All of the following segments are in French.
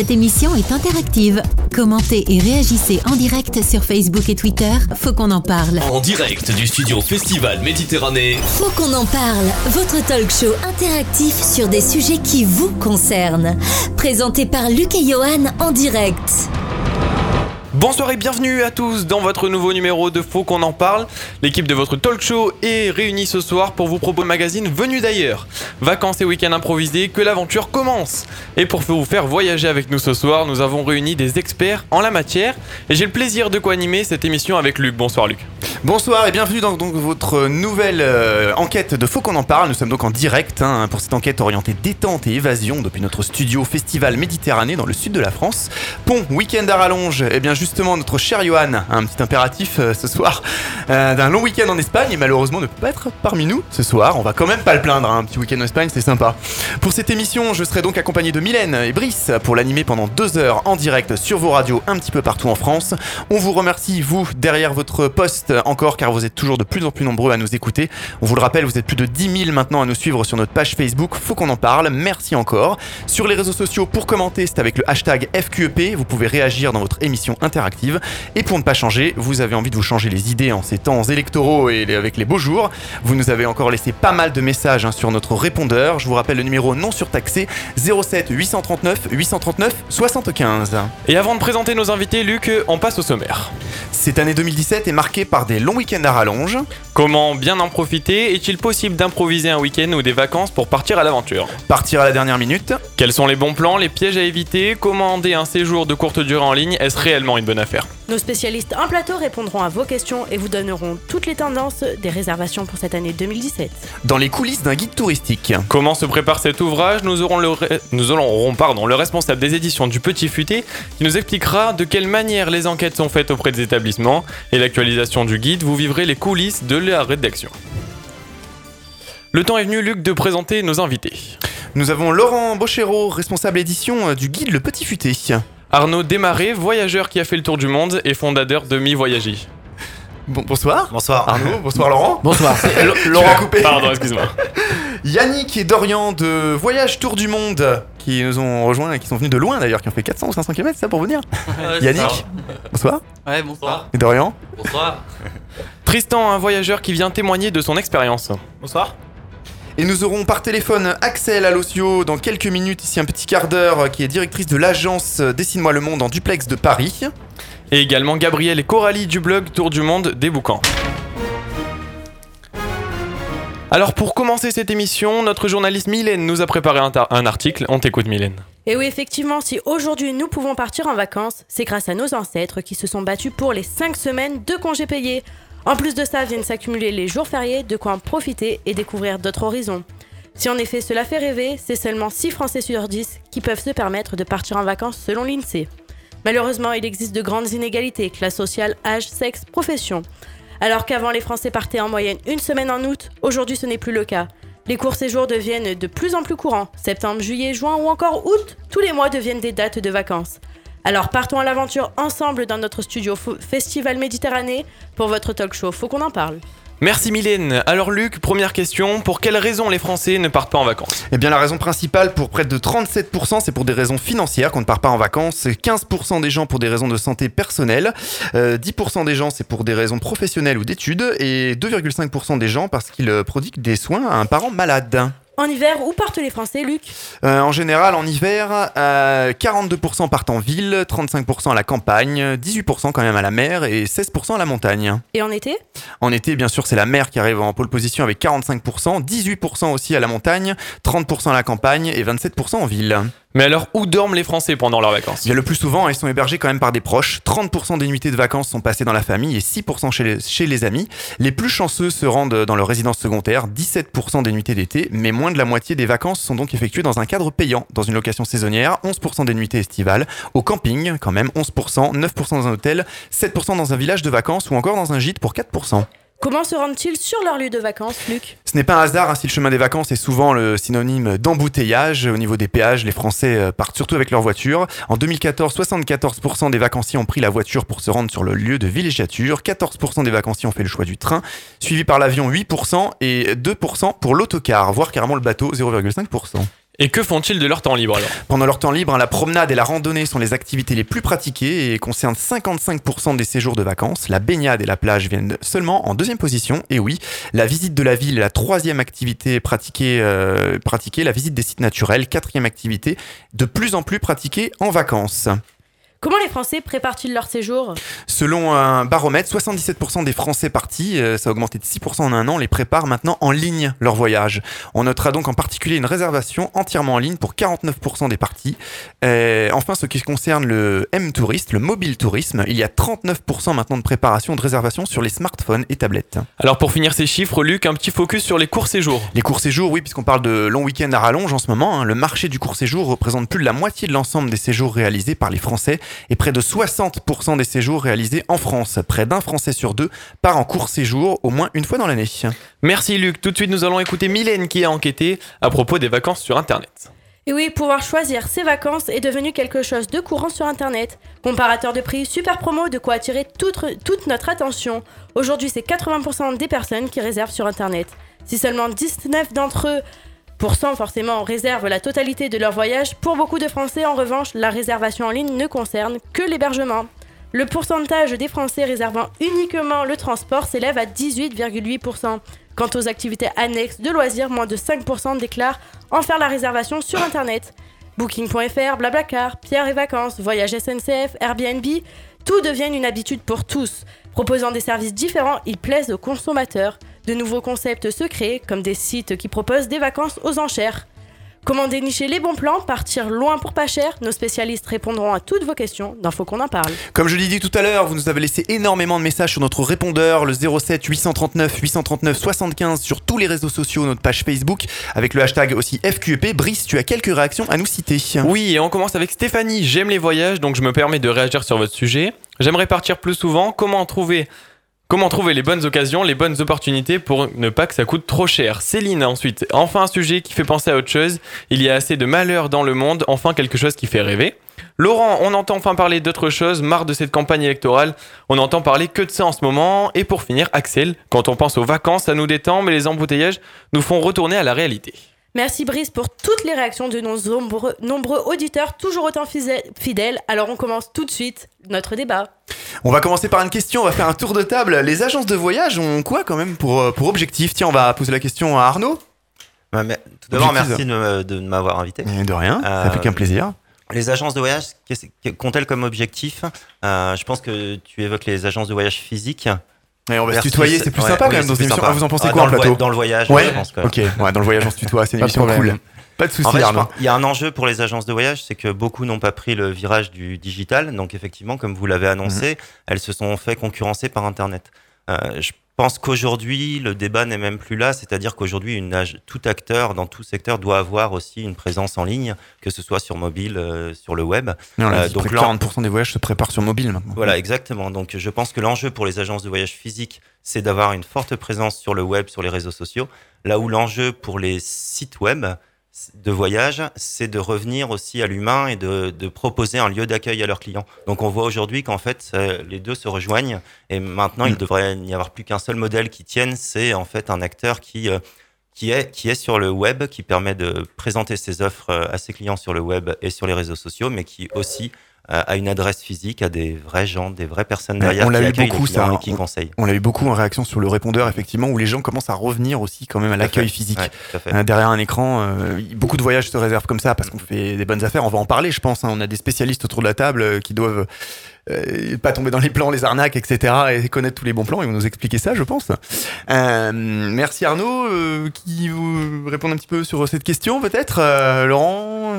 Cette émission est interactive. Commentez et réagissez en direct sur Facebook et Twitter. Faut qu'on en parle. En direct du studio Festival Méditerranée. Faut qu'on en parle. Votre talk show interactif sur des sujets qui vous concernent. Présenté par Luc et Johan en direct. Bonsoir et bienvenue à tous dans votre nouveau numéro de Faux qu'on en parle. L'équipe de votre talk show est réunie ce soir pour vous proposer un magazine venu d'ailleurs. Vacances et week-ends improvisés, que l'aventure commence. Et pour vous faire voyager avec nous ce soir, nous avons réuni des experts en la matière et j'ai le plaisir de co-animer cette émission avec Luc. Bonsoir Luc. Bonsoir et bienvenue dans donc, votre nouvelle euh, enquête de Faux qu'on en parle. Nous sommes donc en direct hein, pour cette enquête orientée détente et évasion depuis notre studio Festival Méditerranée dans le sud de la France. Pont, week-end à rallonge. Et bien justement, notre cher Johan a un petit impératif euh, ce soir euh, d'un long week-end en Espagne et malheureusement ne peut pas être parmi nous ce soir. On va quand même pas le plaindre, hein, un petit week-end en Espagne, c'est sympa. Pour cette émission, je serai donc accompagné de Mylène et Brice pour l'animer pendant deux heures en direct sur vos radios un petit peu partout en France. On vous remercie, vous, derrière votre poste encore car vous êtes toujours de plus en plus nombreux à nous écouter. On vous le rappelle, vous êtes plus de 10 000 maintenant à nous suivre sur notre page Facebook. Faut qu'on en parle. Merci encore. Sur les réseaux sociaux, pour commenter, c'est avec le hashtag FQEP. Vous pouvez réagir dans votre émission interactive. Et pour ne pas changer, vous avez envie de vous changer les idées en ces temps électoraux et avec les beaux jours. Vous nous avez encore laissé pas mal de messages hein, sur notre répondeur. Je vous rappelle le numéro non surtaxé 07 839 839 75. Et avant de présenter nos invités, Luc, on passe au sommaire. Cette année 2017 est marquée par des longs week-ends à rallonge. Comment bien en profiter? Est-il possible d'improviser un week-end ou des vacances pour partir à l'aventure? Partir à la dernière minute. Quels sont les bons plans, les pièges à éviter? Commander un séjour de courte durée en ligne, est-ce réellement une bonne affaire Nos spécialistes en plateau répondront à vos questions et vous donneront toutes les tendances des réservations pour cette année 2017. Dans les coulisses d'un guide touristique. Comment se prépare cet ouvrage Nous aurons, le, re- nous aurons pardon, le responsable des éditions du Petit Futé qui nous expliquera de quelle manière les enquêtes sont faites auprès des établissements et l'actualisation du guide, vous vivrez les coulisses de la rédaction. Le temps est venu, Luc, de présenter nos invités. Nous avons Laurent Bochero, responsable édition du guide Le Petit Futé. Arnaud Desmarais, voyageur qui a fait le tour du monde et fondateur de Mi Voyager. Bon, bonsoir. Bonsoir. Arnaud, bonsoir Laurent. Bonsoir. Laurent Coupé. Pardon, excuse-moi. Yannick et Dorian de Voyage Tour du Monde qui nous ont rejoints et qui sont venus de loin d'ailleurs, qui ont fait 400 ou 500 km, c'est ça pour venir Yannick, bonsoir. Ouais, bonsoir. Et Dorian Bonsoir. Tristan, un voyageur qui vient témoigner de son expérience. Bonsoir. Et nous aurons par téléphone Axel Alossio dans quelques minutes, ici un petit quart d'heure, qui est directrice de l'agence Dessine-moi le monde en duplex de Paris. Et également Gabriel et Coralie du blog Tour du Monde des Boucans. Alors pour commencer cette émission, notre journaliste Mylène nous a préparé un, un article. On t'écoute Mylène. Et oui, effectivement, si aujourd'hui nous pouvons partir en vacances, c'est grâce à nos ancêtres qui se sont battus pour les 5 semaines de congés payés. En plus de ça, viennent s'accumuler les jours fériés, de quoi en profiter et découvrir d'autres horizons. Si en effet cela fait rêver, c'est seulement 6 Français sur 10 qui peuvent se permettre de partir en vacances selon l'INSEE. Malheureusement, il existe de grandes inégalités, classe sociale, âge, sexe, profession. Alors qu'avant les Français partaient en moyenne une semaine en août, aujourd'hui ce n'est plus le cas. Les courts séjours deviennent de plus en plus courants. Septembre, juillet, juin ou encore août, tous les mois deviennent des dates de vacances. Alors partons à l'aventure ensemble dans notre studio Festival Méditerranée pour votre talk show. Faut qu'on en parle. Merci Mylène. Alors Luc, première question. Pour quelles raisons les Français ne partent pas en vacances? Eh bien la raison principale pour près de 37%, c'est pour des raisons financières qu'on ne part pas en vacances, 15% des gens pour des raisons de santé personnelle, euh, 10% des gens c'est pour des raisons professionnelles ou d'études, et 2,5% des gens parce qu'ils euh, prodiguent des soins à un parent malade. En hiver, où partent les Français, Luc Euh, en général, en hiver, euh, 42% partent en ville, 35% à la campagne, 18% quand même à la mer et 16% à la montagne. Et en été En été, bien sûr, c'est la mer qui arrive en pole position avec 45%, 18% aussi à la montagne, 30% à la campagne et 27% en ville. Mais alors où dorment les Français pendant leurs vacances? Bien, le plus souvent, ils sont hébergés quand même par des proches. 30% des nuitées de vacances sont passées dans la famille et 6% chez les, amis. Les plus chanceux se rendent dans leur résidence secondaire, 17% des nuitées d'été, mais moins de la moitié des vacances sont donc effectuées dans un cadre payant, dans une location saisonnière, 11% des nuitées estivales, au camping quand même 11%, 9% dans un hôtel, 7% dans un village de vacances ou encore dans un gîte pour 4%. Comment se rendent-ils sur leur lieu de vacances, Luc Ce n'est pas un hasard hein, si le chemin des vacances est souvent le synonyme d'embouteillage. Au niveau des péages, les Français euh, partent surtout avec leur voiture. En 2014, 74% des vacanciers ont pris la voiture pour se rendre sur le lieu de villégiature. 14% des vacanciers ont fait le choix du train, suivi par l'avion 8% et 2% pour l'autocar, voire carrément le bateau 0,5%. Et que font-ils de leur temps libre alors Pendant leur temps libre, hein, la promenade et la randonnée sont les activités les plus pratiquées et concernent 55% des séjours de vacances. La baignade et la plage viennent seulement en deuxième position. Et oui, la visite de la ville est la troisième activité pratiquée, euh, pratiquée la visite des sites naturels, quatrième activité, de plus en plus pratiquée en vacances. Comment les Français préparent-ils leur séjour? Selon un baromètre, 77% des Français partis, euh, ça a augmenté de 6% en un an, les préparent maintenant en ligne leur voyage. On notera donc en particulier une réservation entièrement en ligne pour 49% des partis. Euh, enfin, ce qui concerne le M-Touriste, le mobile tourisme, il y a 39% maintenant de préparation de réservation sur les smartphones et tablettes. Alors pour finir ces chiffres, Luc, un petit focus sur les courts séjours. Les courts séjours, oui, puisqu'on parle de long week-end à rallonge en ce moment, hein, le marché du court séjour représente plus de la moitié de l'ensemble des séjours réalisés par les Français et près de 60% des séjours réalisés en France. Près d'un Français sur deux part en court séjour au moins une fois dans l'année. Merci Luc. Tout de suite, nous allons écouter Mylène qui a enquêté à propos des vacances sur Internet. Et oui, pouvoir choisir ses vacances est devenu quelque chose de courant sur Internet. Comparateur de prix, super promo, de quoi attirer toute, toute notre attention. Aujourd'hui, c'est 80% des personnes qui réservent sur Internet. Si seulement 19 d'entre eux forcément réservent la totalité de leur voyage, pour beaucoup de Français en revanche, la réservation en ligne ne concerne que l'hébergement. Le pourcentage des Français réservant uniquement le transport s'élève à 18,8%. Quant aux activités annexes de loisirs, moins de 5% déclarent en faire la réservation sur Internet. Booking.fr, Blablacar, Pierre et Vacances, Voyage SNCF, Airbnb, tout devient une habitude pour tous. Proposant des services différents, ils plaisent aux consommateurs. De nouveaux concepts se créent, comme des sites qui proposent des vacances aux enchères. Comment dénicher les bons plans, partir loin pour pas cher? Nos spécialistes répondront à toutes vos questions dans Faut qu'on en parle. Comme je l'ai dit tout à l'heure, vous nous avez laissé énormément de messages sur notre répondeur, le 07 839 839 75 sur tous les réseaux sociaux, notre page Facebook, avec le hashtag aussi FQEP. Brice, tu as quelques réactions à nous citer. Oui, et on commence avec Stéphanie. J'aime les voyages, donc je me permets de réagir sur votre sujet. J'aimerais partir plus souvent. Comment trouver Comment trouver les bonnes occasions, les bonnes opportunités pour ne pas que ça coûte trop cher Céline, ensuite, enfin un sujet qui fait penser à autre chose. Il y a assez de malheur dans le monde, enfin quelque chose qui fait rêver. Laurent, on entend enfin parler d'autre chose, marre de cette campagne électorale. On entend parler que de ça en ce moment. Et pour finir, Axel, quand on pense aux vacances, ça nous détend, mais les embouteillages nous font retourner à la réalité. Merci Brice pour toutes les réactions de nos nombreux, nombreux auditeurs, toujours autant fidèles. Alors on commence tout de suite notre débat. On va commencer par une question, on va faire un tour de table. Les agences de voyage ont quoi quand même pour, euh, pour objectif? Tiens, on va poser la question à Arnaud. tout d'abord, merci de, m'avoir invité. de rien, ça fait qu'un plaisir. Les agences de voyage, qu'ont-elles comme objectif? Euh, Je pense que tu évoques les agences de voyage physiques on va se tutoyer, c'est plus sympa quand même dans une émission. Ah, vous en pensez ah, quoi en plateau Dans le voyage, ouais. je pense que... Ok, ouais, dans le voyage on se tutoie, c'est une émission cool. Pas de soucis, Il y a un enjeu pour les agences de voyage, c'est que beaucoup n'ont pas pris le virage du digital. Donc effectivement, comme vous l'avez annoncé, mhm. elles se sont fait concurrencer par Internet. Euh, je pense qu'aujourd'hui, le débat n'est même plus là. C'est-à-dire qu'aujourd'hui, tout acteur dans tout secteur doit avoir aussi une présence en ligne, que ce soit sur mobile, euh, sur le web. Euh, donc 40% des voyages se préparent sur mobile maintenant. Voilà, exactement. Donc je pense que l'enjeu pour les agences de voyage physiques, c'est d'avoir une forte présence sur le web, sur les réseaux sociaux. Là où l'enjeu pour les sites web, de voyage, c'est de revenir aussi à l'humain et de, proposer un lieu d'accueil à leurs clients. Donc on voit aujourd'hui qu'en fait les deux se rejoignent et maintenant il mm. devrait n'y avoir plus qu'un seul modèle qui tienne, c'est en fait un acteur qui euh, qui est, qui est sur le web, qui permet de présenter ses offres euh, à ses clients sur le web et sur les réseaux sociaux, mais qui aussi à une adresse physique, à des vrais gens, des vraies personnes derrière on l'a eu beaucoup ça, qui conseillent. On l'a eu beaucoup en réaction sur le répondeur effectivement où les gens commencent à revenir aussi quand même à l'accueil physique. Euh, derrière un écran, euh, beaucoup de voyages se réservent comme ça parce qu'on fait des bonnes affaires. On va en parler, je pense. Hein. On a des spécialistes autour de la table euh, qui doivent pas tomber dans les plans, les arnaques, etc. et connaître tous les bons plans. Ils vont nous expliquer ça, je pense. merci Arnaud, qui vous répond un petit peu sur cette question peut-être. Laurent,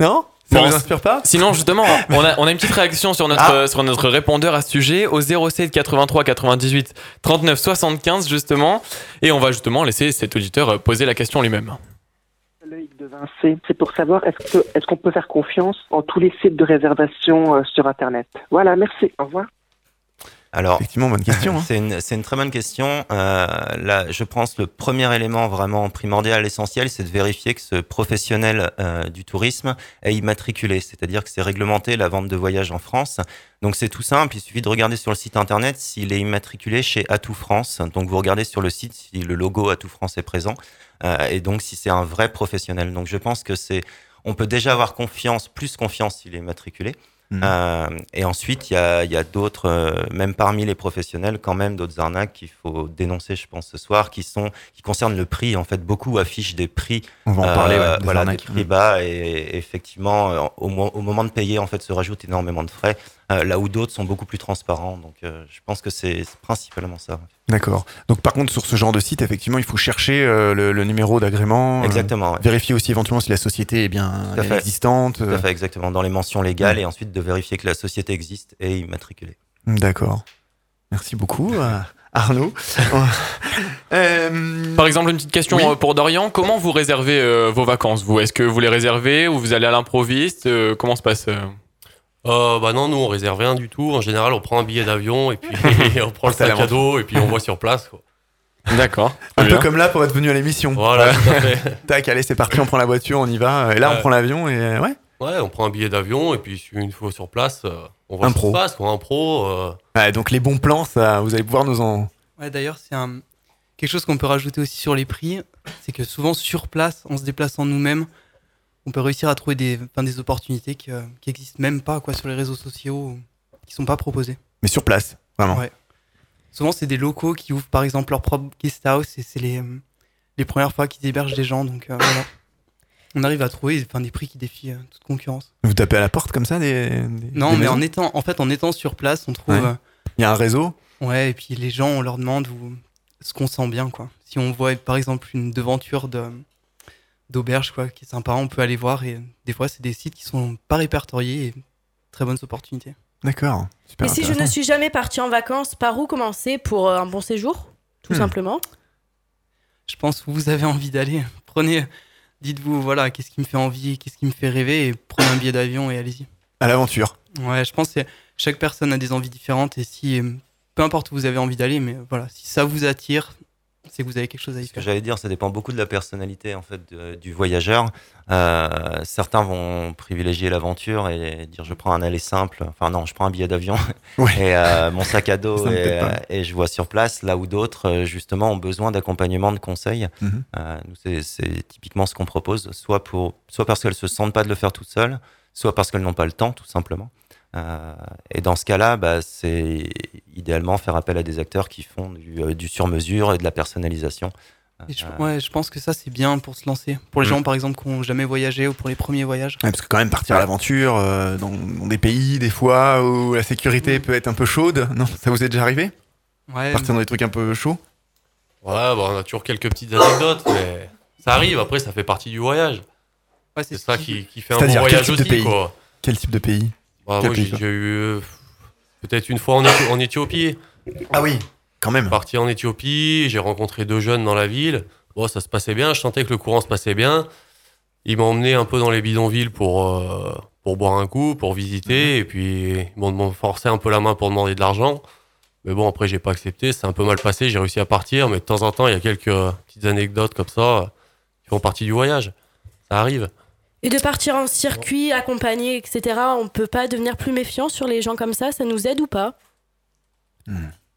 non? Ça ne vous inspire pas Sinon, justement, on a, on a une petite réaction sur notre, ah. sur notre répondeur à ce sujet au 07 83 98 39 75, justement. Et on va justement laisser cet auditeur poser la question lui-même. Loïc de Vincé, c'est pour savoir est-ce qu'on est qu'on peut faire confiance en tous les sites de réservation euh, sur Internet Voilà, merci. Au revoir. Alors, effectivement, bonne question. Hein. c'est une, une, très bonne question. Euh, là, je pense le premier élément vraiment primordial, essentiel, c'est de vérifier que ce professionnel euh, du tourisme est immatriculé, c'est-à-dire que c'est réglementé la vente de voyages en France. Donc c'est tout simple, il suffit de regarder sur le site internet s'il est immatriculé chez Atout France. Donc vous regardez sur le site si le logo Atout France est présent. euh, et donc si c'est un vrai professionnel. Donc je pense que c'est, on peut déjà avoir confiance, plus confiance s'il est matriculé. Mhm. Euh, et ensuite, il y a, y a d'autres, euh, même parmi les professionnels, quand même d'autres arnaques qu'il faut dénoncer, je pense, ce soir, qui sont, qui concernent le prix. En fait, beaucoup affichent des prix On va en euh, parler. ouais, des voilà, arnaques. des prix bas et effectivement, euh, au, mo- au moment de payer, en fait, se rajoutent énormément de frais, euh, là où d'autres sont beaucoup plus transparents. Donc, euh, je pense que c'est principalement ça. D'accord. Donc par contre, sur ce genre de site, effectivement, il faut chercher euh, le, le numéro d'agrément. euh, Exactement. ouais. Vérifier aussi éventuellement si la société est bien existante. Tout euh, à fait, exactement. Dans les mentions légales et ensuite de vérifier que la société existe et immatriculée. D'accord. Merci beaucoup, euh, Arnaud. Euh, Par exemple, une petite question Oui. euh, pour Dorian. Comment vous réservez euh, vos vacances Vous, est-ce que vous les réservez ou vous allez à l'improviste? Euh, Comment se passe euh bah non, nous on réserve rien du tout. En général, on prend un billet d'avion et puis on prend le sac à dos et puis on voit sur place. Quoi. D'accord. un peu comme là pour être venu à l'émission. Voilà, tout à fait. Tac, allez, c'est parti, on prend la voiture, on y va. Et là, on prend l'avion et euh, ouais. Ouais, on prend un billet d'avion et puis une fois sur place, euh, on voit Un ce pro. se passe. Quoi. Un pro. euh, Ouais, donc les bons plans, ça, vous allez pouvoir nous en. Ouais, d'ailleurs, c'est un... quelque chose qu'on peut rajouter aussi sur les prix, c'est que souvent sur place, en se déplaçant nous-mêmes, on peut réussir à trouver des, enfin, des opportunités qui, euh, qui existent même pas quoi, sur les réseaux sociaux, qui sont pas proposées. Mais sur place, vraiment. Ouais. Souvent, c'est des locaux qui ouvrent par exemple leur propre guest house et c'est les, euh, les premières fois qu'ils hébergent des gens. Donc euh, voilà. On arrive à trouver enfin, des prix qui défient euh, toute concurrence. Vous tapez à la porte comme ça des. des- Non, des mais en étant, en fait, en étant sur place, on trouve. Ouais. euh, Il y a un réseau. Ouais, et puis les gens, on leur demande où, ce qu'on sent bien, quoi. Si on voit, par exemple, une devanture de, d'auberge, quoi, qui est sympa, on peut aller voir. Et des fois, c'est des sites qui sont pas répertoriés et très bonnes opportunités. D'accord. Et si je ne suis jamais partie en vacances, par où commencer pour euh, un bon séjour Tout Hmm. simplement? Je pense que vous avez envie d'aller. Prenez, dites-vous, voilà, qu'est-ce qui me fait envie, qu'est-ce qui me fait rêver, et prenez un billet d'avion et allez-y. À l'aventure. Ouais, je pense que chaque personne a des envies différentes et si, euh, peu importe où vous avez envie d'aller, mais voilà, si ça vous attire, c'est que vous avez quelque chose à y Ce que faire. j'allais dire, ça dépend beaucoup de la personnalité en fait de- du voyageur. Euh, certains vont privilégier l'aventure et dire je prends un aller simple. Enfin non, je prends un billet d'avion Ouais. et euh, mon sac à dos et, euh, et je vois sur place. Là où d'autres justement ont besoin d'accompagnement, de conseils. Mhm. Euh, c'est- c'est typiquement ce qu'on propose, soit pour, soit parce qu'elles se sentent pas de le faire toutes seules, soit parce qu'elles n'ont pas le temps tout simplement. Euh, et dans ce cas-là, bah, c'est idéalement faire appel à des acteurs qui font du, euh, du sur-mesure et de la personnalisation. Et je, Euh, ouais, je pense que ça, c'est bien pour se lancer. Pour les Mm. gens, par exemple, qui n'ont jamais voyagé ou pour les premiers voyages. Ouais, parce que quand même partir à l'aventure euh, dans, dans des pays des fois où la sécurité peut être un peu chaude. Non, ça vous est déjà arrivé? Ouais, Partir dans des trucs un peu chauds? Ouais, bah, on a toujours quelques petites anecdotes, mais ça arrive. Après, ça fait partie du voyage. ouais, C'est ce ça qui- fait un bon C'est-à-dire, quel voyage type de aussi, pays? quoi. Quel type de pays? Bah, Quel moi, j'ai pays, j'ai eu euh, peut-être une fois en, Éthi- en Éthiopie. Ah oui, quand même. Parti en Éthiopie, j'ai rencontré deux jeunes dans la ville. Bon, ça se passait bien, je sentais que le courant se passait bien. Ils m'ont emmené un peu dans les bidonvilles pour, euh, pour boire un coup, pour visiter, et puis ils m'ont m'ont forcé un peu la main pour demander de l'argent. Mais bon, après, j'ai pas accepté, c'est un peu mal passé, j'ai réussi à partir, mais de temps en temps, il y a quelques petites anecdotes comme ça euh, qui font partie du voyage. Ça arrive. Et de partir en circuit, accompagné, etc. On peut pas devenir plus méfiant sur les gens comme ça Ça nous aide ou pas?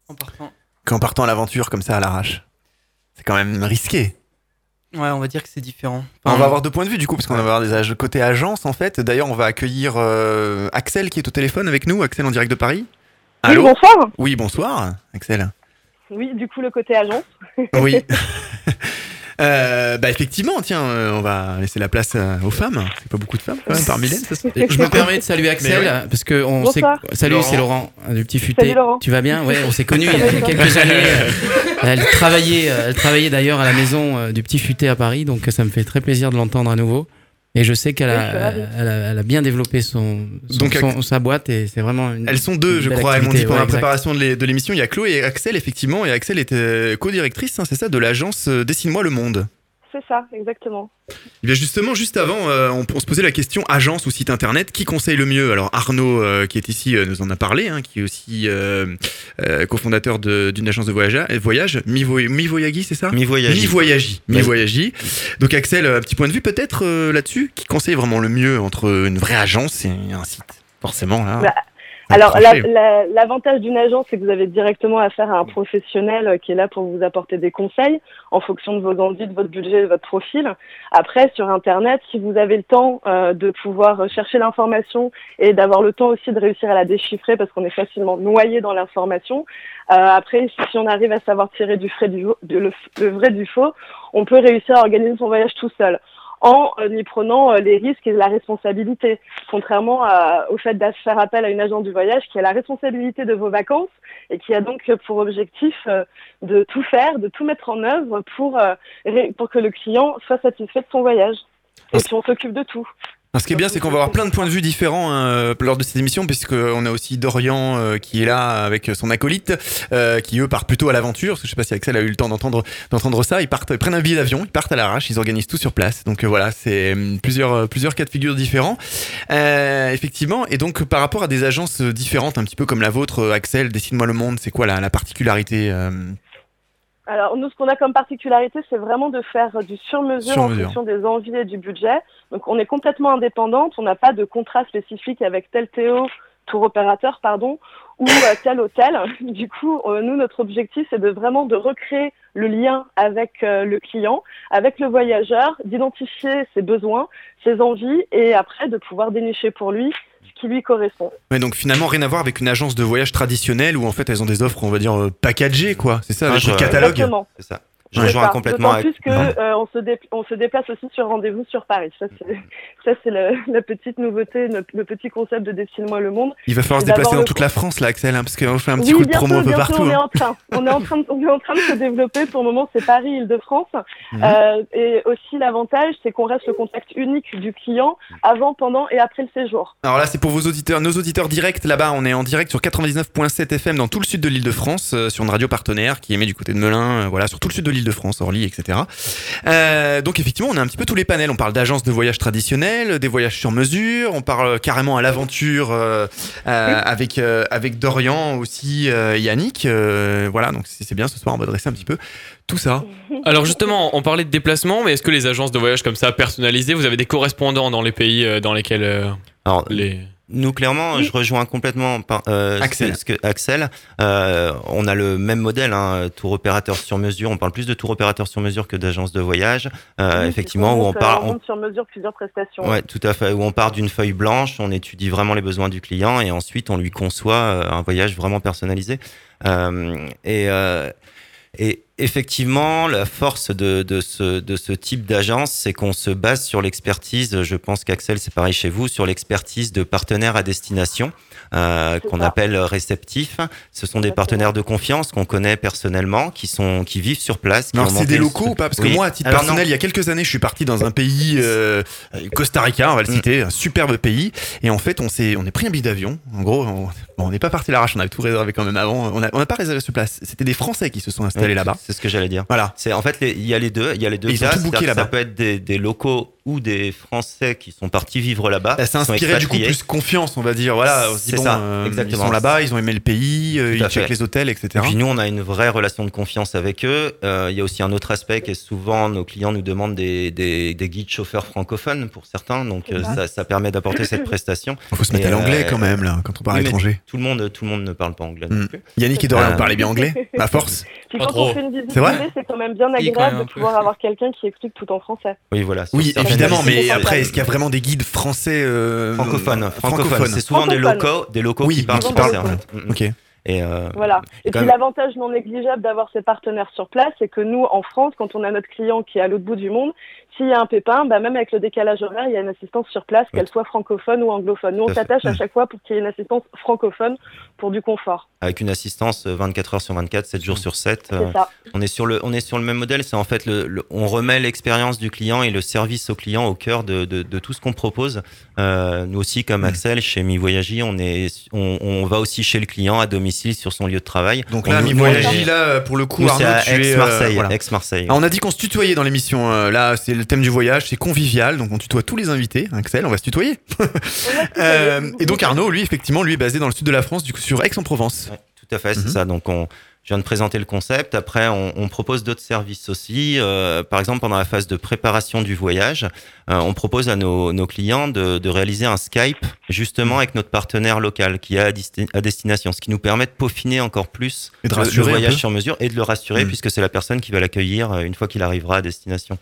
En partant. Qu'en partant à l'aventure comme ça à l'arrache. C'est quand même risqué. Ouais, on va dire que c'est différent. on va avoir deux points de vue du coup, parce qu'on va avoir des ag- côté agence en fait. D'ailleurs, on va accueillir euh, Axel qui est au téléphone avec nous. Axel en direct de Paris. Allô Oui, bonsoir. Oui, bonsoir, Axel. Oui, du coup, le côté agence. Oui. Euh, bah effectivement, tiens, euh, on va laisser la place euh, aux femmes. C'est pas beaucoup de femmes quand même par Mylène. ça se- Je me permets de saluer Axel parce que on s'est salut c'est Laurent du petit futé. Salut, Laurent. Tu vas bien? Ouais, on s'est connus il y a quelques années. euh, Elle travaillait elle travaillait d'ailleurs à la maison du petit futé à Paris donc ça me fait très plaisir de l'entendre à nouveau. Et je sais qu'elle a, je suis ravie. elle a, elle a bien développé son, son- Donc, son- sa boîte et c'est vraiment une, Elles sont deux, je crois. Elles m'ont dit pendant ouais, la préparation de l'émission. Il y a Chloé et Axel, effectivement. Et Axel était co-directrice, hein, c'est ça, de l'agence euh, Dessine-moi le monde. C'est ça, exactement. Eh bien justement, juste avant, euh, on, on se posait la question agence ou site internet, qui conseille le mieux? Alors Arnaud, euh, qui est ici, euh, nous en a parlé, hein, qui est aussi euh, euh, cofondateur d'une agence de voyage, euh, voyage Mi, Voy- Mi Voyagi, c'est ça? Mi voyage. Mi Voyagi. Mi. Voyagi. Donc Axel, un petit point de vue peut-être euh, là-dessus, qui conseille vraiment le mieux entre une vraie agence et un site? Forcément, là. Bah, Alors, la- tranché. la- l'avantage d'une agence, c'est que vous avez directement affaire à un professionnel euh, qui est là pour vous apporter des conseils en fonction de vos envies, de votre budget, de votre profil. Après, sur Internet, si vous avez le temps euh, de pouvoir chercher l'information et d'avoir le temps aussi de réussir à la déchiffrer parce qu'on est facilement noyé dans l'information, euh, après, si on arrive à savoir tirer du, frais du, le, le vrai du faux, on peut réussir à organiser son voyage tout seul en euh, y prenant euh, les risques et la responsabilité, contrairement à- au fait de faire appel à une agence du voyage qui a la responsabilité de vos vacances et qui a donc pour objectif euh, de tout faire, de tout mettre en œuvre pour que le client soit satisfait de son voyage. Et puis on s'occupe de tout. Ce qui est bien, c'est qu'on va avoir plein de points de vue différents hein, euh, lors de cette émission, puisqu'on a aussi Dorian euh, qui est là avec son acolyte, euh, qui eux partent plutôt à l'aventure. Parce que je sais pas si Axel a eu le temps d'entendre d'entendre ça. Ils partent, ils prennent un billet d'avion, ils partent à l'arrache, ils organisent tout sur place. Donc euh, voilà, c'est hum, plusieurs euh, plusieurs cas de figure différents, Euh, effectivement. Et donc par rapport à des agences euh, différentes, un petit peu comme la vôtre, euh, Axel, dessine-moi le monde. C'est quoi la, la particularité euh, Alors nous, ce qu'on a comme particularité, c'est vraiment de faire du sur-mesure en fonction des envies et du budget. Donc on est complètement indépendante, on n'a pas de contrat spécifique avec tel Théo, tour opérateur, pardon, ou euh, tel hôtel. Du coup, euh, nous, notre objectif, c'est de vraiment de recréer le lien avec euh, le client, avec le voyageur, d'identifier ses besoins, ses envies, et après de pouvoir dénicher pour lui qui lui correspond. Ouais, donc finalement rien à voir avec une agence de voyage traditionnelle où en fait elles ont des offres, on va dire euh, packagées quoi. C'est ça, Ah, avec je- le catalogue. Exactement. C'est ça. Je rejoins complètement D'autant plus que euh, on, se dé- on se déplace aussi sur rendez-vous sur Paris. Ça, c'est la petite nouveauté, le, le petit concept de Dessine-moi le monde. Il va falloir se déplacer dans toute la France là, Axel, hein, parce qu'on fait un petit oui, coup de bientôt, promo un peu partout. on est hein. en train. On est en train, de, on est en train de se développer. Pour le moment, c'est Paris, Île-de-France. Mhm. Euh, et aussi, l'avantage, c'est qu'on reste le contact unique du client avant, pendant et après le séjour. Alors là, c'est pour vos auditeurs, nos auditeurs directs. Là-bas, on est en direct sur 99.7 FM dans tout le sud de l'Île-de-France, euh, sur une radio partenaire qui émet du côté de Melun, voilà, sur tout le sud de l'Île-de-France, Orly, etc. Euh, donc effectivement, on a un petit peu tous les panels. On parle d'agences de voyage traditionnelles, des voyages sur mesure. On parle carrément à l'aventure euh, euh, avec euh, avec Dorian aussi, euh, Yannick. euh, voilà, donc c'est c'est bien. Ce soir, on va dresser un petit peu tout ça. Alors justement, on parlait de déplacement, mais est-ce que les agences de voyage comme ça personnalisées, vous avez des correspondants dans les pays euh, dans lesquels euh, Alors, les Nous, clairement, je rejoins complètement par, euh, Axel. Ce que, Axel. Euh, on a le même modèle, hein, tour opérateur sur mesure. On parle plus de tour opérateur sur mesure que d'agence de voyage. Euh, Oui, effectivement, où on euh, part, on on- sur mesure plusieurs prestations. Ouais, tout à fait. Où on part d'une feuille blanche, on étudie vraiment les besoins du client et ensuite on lui conçoit un voyage vraiment personnalisé. Euh, et, euh, et effectivement, la force de, ce, ce type d'agence, c'est qu'on se base sur l'expertise. Je pense qu'Axel, c'est pareil chez vous, sur l'expertise de partenaires à destination. Euh, qu'on appelle réceptifs. Ce sont des Exactement. partenaires de confiance qu'on connaît personnellement, qui sont qui vivent sur place. qui Alors ont c'est des locaux ou pas Parce que moi, à titre Alors non. personnel, il y a quelques années, je suis parti dans un pays, euh, Costa Rica, on va le citer, un superbe pays. Et en fait, on s'est, on est pris un billet d'avion. En gros, on bon, n'est pas parti à l'arrache, on avait tout réservé quand même avant. On n'a on a pas réservé sur place. C'était des Français qui se sont installés Oui, là-bas. C'est ce que j'allais dire. Voilà. C'est en fait il y a les deux, il y a les deux ils ont tout booké là-bas. Ça peut être des, des locaux ou des Français qui sont partis vivre là-bas. Bah, ça inspirait du coup plus confiance, on va dire. Voilà, on se dit, C'est bon, ça, euh, exactement. Ils sont là-bas, ils ont aimé le pays, euh, ils à checkent fait. les hôtels, etc. Et puis nous, on a une vraie relation de confiance avec eux. Euh, Il y a aussi un autre aspect qui est souvent nos clients nous demandent des, des, des guides chauffeurs francophones pour certains, donc euh, ça, ça permet d'apporter cette prestation. Il faut se mettre Et, à l'anglais euh, quand même là, quand on part à oui, mais l'étranger. Tout le monde, tout le monde ne parle pas anglais non Hmm. plus. Yannick et Dorian, vous parlez bien anglais À force Puis quand trop. on fait une visite C'est vrai privée, c'est quand même bien agréable de pouvoir avoir quelqu'un qui explique tout en français. Oui, voilà. Oui, évidemment, mais après, est-ce qu'il y a vraiment des guides français euh, francophones, francophones. C'est souvent des locaux, des locaux Oui, qui parlent qui parlent. en fait. Ok. Et euh, Voilà. Et quand puis même- l'avantage non négligeable d'avoir ces partenaires sur place, c'est que nous, en France, quand on a notre client qui est à l'autre bout du monde, s'il y a un pépin, bah, même avec le décalage horaire, il y a une assistance sur place, qu'elle soit francophone ou anglophone. Nous, on s'attache à chaque fois pour qu'il y ait une assistance francophone pour du confort. avec une assistance euh, 24 heures sur 24, 7 jours sur 7. euh, C'est ça. On est sur le, on est sur le même modèle. C'est en fait le, le- on remet l'expérience du client et le service au client au cœur de, de, de tout ce qu'on propose. Euh, nous aussi, comme Axel, chez Mi Voyagie, on est, on, on va aussi chez le client à domicile sur son lieu de travail. Donc On- là, mi voyagie, là, pour le coup, Arnaud, c'est à tu es, euh, Aix-Marseille. voilà. Aix-Marseille. Ah, on a dit qu'on se tutoyait dans l'émission. euh, là, c'est le thème du voyage, c'est convivial, donc on tutoie tous les invités. Axel, on va se tutoyer. Euh, et donc Arnaud, lui, effectivement, lui est basé dans le sud de la France, du coup sur Aix-en-Provence. Ouais, tout à fait, c'est Mhm. ça. Donc on, Je viens de présenter le concept. Après, on, on propose d'autres services aussi. Euh, par exemple, pendant la phase de préparation du voyage, euh, on propose à nos, nos clients de, de réaliser un Skype justement avec notre partenaire local qui est à, desti- à destination, ce qui nous permet de peaufiner encore plus Et de le- voyage sur mesure et de le rassurer Mm. puisque c'est la personne qui va l'accueillir une fois qu'il arrivera à destination.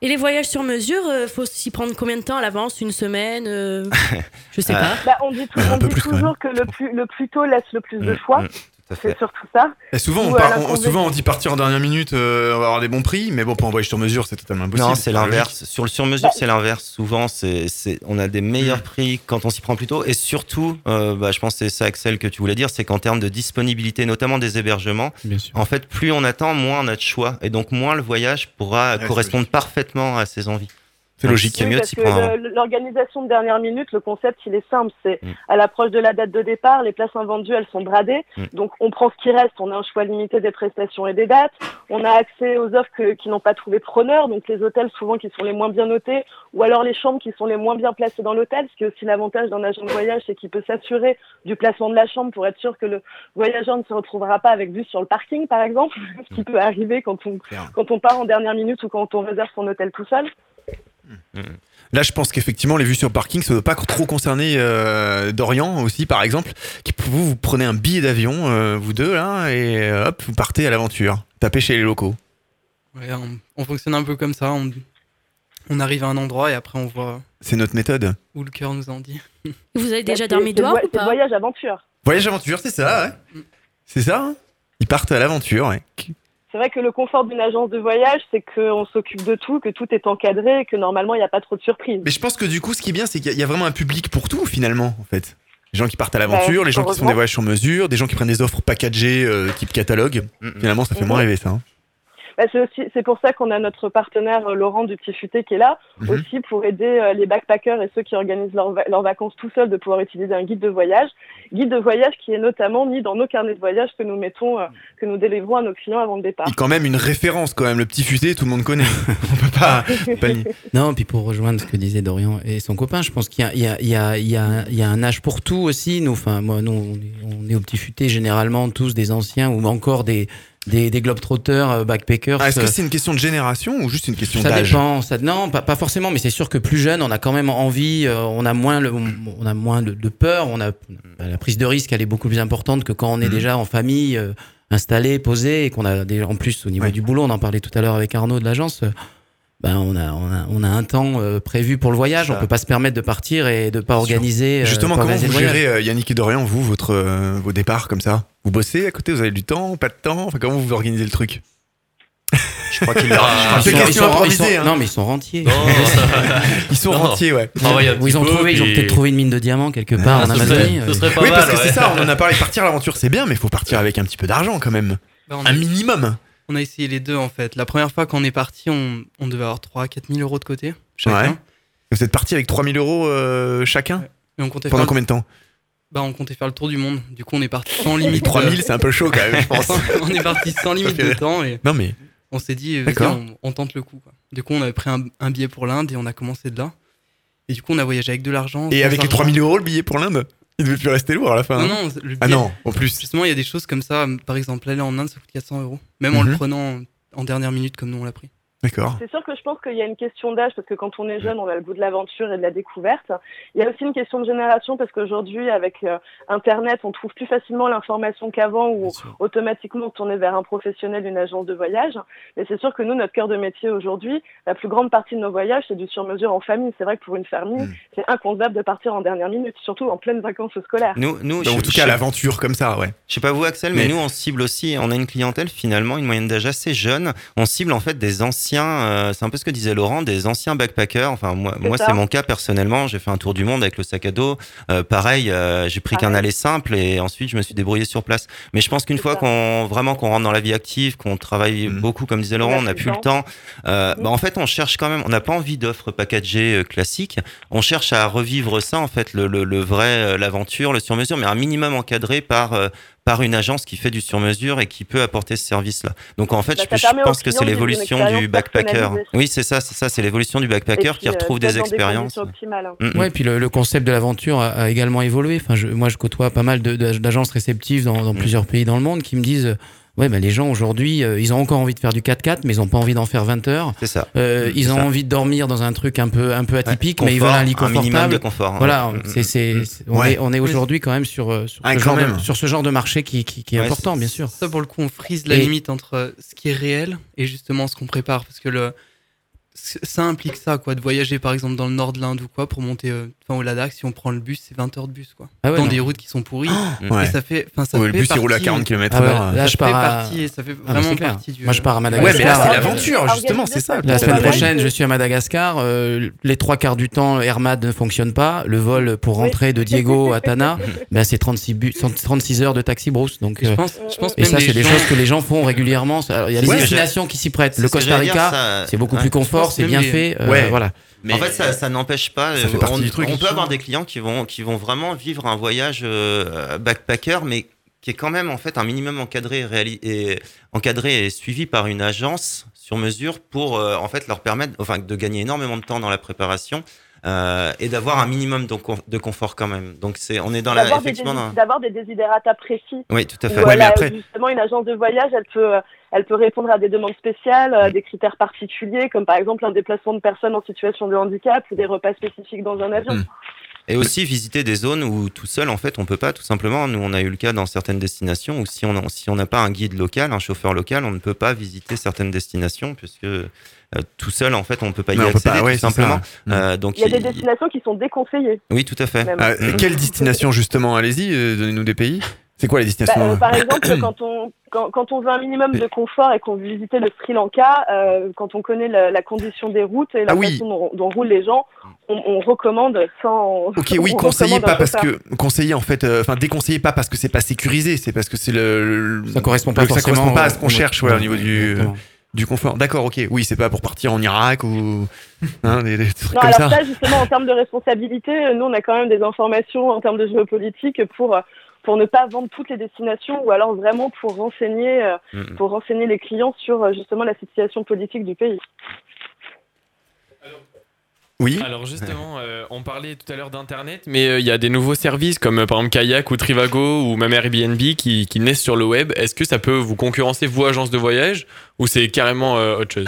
Et les voyages sur mesure, euh, faut s'y prendre combien de temps à l'avance? Une semaine euh, Je sais pas. Bah, on dit, tout- Euh, un on dit toujours que le plus, le plus tôt laisse le plus de Mm, choix. C'est surtout ça. Et souvent, on part- souvent, on dit partir en dernière minute, euh, on va avoir des bons prix, mais bon, pour un voyage sur mesure, c'est totalement impossible. Non, c'est l'inverse. Sur le sur-mesure, Bah, c'est l'inverse. Souvent, c'est, c'est, on a des meilleurs prix quand on s'y prend plus tôt. Et surtout, euh, bah, je pense que c'est ça, Axel, que tu voulais dire, c'est qu'en termes de disponibilité, notamment des hébergements, Bien sûr. en fait, plus on attend, moins on a de choix. Et donc, moins le voyage pourra correspondre parfaitement à ses envies. C'est logique. Oui, parce que l'organisation de dernière minute, le concept, il est simple. C'est Mm. à l'approche de la date de départ, les places invendues, elles sont bradées. Mm. Donc, on prend ce qui reste. On a un choix limité des prestations et des dates. On a accès aux offres que- qui n'ont pas trouvé preneur. Donc, les hôtels, souvent, qui sont les moins bien notés. Ou alors les chambres qui sont les moins bien placées dans l'hôtel. Ce qui est aussi l'avantage d'un agent de voyage, c'est qu'il peut s'assurer du placement de la chambre pour être sûr que le voyageur ne se retrouvera pas avec vue sur le parking, par exemple. ce qui peut arriver quand on, quand on part en dernière minute ou quand on réserve son hôtel tout seul. Là, je pense qu'effectivement, les vues sur parking, ça ne doit pas trop concerner euh, Dorian aussi, par exemple. Qui, vous, vous prenez un billet d'avion, euh, vous deux, là, et euh, hop, vous partez à l'aventure. Tapez chez les locaux. Ouais, on, on fonctionne un peu comme ça. On, on arrive à un endroit et après on voit C'est notre méthode. où le cœur nous en dit. Vous avez déjà dormi dehors ou pas voyage aventure. Voyage aventure, c'est ça, ouais. C'est ça, hein Ils partent à l'aventure, ouais. C'est vrai que le confort d'une agence de voyage, c'est qu'on s'occupe de tout, que tout est encadré et que normalement, il n'y a pas trop de surprises. Mais je pense que du coup, ce qui est bien, c'est qu'il y a- vraiment un public pour tout, finalement, en fait. Les gens qui partent à l'aventure, Ouais, les gens qui font des voyages sur mesure, des gens qui prennent des offres packagées, euh, type catalogue. Mm, mm. Finalement, ça fait moins rêver, ça. hein. Bah, c'est aussi, c'est pour ça qu'on a notre partenaire euh, Laurent du Petit Futé qui est là, Mhm. aussi pour aider euh, les backpackers et ceux qui organisent leurs va- leurs vacances tout seuls de pouvoir utiliser un guide de voyage. Guide de voyage qui est notamment mis dans nos carnets de voyage que nous mettons, euh, que nous délivrons à nos clients avant le départ. Et quand même une référence, quand même. Le petit futé, tout le monde connaît. On peut pas, on peut pas. Non, puis pour rejoindre ce que disait Dorian et son copain, je pense qu'il y a, il y, a, il y, a, il y, a, il y a un âge pour tout aussi. Nous, enfin, moi, nous, on est, on est au petit futé généralement tous des anciens ou encore des, des, des globetrotters, euh, backpackers. Ah, Est-ce que euh, c'est une question de génération ou juste une question ça d'âge dépend. Ça, non, pas, pas forcément, mais c'est sûr que plus jeune, on a quand même envie, euh, on a moins, le, on a moins de, de peur, on a la prise de risque, elle est beaucoup plus importante que quand on est Mhm. déjà en famille, euh, installé, posé, et qu'on a des, en plus au niveau Ouais. du boulot, on en parlait tout à l'heure avec Arnaud de l'agence. euh, ben on a, on a, on a un temps euh, prévu pour le voyage. Ça. On peut pas se permettre de partir et de pas organiser. euh, Justement, pas comment organiser vous gérez, euh, Yannick et Dorian, vous, votre, euh, vos départs comme ça? Vous bossez à côté Vous avez du temps Pas de temps? Enfin, comment vous organisez le truc? Je crois qu'il Ils a. C'est sont- ils sont- improvisée, ils sont- hein. Non, mais ils sont rentiers. Non, Ils sont Non. rentiers, ouais. ils ont trouvé, ils ont peut-être trouvé une mine de diamants quelque part Ah, en ce Amazonie. serait, ce serait pas Oui, mal. parce que ouais. c'est ça, on en a parlé. Partir à l'aventure, c'est bien, mais il faut partir avec un petit peu d'argent quand même. Bah, Un minimum. On a essayé les deux en fait. La première fois qu'on est parti, on, on devait avoir 3-4 000 euros de côté chacun. Ouais. Vous êtes parti avec 3000 euros euh, chacun Et on comptait, Pendant faire, combien de temps bah, on comptait faire le tour du monde. Du coup, on est parti sans limite. 3000, c'est un peu chaud quand même, je pense. on est parti sans limite de temps et Non, mais on s'est dit, on, on tente le coup. quoi. Du coup, on avait pris un, un billet pour l'Inde et on a commencé de là. Et du coup, on a voyagé avec de l'argent. Et avec les argent. 3000 euros, le billet pour l'Inde Il devait plus rester lourd à la fin. Non, hein. non, le billet, Ah non, en plus. Justement, il y a des choses comme ça. Par exemple, aller en Inde, ça coûte 400 euros. Même en Mhm. le prenant en dernière minute comme nous on l'a pris. D'accord. C'est sûr que je pense qu'il y a une question d'âge parce que quand on est jeune, on a le goût de l'aventure et de la découverte. Il y a aussi une question de génération parce qu'aujourd'hui, avec euh, Internet, on trouve plus facilement l'information qu'avant ou automatiquement on tourner vers un professionnel, une agence de voyage. Mais c'est sûr que nous, notre cœur de métier aujourd'hui, la plus grande partie de nos voyages, c'est du sur-mesure en famille. C'est vrai que pour une famille, Mm. c'est inconcevable de partir en dernière minute, surtout en pleine vacances scolaires. Nous, nous, Donc, en je- tout je- cas, l'aventure comme ça, ouais. Je sais pas vous Axel, mais, Mais- nous on cible aussi, on a une clientèle finalement, une moyenne d'âge assez jeune. On cible en fait des anciens, euh, c'est un peu ce que disait Laurent, des anciens backpackers. Enfin moi, C'est moi c'est mon cas personnellement. J'ai fait un tour du monde avec le sac à dos. Euh, pareil, euh, j'ai pris qu'un aller simple et ensuite je me suis débrouillé sur place. Mais je pense qu'une C'est fois ça. qu'on vraiment qu'on rentre dans la vie active, qu'on travaille Mhm. beaucoup, comme disait Laurent, on n'a plus le temps. Euh, Mhm. bah, en fait, on cherche quand même. On n'a pas envie d'offres packagées euh, classiques. On cherche à revivre ça en fait, le, le, le vrai, l'aventure, le sur-mesure, mais un minimum encadré par euh, par une agence qui fait du sur-mesure et qui peut apporter ce service-là. Donc en fait, Bah, je, pense que c'est l'évolution du backpacker. Oui, c'est ça, c'est ça, c'est l'évolution du backpacker puis, qui euh, retrouve des expériences. optimales, hein. Mm, mm. Ouais, puis le, le concept de l'aventure a, a également évolué. Enfin, je, moi, je côtoie pas mal d'agences réceptives dans, dans plusieurs pays dans le monde qui me disent euh, Ouais, ben les gens aujourd'hui, euh, ils ont encore envie de faire du 4x4, mais ils ont pas envie d'en faire 20 heures. C'est ça. Euh, ils ont ça. envie de dormir dans un truc un peu, un peu atypique, mais ils veulent un lit un confortable. minimum de confort, hein. Voilà, Mm, c'est, c'est, mm. on Ouais. est, on est aujourd'hui quand même sur, euh, sur, Ah, ce quand genre de, même. sur ce genre de marché qui, qui, qui est Ouais, important, bien sûr. Ça, pour le coup, on frise la Et- limite entre ce qui est réel et justement ce qu'on prépare. Parce que le, ça implique ça, quoi, de voyager par exemple dans le nord de l'Inde ou quoi, pour monter euh, enfin, au Ladakh. Si on prend le bus, c'est 20 heures de bus, quoi. Ah ouais, dans non. des routes qui sont pourries. Ouais. Et ça fait, enfin, ça Ouais, fait le bus il roule à partie- 40 km Ah ouais, heure. là, ça je fait pars à- partie et ça fait Ah, vraiment partie du. Moi, je pars à Ouais, mais Madagascar. là c'est l'aventure justement, c'est ça. La semaine prochaine, je suis à Madagascar. euh, les trois quarts du temps, Hermad ne fonctionne pas. Le vol pour rentrer de Diego à Tana, ben, c'est 36, bu- 36 heures de taxi brousse. Donc, Je euh, pense, je pense et ça, les c'est des choses que les gens font régulièrement. Il y a des destinations qui s'y prêtent. Le Costa Rica, c'est beaucoup plus confort, c'est bien fait. euh, Ouais. Voilà. Mais- en fait, ça, ça n'empêche pas. Ça fait euh, on, du truc. on peut avoir des clients qui vont, qui vont vraiment vivre un voyage euh, backpacker, mais qui est quand même en fait un minimum encadré, réali- et, encadré et suivi par une agence sur mesure pour euh, en fait leur permettre, enfin, de gagner énormément de temps dans la préparation. euh, et d'avoir un minimum de, con- de confort quand même. Donc c'est, on est dans la D'avoir des, effectivement. d'avoir des desiderata précis. Oui, tout à fait. Où, Ouais, mais voilà, après- justement, une agence de voyage, elle peut, euh, elle peut répondre à des demandes spéciales, Mm. à des critères particuliers, comme par exemple un déplacement de personnes en situation de handicap ou des repas spécifiques dans un avion. Mm. Et aussi visiter des zones où tout seul, en fait, on peut pas, tout simplement. Nous, on a eu le cas dans certaines destinations où si on a- si on n'a pas un guide local, un chauffeur local, on ne peut pas visiter certaines destinations puisque euh, tout seul, en fait, on ne peut pas y Non, on peut accéder, pas, ouais, tout simplement. Mm. Euh, donc, Il y a des il- destinations qui sont déconseillées. oui, tout à fait. Ah, quelle destination justement? Allez-y, euh, donnez-nous des pays. C'est quoi les Bah, destinations euh, par exemple, quand on, quand, quand on veut un minimum de confort et qu'on veut visiter le Sri Lanka, euh, quand on connaît la, la condition des routes et la Ah oui. façon dont, dont roulent les gens, on, on recommande sans. Ok, oui, on conseillez pas parce que conseillez en fait, euh, enfin déconseillez pas parce que c'est pas sécurisé, c'est parce que c'est le, le- Ça correspond pas le- ça correspond pas à ce qu'on cherche ouais, au niveau du Exactement. du confort. D'accord, ok, oui, c'est pas pour partir en Irak ou hein, des, des trucs Non, comme alors ça. ça, justement, en termes de responsabilité, euh, nous, on a quand même des informations en termes de géopolitique pour, euh, pour ne pas vendre toutes les destinations ou alors vraiment pour renseigner, euh, pour renseigner les clients sur euh, justement la situation politique du pays. Oui. Alors justement, euh, on parlait tout à l'heure d'internet, mais euh, il y a des nouveaux services comme euh, par exemple Kayak ou Trivago ou même Airbnb qui, qui naissent sur le web. Est-ce que ça peut vous concurrencer vous agence de voyage ou c'est carrément euh, autre chose?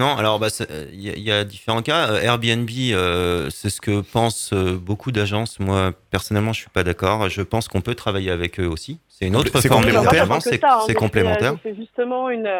Non, alors bah, c'est- euh, il y, a- il y a différents cas. Euh, Airbnb, euh, c'est ce que pensent euh, beaucoup d'agences. Moi, personnellement, je suis pas d'accord. Je pense qu'on peut travailler avec eux aussi. C'est une autre C'est forme de complémentaire. C'est hein. c'est complémentaire. fait justement une,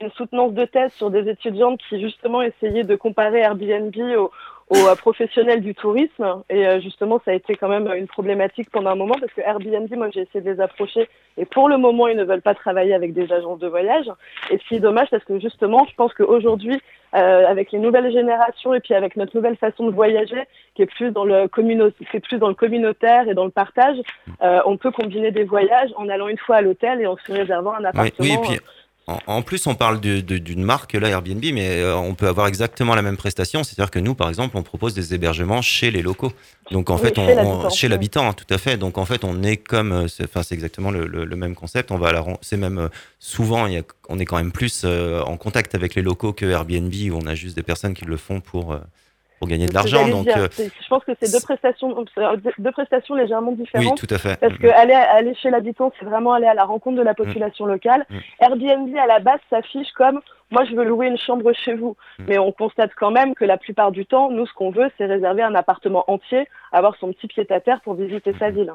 une soutenance de thèse sur des étudiantes qui justement essayaient de comparer Airbnb aux, aux, euh, professionnels du tourisme. Et euh, justement, ça a été quand même une problématique pendant un moment parce que Airbnb, moi, j'ai essayé de les approcher et pour le moment, ils ne veulent pas travailler avec des agences de voyage. Et ce qui est dommage parce que justement, je pense qu'aujourd'hui, euh, avec les nouvelles générations et puis avec notre nouvelle façon de voyager, qui est plus dans le qui est plus dans le communautaire et dans le partage, euh, on peut combiner des voyages en allant une fois à l'hôtel et en se réservant un Oui, appartement. oui, et puis en, en plus, on parle d'une marque, là, Airbnb, mais euh, on peut avoir exactement la même prestation. C'est-à-dire que nous, par exemple, on propose des hébergements chez les locaux. Donc, en Oui, fait, chez on, chez l'habitant, hein, tout à fait. Donc, en fait, on est comme, euh, enfin, c'est exactement le, le- le même concept. On va à la, ren- c'est même euh, souvent, il y a- on est quand même plus euh, en contact avec les locaux que Airbnb, où on a juste des personnes qui le font pour, euh, pour gagner de C'est l'argent. Donc, euh, C'est- je pense que c'est deux prestations, euh, deux- deux prestations légèrement oui, différentes. tout à fait. Parce que aller, aller chez l'habitant, c'est vraiment aller à la rencontre de la population locale. Mm. Airbnb, à la base, s'affiche comme moi, je veux louer une chambre chez vous. Mm. Mais on constate quand même que la plupart du temps, nous, ce qu'on veut, c'est réserver un appartement entier, avoir son petit pied à terre pour visiter sa ville.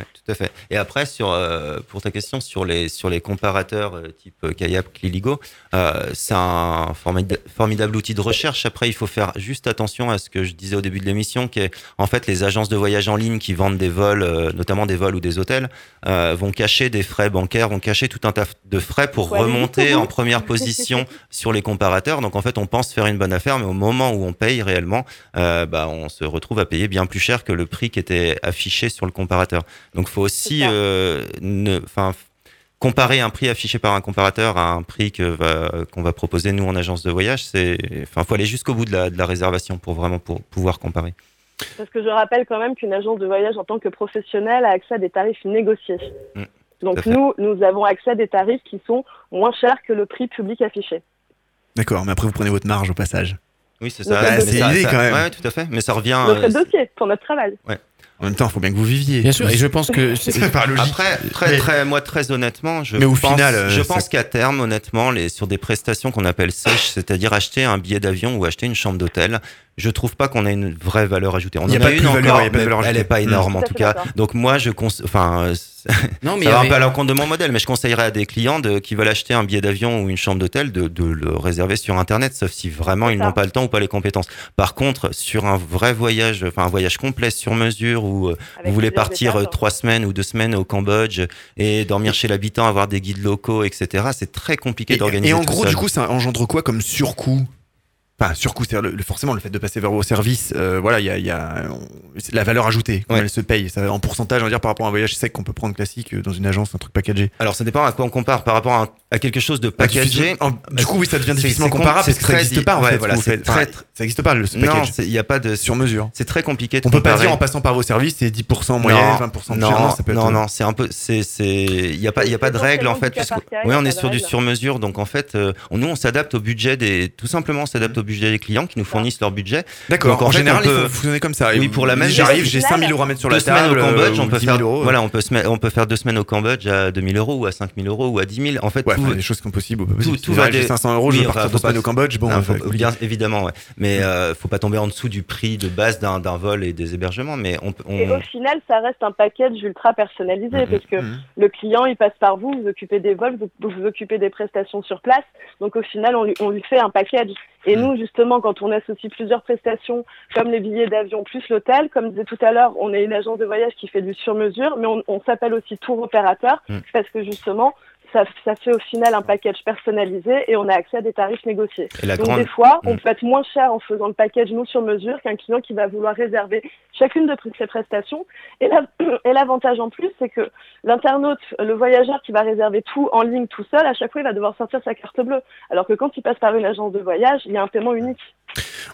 Ouais, tout à fait. Et après, sur, euh, pour ta question sur les, sur les comparateurs euh, type euh, Kayak, Kliligo, euh, c'est un formida- formidable outil de recherche. Après, il faut faire juste attention à ce que je disais au début de l'émission, qui est en fait les agences de voyage en ligne qui vendent des vols, euh, notamment des vols ou des hôtels, euh, vont cacher des frais bancaires, vont cacher tout un tas de frais pour remonter en première position sur les comparateurs. Donc en fait, on pense faire une bonne affaire, mais au moment où on paye réellement, euh, bah, on se retrouve à payer bien plus cher que le prix qui était affiché sur le comparateur. Donc faut aussi euh, ne, comparer un prix affiché par un comparateur à un prix que va- qu'on va proposer nous en agence de voyage. C'est, enfin, faut aller jusqu'au bout de la, de la réservation pour vraiment pour pouvoir comparer. Parce que je rappelle quand même qu'une agence de voyage en tant que professionnelle a accès à des tarifs négociés. Mm. Donc nous, nous avons accès à des tarifs qui sont moins chers que le prix public affiché. D'accord, mais après vous prenez votre marge au passage. Oui, c'est ça. Mais c'est l'idée, quand même. Ouais, tout à fait. Mais ça revient. Notre euh, dossier pour notre travail. En même temps, il faut bien que vous viviez. Bien sûr, et je pense que c'est- pas logique. Après, très, Mais- très, moi, très honnêtement, je Mais au pense, final, euh, je pense qu'à terme, honnêtement, les, sur des prestations qu'on appelle sèches, c'est-à-dire acheter un billet d'avion ou acheter une chambre d'hôtel, je trouve pas qu'on ait une vraie valeur ajoutée. On Il y a en pas a de une plus-value, encore, il y a pas de mais valeur elle ajoutée. est pas énorme en Tout cas. Donc moi, je cons- enfin, euh, non, mais ça va un peu à l'encontre de mon modèle, mais je conseillerais à des clients de, qui veulent acheter un billet d'avion ou une chambre d'hôtel de, de le réserver sur Internet, sauf si vraiment ils n'ont pas le temps ou pas les compétences. Par contre, sur un vrai voyage, enfin un voyage complet sur mesure où euh, Avec vous voulez partir euh, trois semaines ou deux semaines au Cambodge et dormir chez l'habitant, avoir des guides locaux, etc. C'est très compliqué d'organiser. et en tout gros, du coup, ça engendre quoi comme surcoût? Enfin, surcoût, c'est-à-dire le- le- forcément le fait de passer vers vos services, euh, voilà, il y a, y a on- c'est la valeur ajoutée, Ouais. elle se paye. Ça, en pourcentage, on va dire, par rapport à un voyage sec qu'on peut prendre classique euh, dans une agence, un truc packagé. Alors ça dépend à quoi on compare par rapport à, à quelque chose de packagé. difficile- en- du coup, oui, ça devient C'est- difficilement c'est com- comparable c'est parce que ça très n'existe pas en ouais, fait. voilà, c'est faites. très- Enfin, ça n'existe pas le ce Non, package. c'est- il n'y a pas de sur mesure. C'est très compliqué. De On peut pas comparer. dire en passant par vos services, c'est 10% en moyenne, non, 20% de non. Non, ça peut être- non, non, c'est un peu, c'est, c'est, il y a pas, il y a pas de C'est règles en fait. oui, on est sur du sur mesure, donc en fait, euh, nous on s'adapte au budget des, tout simplement, on s'adapte au budget des clients qui nous fournissent leur budget. D'accord. Donc, en En fait, général, on peut- il faut fonctionner comme ça. Oui, pour la même- J'arrive, j'ai au 5000 final, euros à mettre sur deux la semaines table. au Cambodge, euh, on ou peut 10 faire, 000 euros. voilà, on peut se mettre- on peut faire deux semaines au Cambodge à 2000 euros ou à 5000 euros ou à 10 000. En fait, Ouais, tout, enfin, des choses qui sont possibles tout, tout va vrai, j'ai des- 500 euros, je Oui, veux enfin, partir deux semaines pas- au Cambodge. Bon, Non, faut- être compliqué. bien évidemment, ouais. Mais euh, faut pas tomber en dessous du prix de base d'un, vol et des hébergements. Mais on, on- Et au final, ça reste un package ultra personnalisé Mhm. parce que le client, il passe par vous, vous occupez des vols, vous vous vous occupez des prestations sur place. Donc au final, on lui, on lui fait un package. Et nous, justement, quand on associe plusieurs prestations, comme les billets d'avion plus l'hôtel, comme disait tout à l'heure, on est une agence de voyage qui fait du sur-mesure, mais on, on s'appelle aussi tour opérateur Mm. parce que justement, ça, ça fait au final un package personnalisé et on a accès à des tarifs négociés. Donc grande, des fois, on Mm. peut être moins cher en faisant le package nous sur mesure qu'un client qui va vouloir réserver chacune de ses prestations. Et la- et l'avantage en plus, c'est que l'internaute, le voyageur qui va réserver tout en ligne tout seul, à chaque fois, il va devoir sortir sa carte bleue. Alors que quand il passe par une agence de voyage, il y a un paiement unique.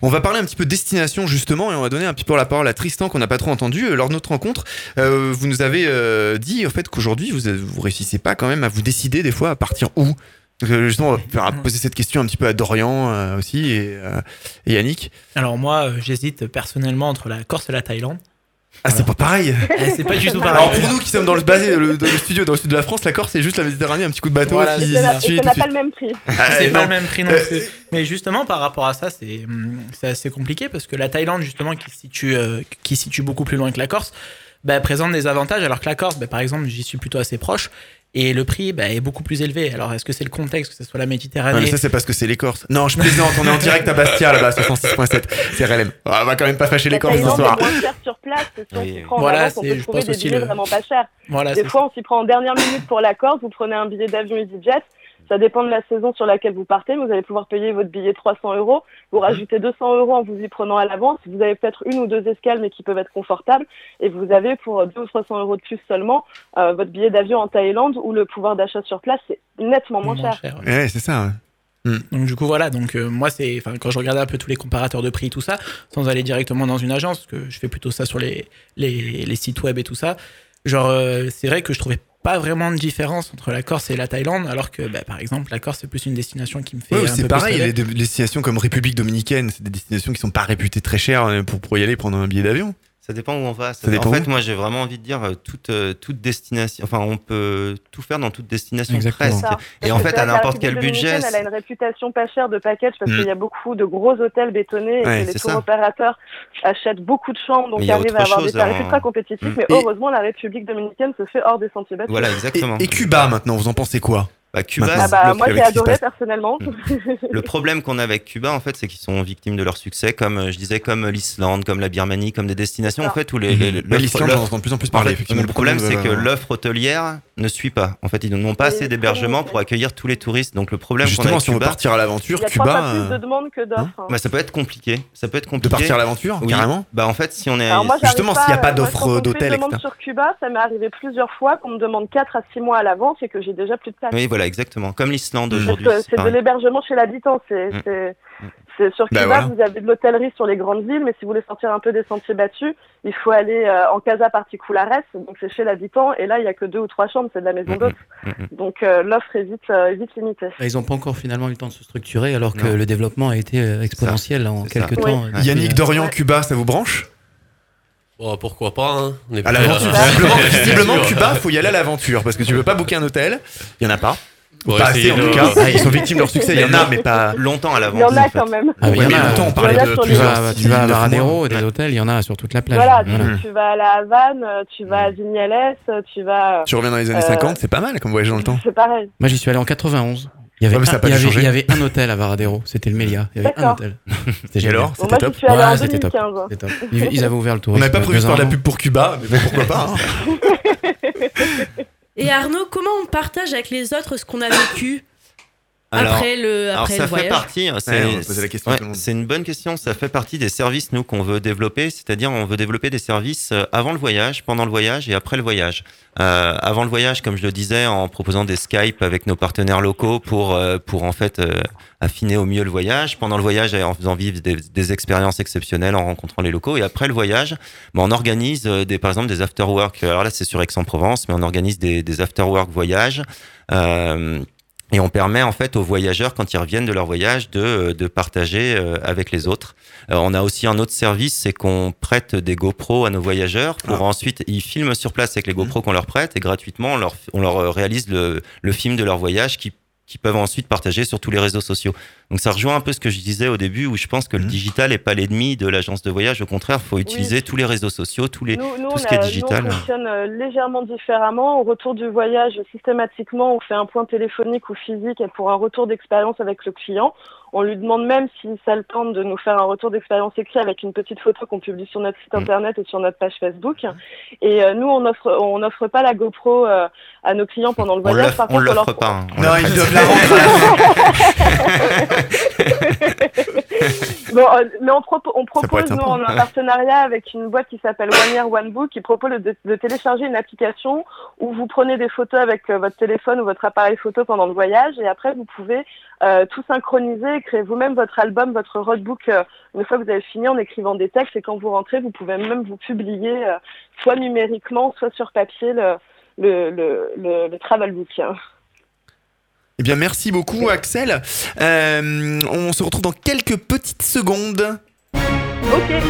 On va parler un petit peu destination justement et on va donner un petit peu la parole à Tristan qu'on n'a pas trop entendu euh, lors de notre rencontre. Euh, vous nous avez euh, dit en fait qu'aujourd'hui vous vous réussissez pas quand même à vous décider des fois à partir où? Euh, justement, on va poser cette question un petit peu à Dorian aussi et, et Yannick. Alors moi, j'hésite personnellement entre la Corse et la Thaïlande. Ah, c'est pas pareil. C'est pas du tout Alors pareil. pour nous qui sommes dans le basé le, dans le studio dans le sud de la France, la Corse c'est juste la Méditerranée, un petit coup de bateau Voilà, qui ça n'a- pas le même prix. Ah, c'est pas le même prix non Euh, plus. Mais justement, par rapport à ça, c'est hum, c'est assez compliqué parce que la Thaïlande, justement, qui se situe, euh, qui situe beaucoup plus loin que la Corse, bah, présente des avantages, alors que la Corse, bah, par exemple, j'y suis plutôt assez proche. Et le prix bah, est beaucoup plus élevé. Alors, est-ce que c'est le contexte, que ce soit la Méditerranée? Ça c'est parce que c'est les Corses. Non, je plaisante, on est en direct à Bastia là-bas, 66.7. C'est RLM. Ah, on va quand même pas fâcher les Corses ce soir. moins cher sur place. Si on Oui, s'y oui. prend en Voilà, on peut je trouver pense des aussi billets le- vraiment pas chers. Voilà, Des c'est fois, on s'y prend en dernière minute pour la Corse. Vous prenez un billet d'avion EasyJet. Ça dépend de la saison sur laquelle vous partez. mais Vous allez pouvoir payer votre billet 300 euros. Vous rajoutez 200 euros en vous y prenant à l'avance. Vous avez peut-être une ou deux escales, mais qui peuvent être confortables. Et vous avez pour 200 ou 300 euros de plus seulement euh, votre billet d'avion en Thaïlande où le pouvoir d'achat sur place c'est nettement moins cher. cher. ouais. Ouais, c'est ça. ouais. Donc du coup voilà, donc euh, moi c'est, enfin quand je regardais un peu tous les comparateurs de prix tout ça, sans aller directement dans une agence, parce que je fais plutôt ça sur les les, les sites web et tout ça, genre euh, c'est vrai que je trouvais pas vraiment de différence entre la Corse et la Thaïlande, alors que bah, par exemple la Corse c'est plus une destination qui me fait Ouais, c'est pareil, les, destinations comme République Dominicaine, c'est des destinations qui sont pas réputées très chères pour, pour y aller prendre un billet d'avion. Ça dépend où on va. Ça dépend en fait, où. moi, j'ai vraiment envie de dire euh, toute, euh, toute destination. Enfin, on peut tout faire dans toute destination Exactement. presque. Ça. Et en fait, à n'importe quel République budget. dominicaine, Elle a une réputation pas chère de package parce Mm. qu'il y a beaucoup de gros hôtels bétonnés et que les tours opérateurs achètent beaucoup de chambres, donc Mais il ils y a arrivent à avoir chose, des tarifs hein. ultra compétitifs. Mm. Mais Et- heureusement, la République dominicaine se fait hors des sentiers battus. Voilà, Et, exactement. et Cuba maintenant, vous en pensez quoi? Bah, Cuba. Ah bah, moi, j'ai adoré passe. personnellement. le problème qu'on a avec Cuba, en fait, c'est qu'ils sont victimes de leur succès, comme euh, je disais, comme l'Islande, comme la Birmanie, comme des destinations, en fait, où les, les- l'Islande, j'en entends de plus en plus En parler. fait, effectivement. le problème, de c'est que va- l'offre hôtelière ne suit pas. En fait, ils n'ont pas assez d'hébergement pour accueillir tous les touristes. Donc, le problème Justement, avec si on veut Cuba, partir à l'aventure, Il y a trois Cuba, fois plus de euh, demandes que d'offres. hein. bah, ça peut être compliqué. Ça peut être de compliqué. partir à l'aventure, Oui. carrément. Bah, en fait, si on est. Alors moi, j'arrive Justement, s'il y a pas d'offre d'hôtel, sur Cuba, ça m'est arrivé plusieurs fois qu'on me demande 4 à 6 mois à l'avance et que j'ai déjà plus de place. Oui, voilà, exactement. Comme l'Islande Mm. aujourd'hui. C'est de l'hébergement chez l'habitant, c'est Mm. C'est sur Bah, Cuba, voilà. vous avez de l'hôtellerie sur les grandes villes, mais si vous voulez sortir un peu des sentiers battus, il faut aller euh, en casa particulares, donc c'est chez l'habitant, et là il y a que deux ou trois chambres, c'est de la maison Mhm. d'hôte. Donc euh, l'offre est vite, euh, vite limitée. Bah, Ils n'ont pas encore finalement eu le temps de se structurer, alors que Non. le développement a été exponentiel en ça. quelques Oui. temps. Yannick euh, Dorian, Cuba, ça vous branche? Bon, pourquoi pas hein. On est À l'aventure. Visiblement. Cuba, faut y aller à l'aventure parce que tu veux pas booker un hôtel, il y en a pas. Pas assez essayer en tout cas. Ah, ils sont victimes de leur succès, il y en a, mais pas. Longtemps à Il l'avance. y en a quand même. Ah, il y en a, longtemps, on il parlait de Tu vas, tu vas à et des hôtels, il y en a sur toute la plage. Voilà, Voilà. tu, tu vas à la Havane, euh, tu vas à Vignales, euh, tu vas. Tu reviens dans les années Euh, 50, c'est pas mal comme voyage dans le temps. C'est pareil. Moi, j'y suis allé en 91. Il y avait, Ouais, un, il y avait, changer. il y avait un hôtel à Varadero, c'était le Mélia. Il y avait un hôtel. C'était alors C'était top en Ouais, c'était top. 2015. C'était top. Ils, ils avaient ouvert le On tourisme. n'avait pas prévu de faire de la pub pour Cuba, mais bon, pourquoi pas. hein. Et Arnaud, comment on partage avec les autres ce qu'on a vécu? Alors- après le, Alors après ça le fait voyage partie, Ouais, c'est ouais, une bonne question, ça fait partie des services nous qu'on veut développer, c'est-à-dire on veut développer des services euh, avant le voyage, pendant le voyage et après le voyage. Euh, avant le voyage, comme je le disais, en proposant des Skype avec nos partenaires locaux pour euh, pour en fait euh, affiner au mieux le voyage. Pendant le voyage, en faisant vivre des, des expériences exceptionnelles, en rencontrant les locaux. Et après le voyage, ben, on organise euh, des par exemple des after work. Alors là, c'est sur Aix-en-Provence, mais on organise des, des after work voyages. Euh, et on permet en fait aux voyageurs, quand ils reviennent de leur voyage, de, de partager euh, avec les autres. Euh, on a aussi un autre service, c'est qu'on prête des GoPro à nos voyageurs pour ensuite ils filment sur place avec les GoPro qu'on leur prête et gratuitement on leur, on leur euh, réalise le, le film de leur voyage qui qui peuvent ensuite partager sur tous les réseaux sociaux. Donc ça rejoint un peu ce que je disais au début où je pense que le digital est pas l'ennemi de l'agence de voyage. Au contraire, faut utiliser tous les réseaux sociaux, tous les Nous, nous, tout ce qui est digital. Nous, on fonctionne euh, légèrement différemment. Au retour du voyage, systématiquement, on fait un point téléphonique ou physique pour un retour d'expérience avec le client. On lui demande même si ça le tente de nous faire un retour d'expérience écrit avec une petite photo qu'on publie sur notre site Mm. internet ou sur notre page Facebook. Et euh, nous, on offre, on n'offre pas la GoPro euh, à nos clients pendant le On voyage. l'offre Par on contre, l'offre leur- pas. hein. On Non, ils doivent la rendre à la Bon, euh, mais on, propo- on propose, nous, un partenariat avec une boîte qui s'appelle One Year One Book qui propose de, de télécharger une application où vous prenez des photos avec euh, votre téléphone ou votre appareil photo pendant le voyage et après vous pouvez euh, tout synchroniser créer vous-même votre album, votre roadbook une fois que vous avez fini en écrivant des textes et quand vous rentrez, vous pouvez même vous publier euh, soit numériquement, soit sur papier le, le, le, le, le travel book. hein. Eh bien, merci beaucoup, Axel. Euh, on se retrouve dans quelques petites secondes. Ok.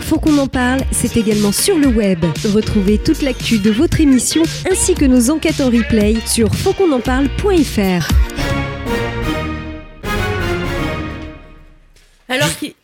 Faut qu'on en parle, c'est également sur le web. Retrouvez toute l'actu de votre émission ainsi que nos enquêtes en replay sur fautquonenparle.fr. Alors qu'il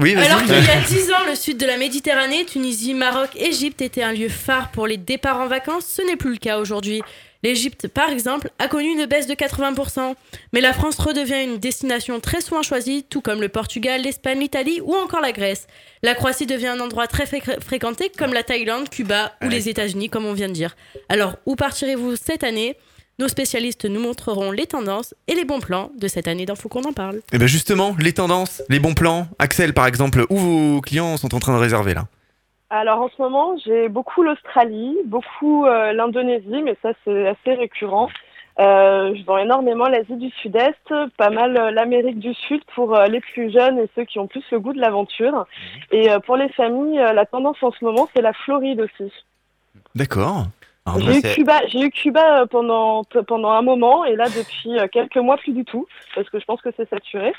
Oui, alors qu'il y a 10 ans, le sud de la Méditerranée, Tunisie, Maroc, Égypte était un lieu phare pour les départs en vacances, ce n'est plus le cas aujourd'hui. L'Égypte, par exemple, a connu une baisse de 80%, mais la France redevient une destination très souvent choisie, tout comme le Portugal, l'Espagne, l'Italie ou encore la Grèce. La Croatie devient un endroit très fré- fréquenté comme la Thaïlande, Cuba ou les États-Unis, comme on vient de dire. Alors, où partirez-vous cette année? Nos spécialistes nous montreront les tendances et les bons plans de cette année Faut qu'on en parle. Eh bien, justement, les tendances, les bons plans. Axel, par exemple, où vos clients sont en train de réserver là? Alors en ce moment, j'ai beaucoup l'Australie, beaucoup euh, l'Indonésie, mais ça c'est assez récurrent. Euh, je vends énormément l'Asie du Sud-Est, pas mal euh, l'Amérique du Sud pour euh, les plus jeunes et ceux qui ont plus le goût de l'aventure. Et euh, pour les familles, euh, la tendance en ce moment, c'est la Floride aussi. D'accord. Ah, J'ai eu Cuba, j'ai eu Cuba euh, pendant pendant un moment et là depuis euh, quelques mois plus du tout parce que je pense que c'est saturé.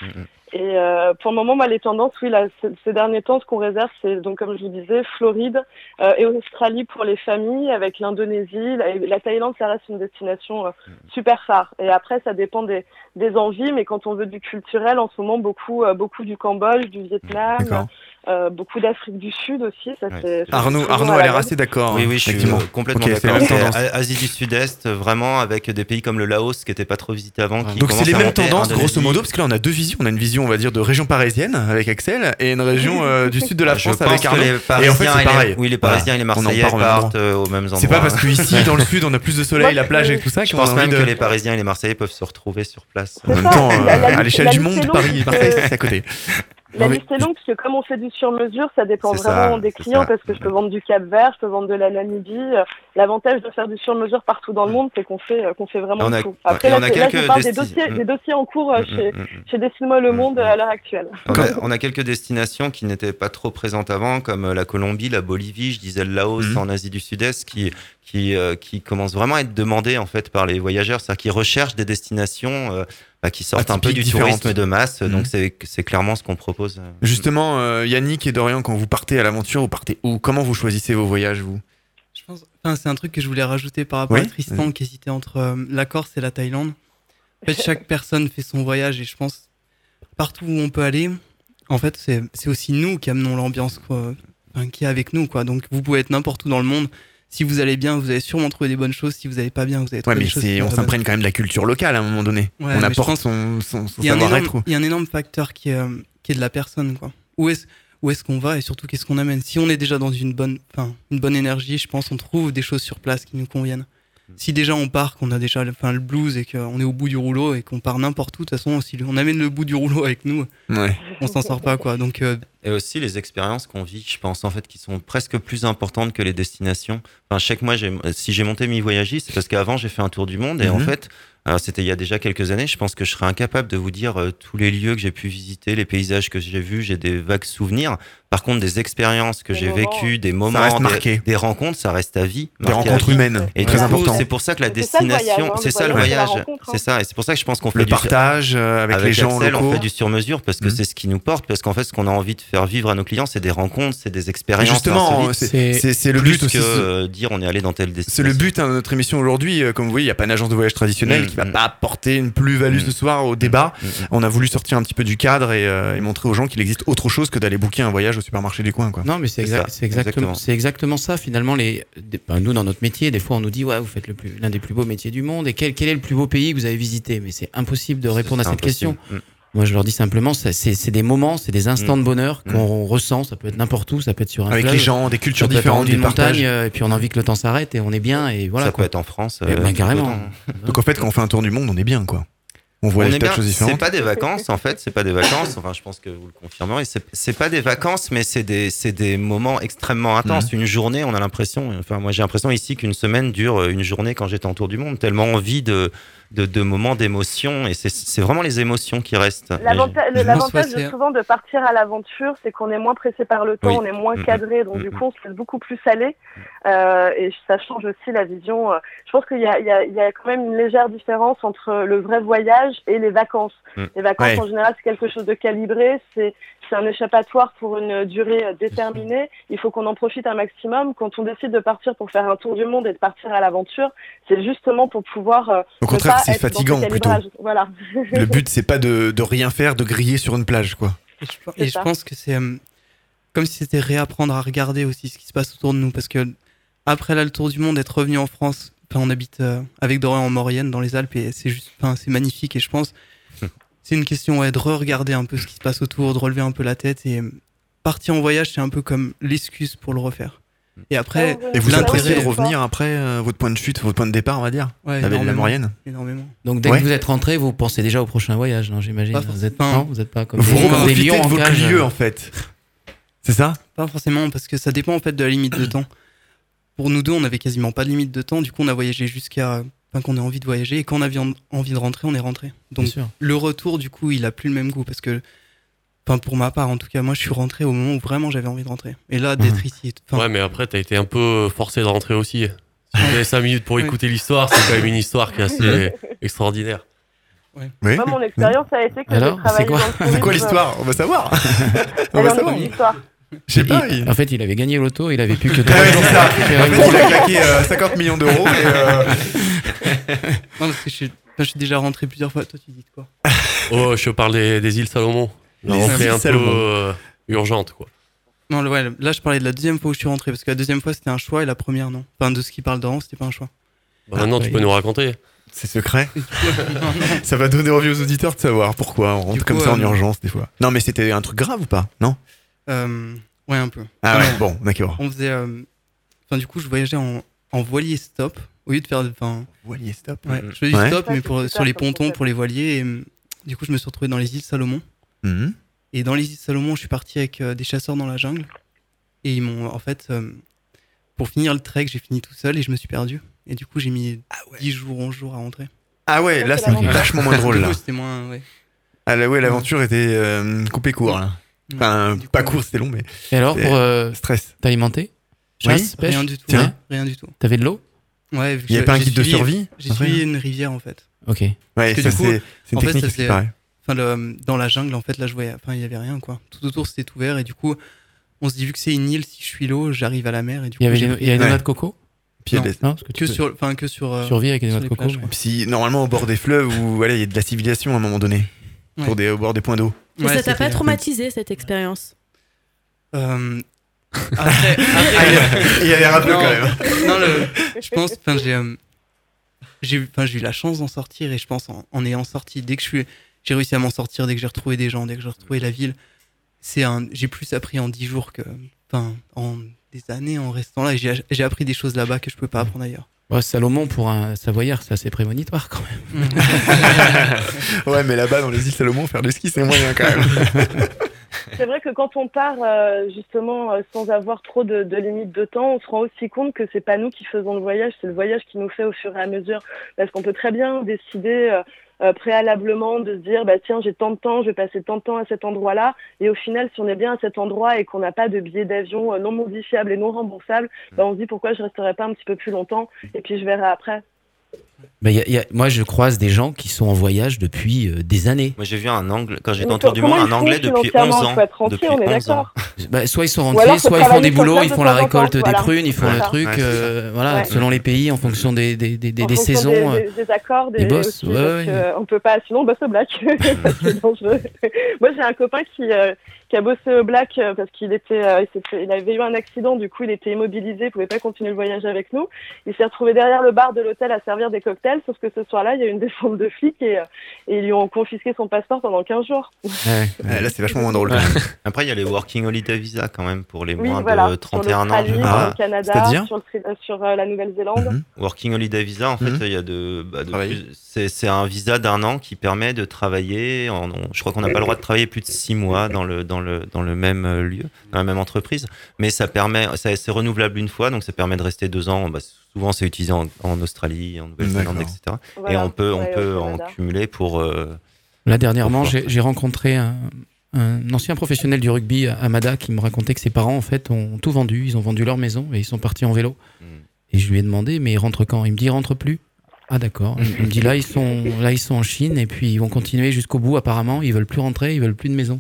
Et euh, pour le moment, moi, les tendances, oui, là, ces derniers temps, ce qu'on réserve, c'est donc comme je vous disais, Floride euh, et Australie pour les familles, avec l'Indonésie, la, la Thaïlande, ça reste une destination euh, super phare. Et après, ça dépend des, des envies, mais quand on veut du culturel, en ce moment, beaucoup euh, beaucoup du Cambodge, du Vietnam, euh, beaucoup d'Afrique du Sud aussi. Ça, c'est- ça, Arnaud, Arnaud l'air mode. assez d'accord. Oui, oui, je suis effectivement. complètement Ok, c'est d'accord. Asie du Sud-Est, vraiment, avec des pays comme le Laos qui n'étaient pas trop visités avant. qui Donc c'est les mêmes tendances, grosso modo, parce que là on a deux visions. On a une vision, on va dire, de région parisienne avec Axel et une région euh, du sud de la Je France avec Arnaud. les et en Parisiens fait et c'est les- pareil. oui, les Voilà. Parisiens et les Marseillais part au même partent, endroit. euh, aux mêmes C'est pas endroits. parce que ici, dans le sud, on a plus de soleil, la plage et tout ça Je pense même de. que les Parisiens et les Marseillais peuvent se retrouver sur place. En même temps, la- la euh, à l'échelle du monde, Paris et Marseille, c'est à côté. La liste est longue parce que comme on fait du sur mesure, ça dépend vraiment ça, des clients ça. parce que je peux vendre du Cap Vert, je peux vendre de la Namibie, euh, l'avantage de faire du sur-mesure partout dans le monde, c'est qu'on fait, euh, qu'on fait vraiment On a- tout. Après, là, on a là, je quelques parle des dossiers, Mm. des dossiers en cours euh, Mm, chez, mm, mm. chez Destine-moi le monde à l'heure actuelle. On a, on a quelques destinations qui n'étaient pas trop présentes avant, comme la Colombie, la Bolivie, je disais le Laos en Asie du Sud-Est, qui, qui, euh, qui commencent vraiment à être demandées en fait par les voyageurs, c'est-à-dire qu'ils recherchent des destinations euh, bah, qui sortent un peu du différentes. tourisme de masse. Mhm. Donc c'est c'est clairement ce qu'on propose. euh. Justement, euh, Yannick et Dorian, quand vous partez à l'aventure, vous partez où? Comment vous choisissez vos voyages, vous? Je pense, enfin, c'est un truc que je voulais rajouter par rapport Oui, à Tristan qui hésitait entre euh, la Corse et la Thaïlande. En fait, chaque personne fait son voyage et je pense partout où on peut aller, en fait, c'est c'est aussi nous qui amenons l'ambiance quoi, enfin, qui est avec nous. Quoi. Donc vous pouvez être n'importe où dans le monde. Si vous allez bien, vous allez sûrement trouver des bonnes choses. Si vous allez pas bien, vous allez Ouais, trouver mais des choses. on s'imprègne quand même de la culture locale à un moment donné. Ouais, on mais pense- son, son, son il y, a un savoir-être. énorme, ou- il y a un énorme facteur qui est, euh, qui est de la personne. Quoi. Où est-ce où est-ce qu'on va et surtout qu'est-ce qu'on amène? Si on est déjà dans une bonne, enfin, une bonne énergie, je pense on trouve des choses sur place qui nous conviennent. Si déjà on part, qu'on a déjà le- enfin, le blues et qu'on est au bout du rouleau et qu'on part n'importe où, de toute façon, si on amène le bout du rouleau avec nous, Ouais. on s'en sort pas. quoi. Donc, euh, Et aussi les expériences qu'on vit, je pense en fait, qui sont presque plus importantes que les destinations. Enfin, chaque mois, si j'ai monté mi voyagiste, c'est parce qu'avant j'ai fait un tour du monde et en Mhm. fait, alors c'était il y a déjà quelques années, je pense que je serais incapable de vous dire euh, tous les lieux que j'ai pu visiter, les paysages que j'ai vus, j'ai des vagues souvenirs. Par contre, des expériences que j'ai vécues, des moments, des, des rencontres, ça reste à vie. Des rencontres vie. humaines, Et très important. C'est pour ça que la C'est ça, le voyage, destination, hein, c'est ça le voyage, c'est rencontre, hein. c'est ça. Et c'est pour ça que je pense qu'on fait Le du partage euh, avec, les gens Axel, locaux. on fait du sur-mesure parce que Mhm. c'est ce qui nous porte, parce qu'en fait, ce qu'on a envie de faire vivre à nos clients, c'est des rencontres, c'est des Et expériences. justement, c'est, C'est- c'est, c'est le but aussi. que c'est- dire on est allé dans telle C'est destination. le but hein, de notre émission aujourd'hui. Euh, Comme vous voyez, il n'y a pas une agence de voyage traditionnelle Mm, qui va mm. pas apporter une plus-value Mm. ce soir au débat. Mm, mm. On a voulu sortir un petit peu du cadre et, euh, et montrer aux gens qu'il existe autre chose que d'aller booker un voyage au supermarché du coin. Quoi. Non, mais c'est exactement, c'est exactement ça. Finalement, les, ben, nous dans notre métier, des fois, on nous dit ouais, vous faites l'un des plus beaux métiers du monde. Et quel, quel est le plus beau pays que vous avez visité? Mais c'est impossible de répondre à cette question. Moi, je leur dis simplement, c'est c'est des moments, c'est des instants Mm. de bonheur qu'on ressent. Ça peut être n'importe où, ça peut être sur un Avec fleuve, les gens, des cultures différentes, des partages. montagne, euh, et puis on a envie que le temps s'arrête et on est bien et voilà. ça quoi. peut être en France. Eh ben, tout carrément. Donc en fait, quand on fait un tour du monde, on est bien. quoi. On voit On les choses C'est différentes. pas des vacances en fait, c'est pas des vacances. Enfin, je pense que vous le confirmerez. C'est c'est pas des vacances, mais c'est des c'est des moments extrêmement intenses. Mhm. Une journée, on a l'impression. Enfin, moi, j'ai l'impression ici qu'une semaine dure euh, une journée quand j'étais en tour du monde. Tellement envie de de, de moments d'émotion et c'est c'est vraiment les émotions qui restent. L'avantage souvent de partir à l'aventure, c'est qu'on est moins pressé par le temps, Oui. on est moins Mhm. cadré, donc du Mhm. coup on se laisse beaucoup plus aller. Euh, et ça change aussi la vision. euh, Je pense qu'il y a, il y, a, il y a quand même une légère différence entre le vrai voyage et les vacances. Les vacances Ouais. en général c'est quelque chose de calibré, c'est c'est un échappatoire pour une durée déterminée. Il faut qu'on en profite un maximum. Quand on décide de partir pour faire un tour du monde et de partir à l'aventure, c'est justement pour pouvoir. euh, Au contraire, c'est fatigant, plutôt. Voilà. Le but, c'est pas de, de rien faire, de griller sur une plage. quoi. Et je, et pense que c'est euh, comme si c'était réapprendre à regarder aussi ce qui se passe autour de nous. Parce que après là, le tour du monde, être revenu en France, on habite euh, avec Dorian en Maurienne, dans les Alpes, et c'est juste, c'est magnifique. Et je pense, c'est une question ouais, de re-regarder un peu ce qui se passe autour, de relever un peu la tête. Et partir en voyage, c'est un peu comme l'excuse pour le refaire. Et après, Et vous appréciez de revenir après euh, votre point de chute, votre point de départ, on va dire ouais, Avec la énormément, moyenne énormément. Donc dès Ouais. que vous êtes rentré, vous pensez déjà au prochain voyage, non J'imagine? Pas Vous êtes non, vous êtes pas comme Vous des, comme des profitez lions de en votre cage. lieu, en fait. C'est ça? Pas forcément, parce que ça dépend en fait de la limite de temps. Pour nous deux, on avait quasiment pas de limite de temps. Du coup, on a voyagé jusqu'à enfin, qu'on ait envie de voyager. Et quand on avait en- envie de rentrer, on est rentré. Donc le retour, du coup, il a plus le même goût parce que, enfin, pour ma part, en tout cas, moi, je suis rentré au moment où vraiment j'avais envie de rentrer. Et là, d'être Mhm. ici, Ouais, mais après, t'as été un peu forcé de rentrer aussi. Si tu avais 5 minutes pour Ouais. écouter l'histoire, c'est quand même une histoire qui est assez extraordinaire. Oui. Moi, mon expérience a été que j'ai travaillé c'est quoi l'histoire? On va savoir. on va savoir. Je sais pas. il- En fait, il avait gagné l'auto, il avait plus que Ah trois ouais, jours c'est pour ça. récupérer En le fait, il a claqué euh, 50 millions d'euros. euh, non, parce que je suis, enfin, je suis déjà rentré plusieurs fois. Toi, tu dis quoi Oh, je parle des, des îles Salomon. La rentrée un peu euh, urgente, quoi. Non, le- ouais, là, je parlais de la deuxième fois où je suis rentré parce que la deuxième fois, c'était un choix et la première, non. Enfin, de ce qui parle d'avant, c'était pas un choix. Bah, maintenant, tu peux nous raconter. C'est secret. Ça va donner envie aux auditeurs de savoir pourquoi on rentre comme ça en euh, urgence des fois. Non, mais c'était un truc grave ou pas? Non? Euh, ouais, un peu. Ah Enfin, ouais, bon, d'accord. On faisait. euh, Enfin, du coup, je voyageais en, en voilier stop au lieu de faire. Enfin, Voilier stop. ouais, je faisais du Ouais. stop, mais pour, sur les pontons pour les voiliers. Et, hum, du coup, je me suis retrouvé dans les îles Salomon. Mhm. Et dans les îles Salomon, je suis parti avec euh, des chasseurs dans la jungle. Et ils m'ont, en fait, euh, pour finir le trek, j'ai fini tout seul et je me suis perdu. Et du coup, j'ai mis 10 jours, 11 jours à rentrer. Ah ouais, là c'est vachement moins drôle là. c'était moins. Ouais. Ah là ouais, l'aventure était euh, coupée court là. Enfin, pas court, c'était long, mais. Et alors, pour euh, stress. t'alimenter Chasse, pêche Rien du tout. Tiens. Rien du tout. T'avais de l'eau Ouais, vu que Il y avait j'ai- pas un guide de suivi- survie J'ai suivi une rivière en fait. Ok. Ouais, Parce que ça, du coup, c'est- c'est une en fait, technique ça faisait- pareil. Enfin, le- dans la jungle, en fait, là, je voyais, enfin, il y avait rien quoi. Tout autour, c'était ouvert et du coup, on se dit vu que c'est une île, si je suis l'eau, j'arrive à la mer et du Il y coup, avait des- il y avait des Ouais. noix de coco a Non. des- Non, parce que tu que peux- sur, enfin, que sur. euh, Survie avec des noix de coco, plages. Si normalement au bord des fleuves où il y a de la civilisation à un moment donné, Ouais. pour des, au bord des points d'eau. Et Ouais, ça t'a pas traumatisé cette expérience Euh, après, après- Il y a l'air un peu Non, quand même. Non, le- je pense, enfin, j'ai, euh, j'ai, eu- enfin, j'ai eu la chance d'en sortir et je pense en, en ayant sorti, dès que je suis, j'ai réussi à m'en sortir, dès que j'ai retrouvé des gens, dès que j'ai retrouvé la ville, c'est un, j'ai plus appris en dix jours que, enfin, en des années en restant là. et J'ai, j'ai appris des choses là-bas que je peux pas apprendre ailleurs. Ouais, Salomon, pour un Savoyard, c'est assez prémonitoire quand même. ouais, mais là-bas dans les îles Salomon, faire du ski c'est moyen quand même. C'est vrai que quand on part euh, justement euh, sans avoir trop de, de limites de temps, on se rend aussi compte que c'est pas nous qui faisons le voyage, c'est le voyage qui nous fait au fur et à mesure. Parce qu'on peut très bien décider euh, euh, préalablement de se dire bah tiens j'ai tant de temps, je vais passer tant de temps à cet endroit-là, et au final si on est bien à cet endroit et qu'on n'a pas de billet d'avion euh, non modifiable et non remboursable, bah, on se dit pourquoi je resterai pas un petit peu plus longtemps et puis je verrai après. Bah, y a- y a- moi, je croise des gens qui sont en voyage depuis euh, des années. Moi, j'ai vu un anglais, quand j'étais en tour du monde, ils un anglais depuis 11 financièrement ans. Depuis on est 11 ans. d'accord. Bah, soit ils sont alors, faut soit ils font des boulots, ils font la récolte des prunes, ils font le truc, euh, voilà, Ouais. selon les pays, en fonction des, des, des, des- En des fonction saisons. des, euh. des- des accords, des, des boss, aussi, ouais, parce ouais. que on peut pas, sinon on bosse au black. Moi, j'ai un copain qui, euh, qui a bossé au black euh, parce qu'il était, euh, il, s'est fait- il avait eu un accident, du coup, il était immobilisé, il pouvait pas continuer le voyage avec nous. Il s'est retrouvé derrière le bar de l'hôtel à servir des cocktails, sauf que ce soir-là, il y a eu une descente de flics et, euh, et ils lui ont confisqué son passeport pendant 15 jours. Ouais, là c'est vachement moins drôle. Après, il y a les Working Holiday Visa quand même pour les Oui, moins voilà. de 31 ans. Sur l'Australie, Ah, sur le Canada, sur, le sur euh, la Nouvelle-Zélande. Working Holiday Visa, en fait, Mhm. il y a de, bah, de plus- c'est, un visa d'un an qui permet de travailler. En, on- je crois qu'on n'a pas le droit de travailler plus de six mois dans le dans le dans le même euh, lieu, dans la même entreprise, mais ça permet, ça, c'est renouvelable une fois, donc ça permet de rester deux ans. Bah, souvent, c'est utilisé en, en Australie, en Nouvelle-Zélande, etc. Et on peut on peut en cumuler pour. euh, Là, dernièrement, j'ai rencontré un, un ancien professionnel du rugby à Amada qui me racontait que ses parents, en fait, ont tout vendu. Ils ont vendu leur maison et ils sont partis en vélo. Et je lui ai demandé, mais ils rentrent quand? Il me dit, ils rentrent plus. Ah d'accord. Il me dit là ils sont là ils sont en Chine et puis ils vont continuer jusqu'au bout apparemment. Ils veulent plus rentrer, ils veulent plus de maison.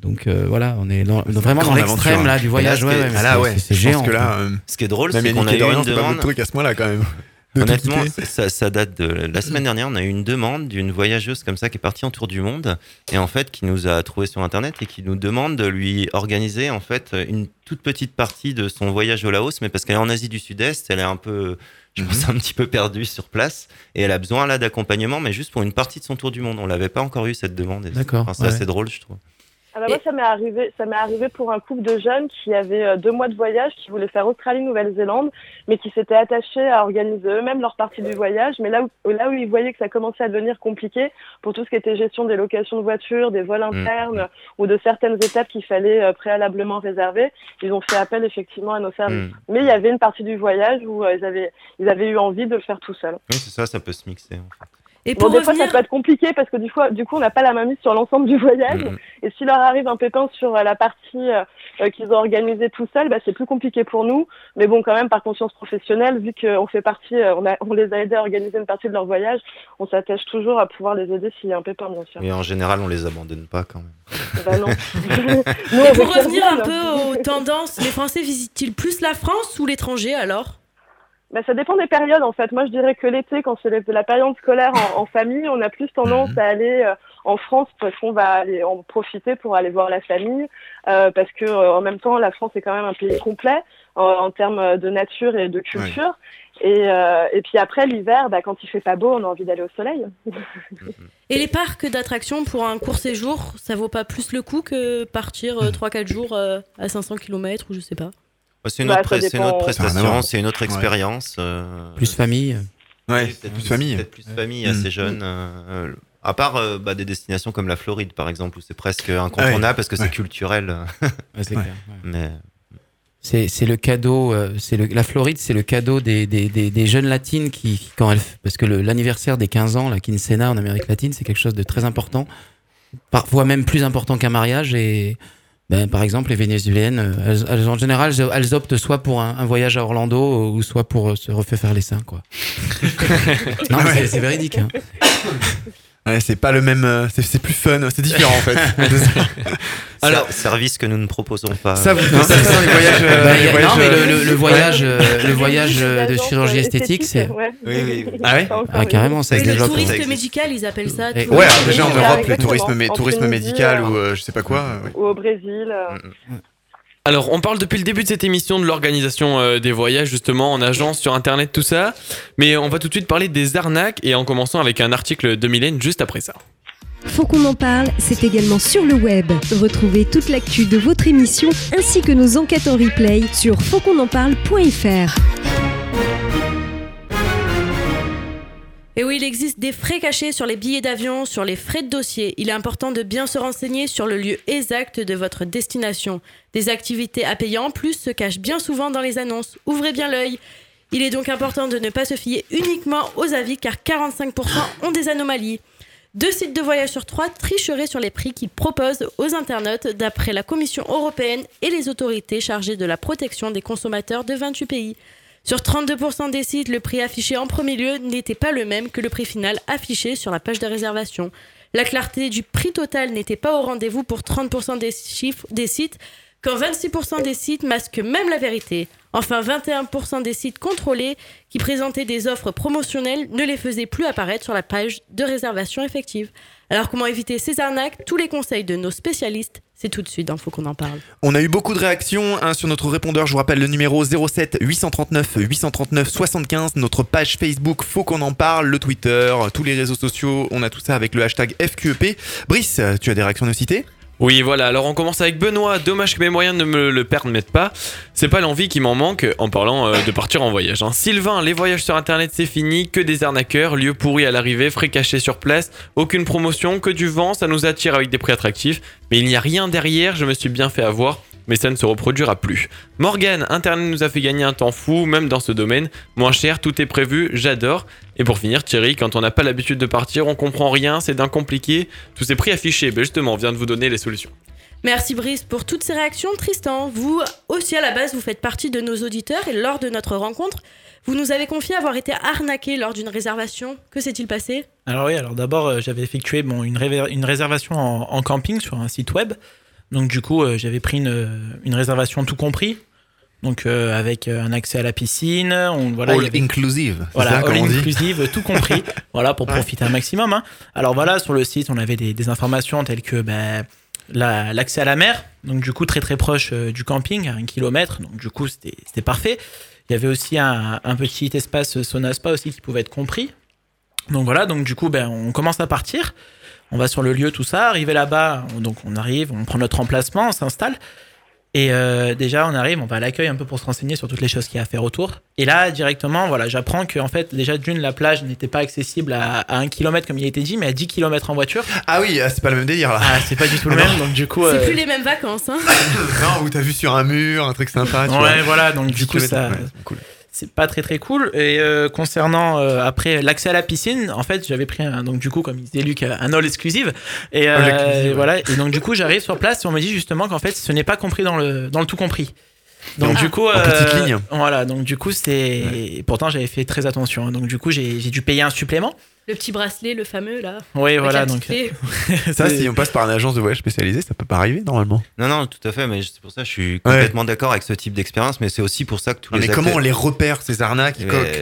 Donc euh, voilà, on est dans- vraiment dans l'extrême aventure. là du voyage. là, ouais, ce qui est- ouais, mais ah là, ouais, c'est- géant. que là, euh, Ce qui est drôle, même c'est qu'on a eu une demande. truc à ce moment-là quand même. Honnêtement, ça, ça date de la semaine dernière. On a eu une demande d'une voyageuse comme ça qui est partie en tour du monde et en fait qui nous a trouvé sur internet et qui nous demande de lui organiser en fait une toute petite partie de son voyage au Laos, mais parce qu'elle est en Asie du Sud-Est, elle est un peu, je pense, un petit peu perdue sur place et elle a besoin là d'accompagnement, mais juste pour une partie de son tour du monde. On l'avait pas encore eu cette demande. D'accord, enfin, c'est ouais. assez drôle, je trouve. Ah bah moi, ça m'est arrivé, ça m'est arrivé pour un couple de jeunes qui avaient euh, deux mois de voyage, qui voulaient faire Australie-Nouvelle-Zélande, mais qui s'étaient attachés à organiser eux-mêmes leur partie du voyage. Mais là où, là où ils voyaient que ça commençait à devenir compliqué pour tout ce qui était gestion des locations de voitures, des vols internes ou de certaines étapes qu'il fallait euh, préalablement réserver, ils ont fait appel effectivement à nos services. Mm. Mais il y avait une partie du voyage où euh, ils avaient, ils avaient eu envie de le faire tout seuls. Oui, c'est ça, ça peut se mixer. en fait. Et Bon, pour des fois, ça peut être compliqué parce que du coup, du coup on n'a pas la main mise sur l'ensemble du voyage. Mhm. Et s'il leur arrive un pépin sur euh, la partie euh, euh, qu'ils ont organisée tout seuls, bah, c'est plus compliqué pour nous. Mais bon, quand même, par conscience professionnelle, vu qu'on fait partie, on, a, on les a aidés à organiser une partie de leur voyage, on s'attache toujours à pouvoir les aider s'il y a un pépin, bien sûr. Mais en général, on les abandonne pas quand même. Bah non. Nous, et pour revenir un peu aux tendances, les Français visitent-ils plus la France ou l'étranger alors? Bah, ça dépend des périodes en fait. Moi je dirais que l'été, quand c'est la période scolaire en, en famille, on a plus tendance à aller euh, en France parce qu'on va aller en profiter pour aller voir la famille, euh, parce que euh, en même temps la France est quand même un pays complet en, en termes de nature et de culture. Et, euh, et puis après l'hiver, bah, quand il fait pas beau, on a envie d'aller au soleil. Et les parcs d'attractions pour un court séjour, ça vaut pas plus le coup que partir euh, 3-4 jours euh, à 500 km ou je sais pas? C'est une, Bah, une autre prestation, c'est une autre Ouais. expérience. euh, Plus famille. Ouais, peut-être plus famille. Peut-être plus famille Mm. assez jeune. euh, euh, à part euh, bah, des destinations comme la Floride, par exemple, où c'est presque incontournable parce que c'est Ouais. culturel. C'est Ouais. clair, ouais. Mais c'est c'est le cadeau, euh, c'est le, la Floride, c'est le cadeau des, des, des, des jeunes latines qui, qui- quand elles, parce que le- l'anniversaire des 15 ans, la quinceena en Amérique latine, c'est quelque chose de très important, parfois même plus important qu'un mariage. Et ben, par exemple, les Vénézuéliennes, euh, elles, elles, en général, elles, optent soit pour un, un voyage à Orlando ou soit pour euh, se refaire faire les seins, quoi. non, c'est véridique. Hein. Ouais, c'est pas le même. euh, C'est plus fun, c'est différent en fait. Alors, service que nous ne proposons pas. Ça, vous ça dans les voyages. euh, Bah, les non, mais le, le- le ouais. voyage, le voyage euh, de chirurgie esthétique, c'est. ouais. Oui, oui, oui. Ah ouais Ah, carrément, ça se Le tourisme existe. médical, ils appellent ça. Et- Ouais, alors déjà en. Europe, le tourisme, médical ou euh, je sais pas quoi. Ou au Brésil. euh, Alors, on parle depuis le début de cette émission de l'organisation euh, des voyages, justement, en agence, sur Internet, tout ça. Mais on va tout de suite parler des arnaques et en commençant avec un article de Mylène juste après ça. Faut qu'on en parle, c'est également sur le web. Retrouvez toute l'actu de votre émission ainsi que nos enquêtes en replay sur fautquonenparle.fr. Et oui, il existe des frais cachés sur les billets d'avion, sur les frais de dossier. Il est important de bien se renseigner sur le lieu exact de votre destination. Des activités à payer en plus se cachent bien souvent dans les annonces. Ouvrez bien l'œil. Il est donc important de ne pas se fier uniquement aux avis car 45% ont des anomalies. Deux sites de voyage sur trois tricheraient sur les prix qu'ils proposent aux internautes d'après la Commission européenne et les autorités chargées de la protection des consommateurs de 28 pays. Sur 32% des sites, le prix affiché en premier lieu n'était pas le même que le prix final affiché sur la page de réservation. La clarté du prix total n'était pas au rendez-vous pour 30% des sites, quand 26% des sites masquent même la vérité. Enfin, 21% des sites contrôlés qui présentaient des offres promotionnelles ne les faisaient plus apparaître sur la page de réservation effective. Alors comment éviter ces arnaques? Tous les conseils de nos spécialistes, c'est tout de suite, il faut qu'on en parle. On a eu beaucoup de réactions hein, sur notre répondeur. Je vous rappelle le numéro 07 839 839 75. Notre page Facebook, faut qu'on en parle. Le Twitter, tous les réseaux sociaux. On a tout ça avec le hashtag FQEP. Brice, tu as des réactions à nous citer? Oui, voilà. Alors, on commence avec Benoît. Dommage que mes moyens ne me le permettent pas. C'est pas l'envie qui m'en manque en parlant euh, de partir en voyage. hein. Sylvain, les voyages sur internet, c'est fini. Que des arnaqueurs, lieux pourris à l'arrivée, frais cachés sur place, aucune promotion, que du vent. Ça nous attire avec des prix attractifs. Mais il n'y a rien derrière. Je me suis bien fait avoir. Mais ça ne se reproduira plus. Morgan, Internet nous a fait gagner un temps fou, même dans ce domaine. Moins cher, tout est prévu, j'adore. Et pour finir, Thierry, quand on n'a pas l'habitude de partir, on comprend rien, c'est d'un compliqué. Tous ces prix affichés, ben justement, on vient de vous donner les solutions. Merci Brice pour toutes ces réactions. Tristan, vous aussi à la base, vous faites partie de nos auditeurs et lors de notre rencontre, vous nous avez confié avoir été arnaqué lors d'une réservation. Que s'est-il passé? Alors oui, alors d'abord euh, j'avais effectué bon, une, réservation en, en camping sur un site web. Donc du coup euh, j'avais pris une, une réservation tout compris. Donc euh, avec euh, un accès à la piscine, on, voilà, il All avait- inclusive. voilà, all inclusive, tout compris, voilà, pour profiter un maximum. hein. Alors voilà, sur le site, on avait des, des informations telles que ben, la- l'accès à la mer, donc du coup très très proche euh, du camping, à un kilomètre, donc du coup c'était c'était parfait. Il y avait aussi un, un petit espace sauna spa aussi qui pouvait être compris. Donc voilà, donc du coup, ben, on commence à partir. On va sur le lieu, tout ça. Arrivé là-bas, on- donc on arrive, on prend notre emplacement, on s'installe. Et euh, déjà, on arrive, on va à l'accueil un peu pour se renseigner sur toutes les choses qu'il y a à faire autour. Et là, directement, voilà, j'apprends que en fait, déjà d'une, la plage n'était pas accessible à, à 1 km comme il a été dit, mais à 10 km en voiture. Ah oui, ah, c'est pas le même délire là. Ah, c'est pas du tout le Ah même. Donc du coup, C'est euh, plus les mêmes vacances. Hein non, où t'as vu sur un mur, un truc sympa. tu ouais, vois. voilà. Donc du 10 coup, ça, ouais, cool. C'est pas très très cool. Et euh, concernant euh, après l'accès à la piscine, en fait, j'avais pris un, donc du coup, comme il disait Luc, un all exclusive. Et, euh, All exclusive, ouais. voilà. Et donc du coup, j'arrive sur place et on me dit justement qu'en fait, ce n'est pas compris dans le dans le tout compris. Donc Donc, du coup, en petite ligne. voilà. Donc du coup, c'est et pourtant j'avais fait très attention. Donc du coup, j'ai dû payer un supplément. Le petit bracelet, le fameux là. Oui, voilà. Donc clé. Ça, si on passe par une agence de voyage spécialisée, ça peut pas arriver normalement. Non, non, tout à fait, mais c'est pour ça que je suis complètement d'accord avec ce type d'expérience, mais c'est aussi pour ça que tous Non, les mais comment on les repère ces arnaques?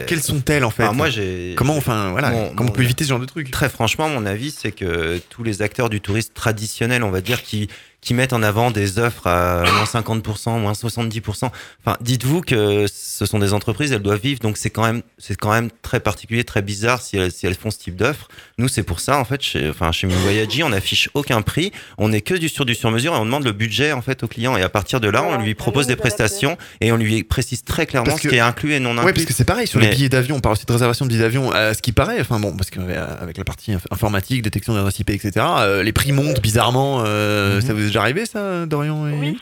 Quelles sont-elles en fait? Alors moi, j'ai. Comment enfin voilà Mon- Comment on peut éviter ce genre de truc? Très franchement, mon avis, c'est que tous les acteurs du tourisme traditionnel, on va dire, qui, qui mettent en avant des offres à moins 50%, moins 70%, enfin, dites-vous que ce sont des entreprises, elles doivent vivre, donc c'est quand même, c'est quand même très particulier, très bizarre si elles, si elles font ce type d'offres. Nous, c'est pour ça, en fait, chez, enfin, chez Voyage, on n'affiche aucun prix, on est que du sur du sur-mesure et on demande le budget, en fait, au client. Et à partir de là, on lui propose des prestations et on lui précise très clairement ce qui est inclus et non inclus. Ouais, parce que c'est pareil sur les Mais- billets d'avion. On parle aussi de réservation de billets d'avion. À ce qui paraît, enfin bon, parce qu'avec la partie inf- informatique, détection d'adresse IP, etc., euh, les prix montent bizarrement. euh, Ça vous est déjà arrivé, ça, Dorian et... Oui.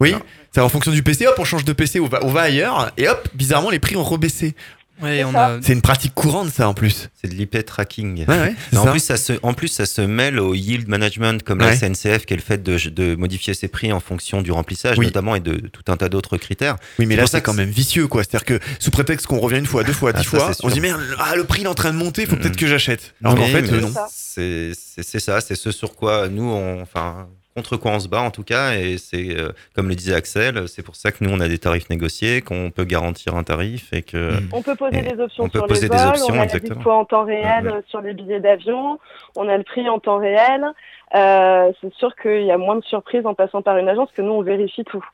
Oui, c'est en fonction du PC, hop, on change de PC, on va, on va ailleurs, et hop, bizarrement, les prix ont rebaissé. Ouais, on a. C'est une pratique courante, ça, en plus. C'est de l'IP tracking. Ouais, ouais, en, plus, ça se, en plus, ça se mêle au yield management comme la. SNCF, qui est le fait de, de modifier ses prix en fonction du remplissage, Oui. notamment, et de tout un tas d'autres critères. Oui, mais là, c'est quand même vicieux, quoi. C'est-à-dire que sous prétexte qu'on revient une fois, deux fois, Ah, dix ça, fois, on se dit merde, ah, le prix il est en train de monter, faut peut-être que j'achète. Alors qu'en fait, euh, non. C'est ça, c'est ce sur quoi nous, on, enfin, contre quoi on se bat en tout cas, et c'est euh, comme le disait Axel, c'est pour ça que nous on a des tarifs négociés, qu'on peut garantir un tarif et que. On peut poser des options on peut sur poser les des vols, options, on a exactement. dispo en temps réel sur les billets d'avion, on a le prix en temps réel. Euh, c'est sûr qu'il y a moins de surprises en passant par une agence que nous on vérifie tout.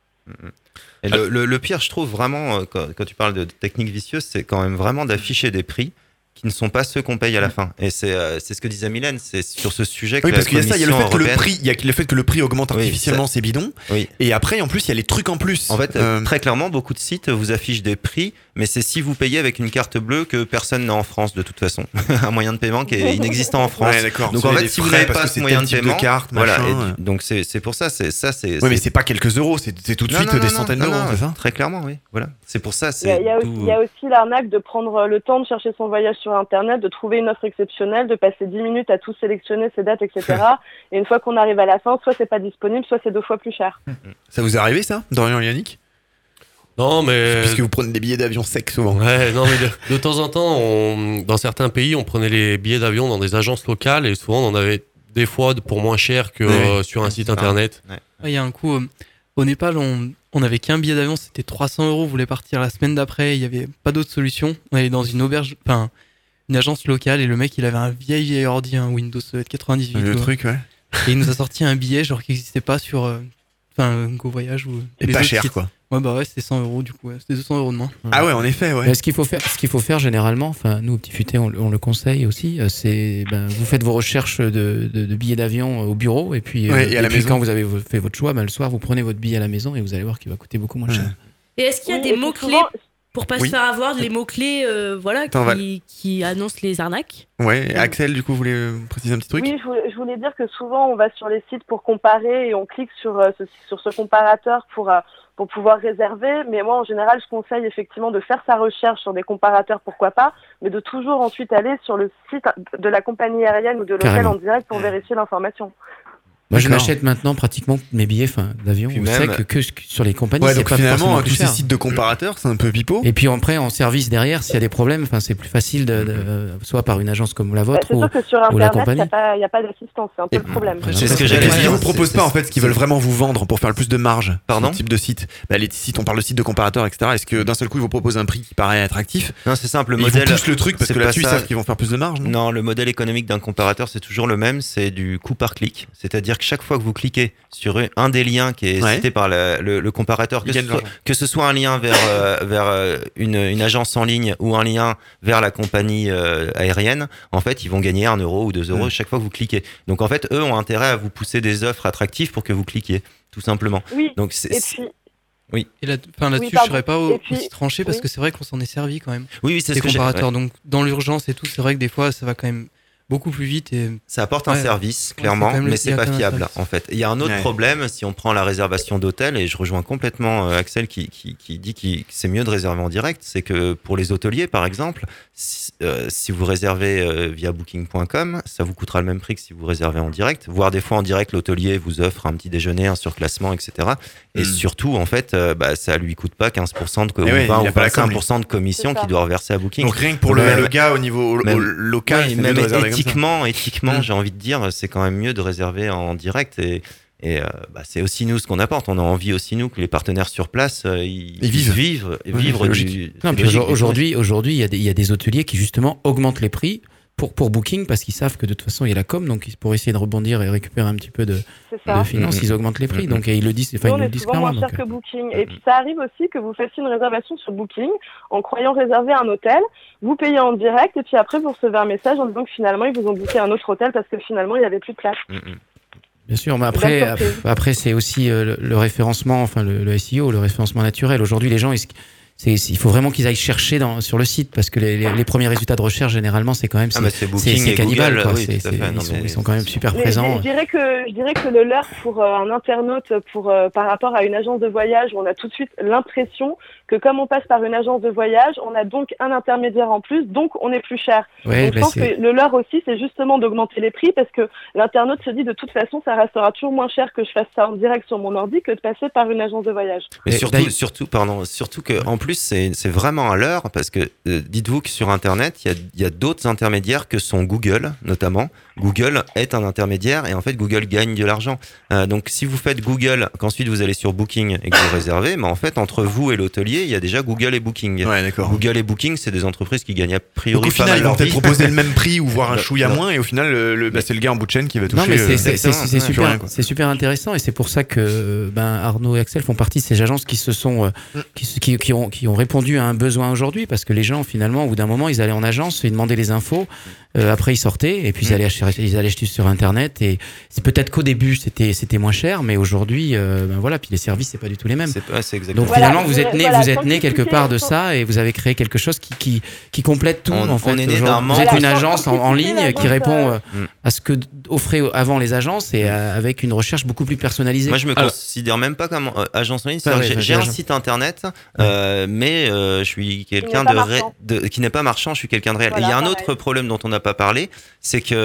Et le, le- le pire, je trouve vraiment, euh, quand, quand tu parles de technique vicieuse, c'est quand même vraiment d'afficher des prix qui ne sont pas ceux qu'on paye à la fin. Et c'est euh, c'est ce que disait Mylène, c'est sur ce sujet que Oui, parce qu'il y a ça, il y a le fait que le prix, il y a le fait que le prix augmente Oui, artificiellement, ça- c'est bidon. Oui. Et après, en plus, il y a les trucs en plus. En fait, euh, très clairement, beaucoup de sites vous affichent des prix, mais c'est si vous payez avec une carte bleue que personne n'a en France de toute façon. un moyen de paiement qui est inexistant en France. Ouais, d'accord. Donc en fait, si vous n'avez pas ce moyen de type de paiement, carte, voilà. machin, et donc c'est pour ça, c'est ça, c'est. Ouais, mais c'est- pas quelques euros, c'est tout de Non, suite non, des non, centaines d'euros, c'est ça Très clairement, oui. Voilà. C'est pour ça, il y a aussi l'arnaque de prendre le temps de chercher son voyage sur Internet, de trouver une offre exceptionnelle, de passer 10 minutes à tout sélectionner, ses dates, etc. et une fois qu'on arrive à la fin, soit c'est pas disponible, soit c'est deux fois plus cher. Ça vous est arrivé ça, Dorian et Yannick? Non, mais. Puisque vous prenez des billets d'avion secs souvent. Ouais, non, mais de, de temps en temps, on- dans certains pays, on prenait les billets d'avion dans des agences locales et souvent on en avait des fois pour moins cher que euh, sur un site internet. Ouais, Il y a un coup, euh, au Népal, on, on avait qu'un billet d'avion, c'était 300 euros, on voulait partir la semaine d'après, il n'y avait pas d'autre solution. On allait dans une auberge, enfin, une agence locale, et le mec, il avait un vieil, vieil ordi, un Windows 98. Le quoi. truc, ouais. Et il nous a sorti un billet, genre, qui n'existait pas sur, euh, enfin, Go Voyage ou. Et les pas cher, sites. quoi. Ouais, bah ouais, c'était 100 euros, du coup, ouais. c'était 200 euros de moins. Ah ouais, en effet, ouais. Mais ce qu'il faut faire, ce qu'il faut faire généralement, enfin nous au petit futé on, le- on le conseille aussi, euh, c'est ben, vous faites vos recherches de, de- de billets d'avion au bureau et puis, euh, Ouais, et à la puis maison. quand vous avez fait votre choix, ben, le soir vous prenez votre billet à la maison et vous allez voir qu'il va coûter beaucoup moins cher. Et est-ce qu'il y a Oui, des mots-clés souvent- pour pas Oui. se faire avoir, les mots-clés euh, voilà, qui, qui annoncent les arnaques Ouais, et Axel, du coup, vous voulez euh, préciser un petit truc? Oui, je voulais, je voulais dire que souvent on va sur les sites pour comparer et on clique sur euh, ce, sur ce comparateur pour, euh, pour pouvoir réserver. Mais moi, en général, je conseille effectivement de faire sa recherche sur des comparateurs, pourquoi pas, mais de toujours ensuite aller sur le site de la compagnie aérienne ou de l'hôtel en direct pour vérifier l'information. Moi je n'achète maintenant pratiquement mes billets d'avion même- sec que, que sur les compagnies. Ouais, c'est donc pas finalement, tous ces sites de comparateurs, c'est un peu pipeau. Et puis après en service derrière, s'il y a des problèmes, enfin c'est plus facile de, de- soit par une agence comme la Bah, vôtre c'est ou, sûr que sur ou la Internet, il compagnie. n'y a pas, il y a pas d'assistance, c'est un peu Et- le problème. C'est ce que j'allais dire. vous proposent pas en fait, ce qu'ils veulent vraiment vous vendre pour faire le plus de marge Pardon Ce type de site. Bah, les sites, on parle de sites de comparateurs, etc. Est-ce que d'un seul coup ils vous proposent un prix qui paraît attractif? Non, c'est simple. Le ils modèle. vous poussent le truc parce c'est que pas là-dessus ils ça. savent qu'ils vont faire plus de marge, non? Non, le modèle économique d'un comparateur, c'est toujours le même, c'est du coût par clic. C'est-à-dire que chaque fois que vous cliquez sur un des liens qui est Ouais. cité par la- le, le comparateur, que ce, soit, l'argent. que ce soit un lien vers, euh, vers euh, une, une agence en ligne ou un lien vers la compagnie euh, aérienne, en fait, ils vont gagner un euro ou deux euros Ouais. chaque fois que vous cliquez. Donc en fait, eux ont intérêt à vous pousser des offres attractives pour que vous cliquiez, tout simplement. Oui, Donc c'est oui. Et là, enfin, là-dessus, je pardon. serais pas au- puis- aussi tranché parce oui. que c'est vrai qu'on s'en est servi quand même. Oui, oui, c'est ce que j'ai- comparateurs. ouais. Donc, dans l'urgence et tout, c'est vrai que des fois, ça va quand même beaucoup plus vite. Et... Ça apporte un service, clairement, mais c'est pas fiable, en fait. Il y a un autre Ouais. problème si on prend la réservation d'hôtel, et je rejoins complètement euh, Axel qui, qui, qui dit que c'est mieux de réserver en direct, c'est que pour les hôteliers, par exemple, si, euh, si vous réservez euh, via booking.com, ça vous coûtera le même prix que si vous réservez en direct, voire des fois en direct, l'hôtelier vous offre un petit déjeuner, un surclassement, etc. Et Mm. surtout, en fait, euh, bah, ça lui coûte pas 15% de co- Eh ou ouais, 20 il a ou pas la com, 25% de commission qu'il doit reverser à Booking. Donc rien que pour le, Même- le gars au niveau au- au même- local, Ouais, c'est mieux même éthiquement, éthiquement, Mm. j'ai envie de dire, c'est quand même mieux de réserver en direct et, et euh, bah, c'est aussi nous ce qu'on apporte. On a envie aussi nous que les partenaires sur place euh, ils, Ils vivent. vivent, Ouais, vivre du. aujourd'hui, aujourd'hui, il y, a des- il y a des hôteliers qui justement augmentent les prix pour, pour Booking parce qu'ils savent que de toute façon il y a la com, donc ils- pour essayer de rebondir et récupérer un petit peu de, finances, ils augmentent les prix. Donc et ils le disent, enfin ils nous le disent souvent moins clairement. cher donc, que euh, Booking. Et puis ça arrive aussi que vous fassiez une réservation sur Booking en croyant réserver un hôtel, vous payez en direct et puis après vous recevez un message en disant que finalement ils vous ont booké un autre hôtel parce que finalement il n'y avait plus de place. Mm, mm. Bien sûr, mais après, après c'est aussi euh, le, le référencement, enfin le, le SEO, le référencement naturel. Aujourd'hui, les gens, ils, c'est, il faut vraiment qu'ils aillent chercher dans, sur le site parce que les, les, les premiers résultats de recherche généralement c'est quand même Ah, c'est Booking et cannibale Google, quoi. oui, ils, sont, mais ils sont quand même super Mais- présents. mais je dirais que je dirais que le leurre pour euh, un internaute pour euh, par rapport à une agence de voyage, on a tout de suite l'impression que comme on passe par une agence de voyage, on a donc un intermédiaire en plus, donc on est plus cher. Ouais, donc je bah, pense que le leurre aussi, c'est justement d'augmenter les prix parce que l'internaute se dit de toute façon, ça restera toujours moins cher que je fasse ça en direct sur mon ordi que de passer par une agence de voyage. Mais Et surtout, pardon, surtout que en plus c'est vraiment à l'heure parce que euh, dites-vous que sur Internet il y a, il y a d'autres intermédiaires que sont Google notamment. Google est un intermédiaire et en fait Google gagne de l'argent. Euh, donc si vous faites Google, qu'ensuite vous allez sur Booking et que vous réservez, mais en fait entre vous et l'hôtelier il y a déjà Google et Booking. Ouais, d'accord. Google et Booking c'est des entreprises qui gagnent a priori Donc au pas final, mal ils vont peut-être proposer le même prix ou voire un Bah, chouïa non. moins, et au final, le, le- bah, c'est le gars en bout de chaîne qui va toucher. Non mais c'est euh, ouais, super, c'est super intéressant et c'est pour ça que ben, Arnaud et Axel font partie de ces agences qui se sont euh, qui, se- qui, qui ont, qui ont répondu à un besoin aujourd'hui parce que les gens finalement au bout d'un moment ils allaient en agence ils demandaient les infos euh, après ils sortaient et puis ils Mm. allaient acheter, ils allaient acheter sur internet et c'est peut-être qu'au début c'était c'était moins cher mais aujourd'hui euh, ben voilà puis les services c'est pas du tout les mêmes C'est exactement. donc Voilà, finalement vous êtes né voilà, vous êtes né quelque part de ça et vous avez créé quelque chose qui qui, qui complète tout On- en fait on est né Aujourd'hui, d'un manque. vous êtes une agence en, ligne qui répond euh, euh, à ce que offraient avant les agences et euh, avec une recherche beaucoup plus personnalisée. Moi, je me Alors- considère même pas comme euh, agence en ligne. J'ai- un site internet, euh, mais euh, je suis quelqu'un de, de- qui n'est pas marchand. Je suis quelqu'un de réel. Voilà, il y a un pareil. autre problème dont on n'a pas parlé, c'est que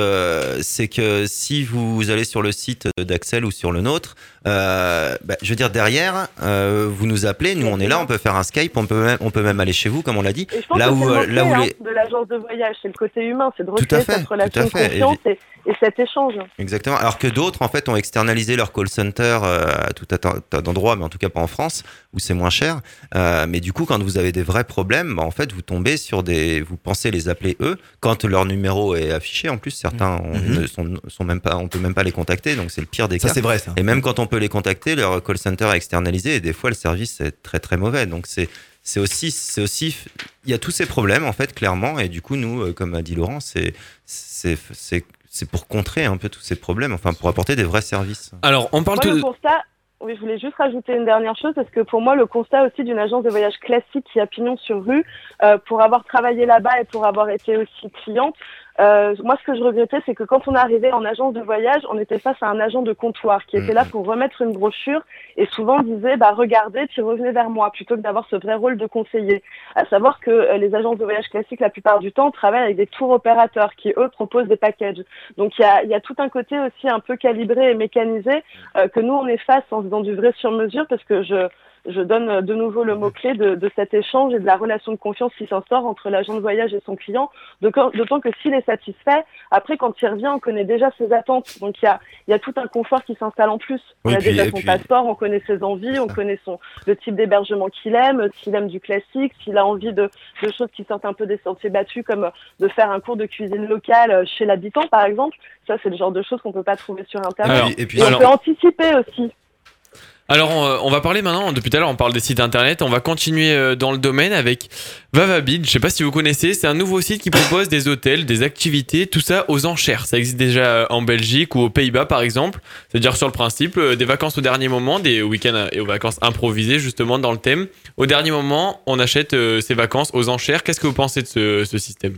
c'est que si vous allez sur le site d'Axel ou sur le nôtre, euh, bah, je veux dire derrière, euh, vous nous appelez, nous on est là, on peut faire un Skype, on peut même, on peut même aller chez vous, comme on l'a dit. Et je pense Là que où, c'est le euh, là où hein, les- de l'agence de voyage, c'est le côté humain, c'est de recréer cette tout à relation de confiance et, et cet échange. Exactement. Alors que d'autres, en fait, ont externalisé leur call center euh, à tout un tas d'endroits, mais en tout cas pas en France, où c'est moins cher. Euh, mais du coup, quand vous avez des vrais problèmes, bah, en fait, vous tombez sur des. Vous pensez les appeler eux quand leur numéro est affiché. En plus, certains on Mhm. ne sont, sont même pas, on peut même pas les contacter, donc c'est le pire des Ça, cas. c'est vrai, ça. Et même quand on peut les contacter, leur call center est externalisé et des fois le service est très très mauvais. Donc c'est c'est aussi c'est aussi il y a tous ces problèmes en fait clairement et du coup nous euh, comme a dit Laurent c'est c'est c'est c'est pour contrer un peu tous ces problèmes enfin pour apporter des vrais services. Alors, on parle Moi, tout le de... constat, oui, je voulais juste rajouter une dernière chose parce que pour moi, le constat aussi d'une agence de voyage classique qui a pignon sur rue, euh, pour avoir travaillé là-bas et pour avoir été aussi cliente, euh, moi, ce que je regrettais, c'est que quand on arrivait en agence de voyage, on était face à un agent de comptoir qui était là pour remettre une brochure et souvent disait, bah, regardez, puis revenez vers moi, plutôt que d'avoir ce vrai rôle de conseiller. À savoir que euh, les agences de voyage classiques, la plupart du temps, travaillent avec des tours opérateurs qui, eux, proposent des packages. Donc, il y a, il y a tout un côté aussi un peu calibré et mécanisé euh, que nous, on est face en faisant du vrai sur-mesure parce que je, je donne euh, de nouveau le mot-clé de, de cet échange et de la relation de confiance qui s'en sort entre l'agent de voyage et son client. D'autant que s'il est satisfait, après, quand il revient, on connaît déjà ses attentes. Donc, il y a, il y a tout un confort qui s'installe en plus. On Oui, a puis- déjà son puis- passeport, on connaît ses envies, on connaît son, le type d'hébergement qu'il aime, s'il aime du classique, s'il a envie de, de choses qui sortent un peu des sentiers battus, comme de faire un cours de cuisine locale euh, chez l'habitant, par exemple. Ça, c'est le genre de choses qu'on peut pas trouver sur Internet. Alors, et puis- Et on alors- peut anticiper aussi. Alors, on, on va parler maintenant, depuis tout à l'heure, on parle des sites internet. On va continuer euh, dans le domaine avec Vavabid. Je sais pas si vous connaissez, c'est un nouveau site qui propose des hôtels, des activités, tout ça aux enchères. Ça existe déjà euh, en Belgique ou aux Pays-Bas, par exemple. C'est-à-dire, sur le principe, euh, des vacances au dernier moment, des week-ends et aux vacances improvisées, justement, dans le thème. Au dernier moment, on achète euh, ces vacances aux enchères. Qu'est-ce que vous pensez de ce, ce système?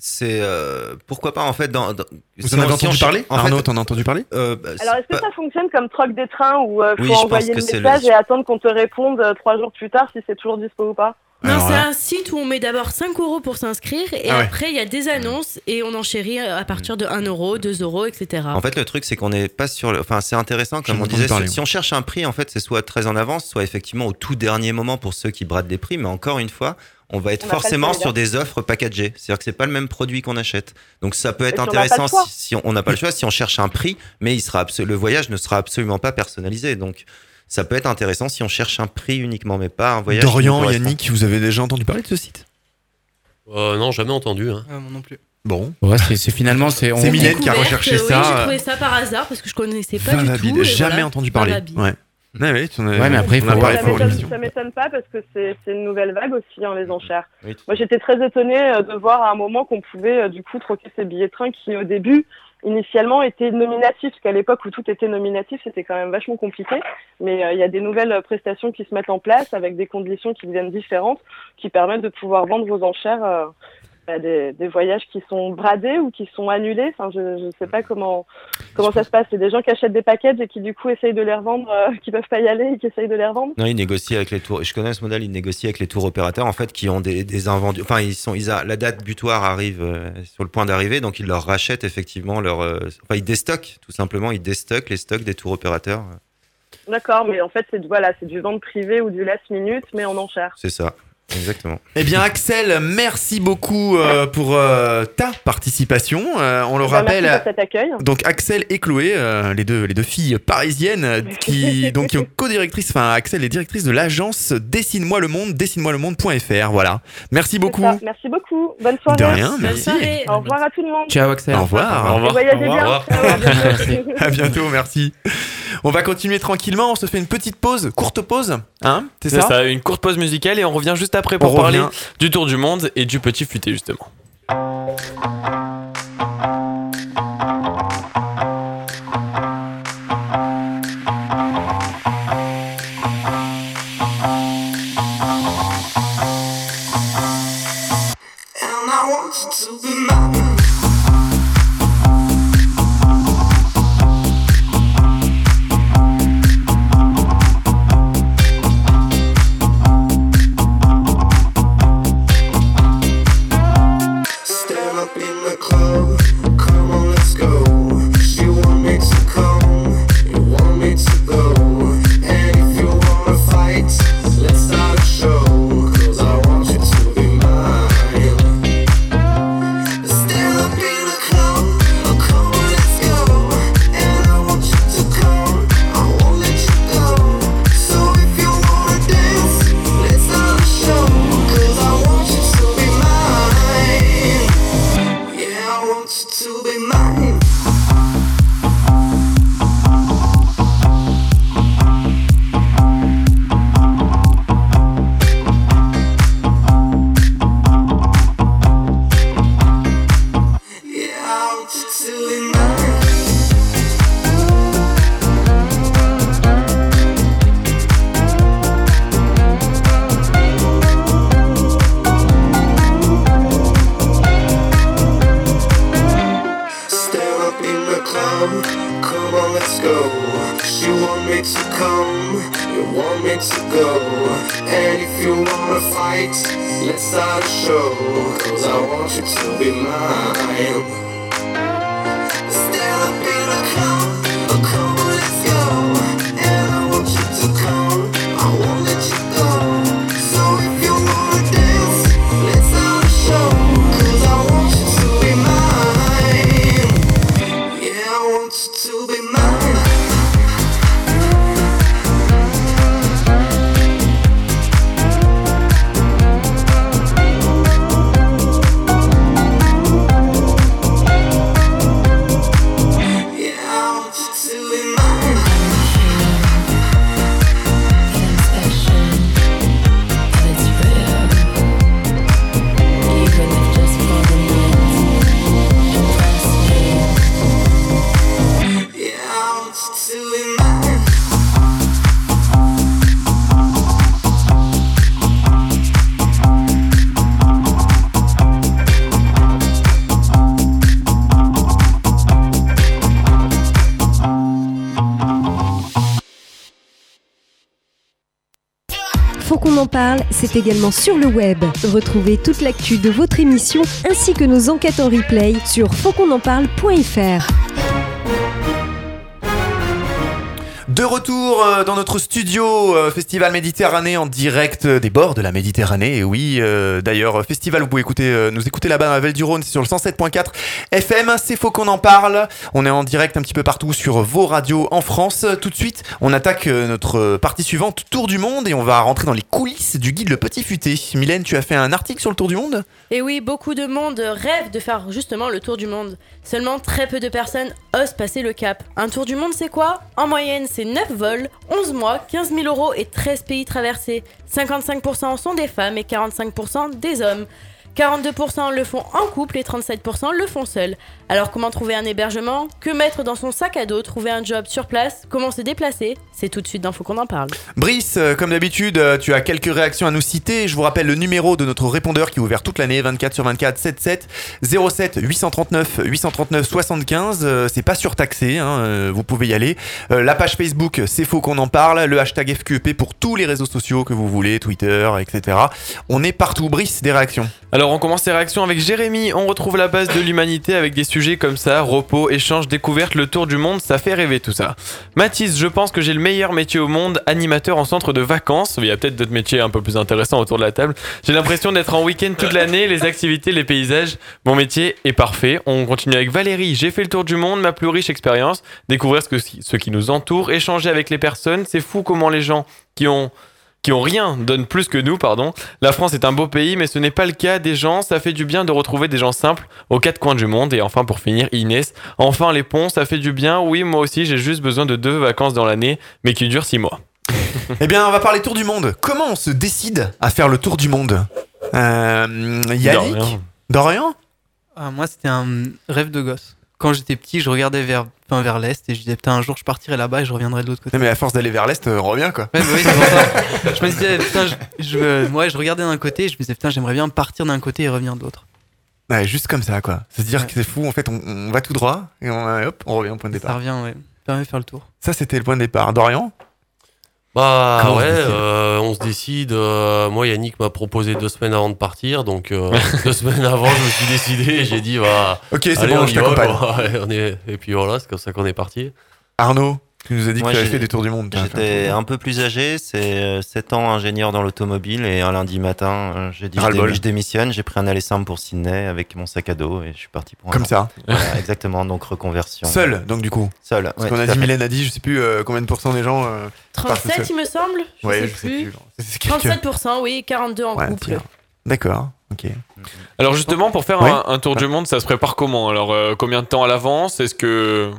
C'est euh, pourquoi pas en fait dans, dans- Vous en avez entendu parler en Arnaud, t'en as entendu parler euh, bah, Alors, est-ce que pas- ça fonctionne comme troc des trains où il Oui, faut envoyer le c'est le- message et attendre qu'on te réponde euh, trois jours plus tard si c'est toujours dispo ou pas? Non, c'est un site où on met d'abord 5 euros pour s'inscrire et Ah ouais. après il y a des annonces et on enchérit à partir de 1 euro, 2 euros, etc. En fait, le truc, c'est qu'on n'est pas sur le. Enfin, c'est intéressant, comme on disait. parler, si- si on cherche un prix, en fait, c'est soit très en avance, soit effectivement au tout dernier moment pour ceux qui bradent des prix. Mais encore une fois, on va être On forcément sur des offres packagées. C'est-à-dire que c'est pas le même produit qu'on achète. Donc ça peut être intéressant si, si on n'a pas le choix, si on cherche un prix, mais il sera absolu- le voyage ne sera absolument pas personnalisé. Donc ça peut être intéressant si on cherche un prix uniquement, mais pas un voyage. Dorian. Yannick, vous avez déjà entendu parler de ce site? Euh, non, jamais entendu. Hein. Ah, moi non plus. Bon. Ouais, c'est finalement c'est on- C'est Mylène qui a recherché oui, ça. J'ai euh, trouvé ça par hasard parce que je connaissais pas du tout. jamais voilà. entendu parler. Ouais. Ouais, ouais, tu en as- Ouais, mais après, il on faut a ça pour m'étonne- l'émission. ça m'étonne pas parce que c'est une nouvelle vague aussi, hein, les enchères. Oui, Moi, j'étais très étonnée euh, de voir à un moment qu'on pouvait euh, du coup troquer ces billets de train qui, au début, initialement étaient nominatifs, parce qu'à l'époque où tout était nominatif, c'était quand même vachement compliqué. Mais euh, il y a des nouvelles prestations qui se mettent en place avec des conditions qui deviennent différentes, qui permettent de pouvoir vendre aux enchères euh, bah, des, des voyages qui sont bradés ou qui sont annulés. Enfin, je ne sais pas comment comment ça se passe. C'est des gens qui achètent des packages et qui du coup essayent de les revendre, euh, qui peuvent pas y aller et qui essayent de les revendre. Non, ils négocient avec les tours. Je connais ce modèle. Ils négocient avec les tours opérateurs en fait qui ont des, des invendus. Enfin, ils sont. Ils a, la date butoir arrive euh, sur le point d'arriver, donc ils leur rachètent effectivement leur. euh, enfin, ils déstockent tout simplement. Ils déstockent les stocks des tours opérateurs. D'accord, mais en fait c'est du- voilà, du vente privé ou du last minute, mais en enchère. C'est ça. Exactement. Eh bien, Axel, merci beaucoup euh, pour euh, ta participation. Euh, on le Bah, rappelle. merci pour cet accueil. Donc Axel et Chloé, euh, les deux les deux filles parisiennes, qui donc qui ont co-directrice. Enfin, Axel est directrice de l'agence Dessine-moi le monde, dessine-moi le monde.fr. Voilà. Merci beaucoup. Ça. Merci beaucoup. Bonne soirée. De rien, merci. soirée. Au revoir à tout le monde. Ciao Axel. Au revoir. Au revoir. Voyagez Au bien. revoir. Ciao, à bientôt. À bientôt, merci. On va continuer tranquillement. On se fait une petite pause, courte pause, hein C'est ça, ça, une courte pause musicale et on revient juste après pour On parler revient. du tour du monde et du petit futé justement. Parle, c'est également sur le web. Retrouvez toute l'actu de votre émission ainsi que nos enquêtes en replay sur fautquonenparle.fr. De retour euh, dans notre studio euh, Festival Méditerranée en direct euh, des bords de la Méditerranée. Et oui, d'ailleurs, Festival, vous pouvez écouter, nous écouter là-bas à Val-du-Rhône, c'est sur le 107.4 FM. C'est faux qu'on en parle. On est en direct un petit peu partout sur vos radios en France. Tout de suite, on attaque notre partie suivante, Tour du Monde, et on va rentrer dans les coulisses du guide Le Petit Futé. Mylène, tu as fait un article sur le Tour du Monde? Et oui, beaucoup de monde rêve de faire justement le tour du monde. Seulement très peu de personnes osent passer le cap. Un tour du monde, c'est quoi? En moyenne, c'est 9 vols, 11 mois, 15 000 euros et 13 pays traversés. 55% sont des femmes et 45% des hommes. 42% le font en couple et 37% le font seul. Alors comment trouver un hébergement? Que mettre dans son sac à dos? Trouver un job sur place? Comment se déplacer? C'est tout de suite dans Faut qu'on en parle. Brice, euh, comme d'habitude, euh, tu as quelques réactions à nous citer. Je vous rappelle le numéro de notre répondeur qui est ouvert toute l'année, 24 sur 24, 77 07 839 839 75. Euh, c'est pas surtaxé, hein, euh, vous pouvez y aller. La page Facebook, c'est faux qu'on en parle. Le hashtag FQEP pour tous les réseaux sociaux que vous voulez, Twitter, etc. On est partout. Brice, des réactions? Alors on commence ces réactions avec Jérémy, on retrouve la base de l'humanité avec des sujets comme ça, repos, échange, découverte, le tour du monde, ça fait rêver tout ça. Mathis, je pense que j'ai le meilleur métier au monde, animateur en centre de vacances, il y a peut-être d'autres métiers un peu plus intéressants autour de la table. J'ai l'impression d'être en week-end toute l'année, les activités, les paysages, mon métier est parfait. On continue avec Valérie, j'ai fait le tour du monde, ma plus riche expérience, découvrir ce, ce qui nous entoure, échanger avec les personnes, c'est fou comment les gens qui ont qui ont rien donnent plus que nous, pardon. La France est un beau pays, mais ce n'est pas le cas des gens. Ça fait du bien de retrouver des gens simples aux quatre coins du monde. Et enfin, pour finir, Inès. Enfin, les ponts, ça fait du bien. Oui, moi aussi, j'ai juste besoin de deux vacances dans l'année, mais qui durent six mois. Eh bien, on va parler tour du monde. Comment on se décide à faire le tour du monde euh, Yannick Dorian. Dorian? Ah, moi, c'était un rêve de gosse. Quand j'étais petit, je regardais vers, enfin, vers l'est et je disais, putain, un jour je partirai là-bas et je reviendrai de l'autre côté. Mais à force d'aller vers l'est, euh, reviens quoi. Ouais, bah oui, ça. je me disais, putain, je, je, moi, je regardais d'un côté et je me disais, putain, j'aimerais bien partir d'un côté et revenir de l'autre. Ouais, juste comme ça quoi. Se dire que c'est fou, en fait, on, on va tout droit et on, hop, on revient au point de Ça départ. revient, ouais. Ça permet de faire le tour. Ça, c'était le point de départ. Dorian? Bah Comment ouais, euh, on se décide. euh, moi, Yannick m'a proposé deux semaines avant de partir, donc euh, deux semaines avant, je me suis décidé. et J'ai dit, bah, Ok, c'est bon, on je t'accompagne. Et puis voilà, c'est comme ça qu'on est parti. Arnaud, tu nous as dit Moi, que tu avais j'ai- fait des tours du monde. J'étais un peu plus âgé, c'est 7 ans ingénieur dans l'automobile et un lundi matin, euh, j'ai dit je, je démissionne, j'ai pris un aller simple pour Sydney avec mon sac à dos et je suis parti pour un Comme an. ça. Voilà, exactement, donc reconversion. Seul, donc du coup. Seul. Parce ouais, qu'on a dit. Mylène a dit, je sais plus euh, combien de pourcents des gens. euh, partent 37 seuls. il me semble Je Ouais, sais je sais plus. plus. C'est quelques- 37% oui, 42 en Ouais, couple. D'accord, ok. Alors justement, pour faire un, un tour du monde, ça se prépare comment Alors euh, combien de temps à l'avance Est-ce que...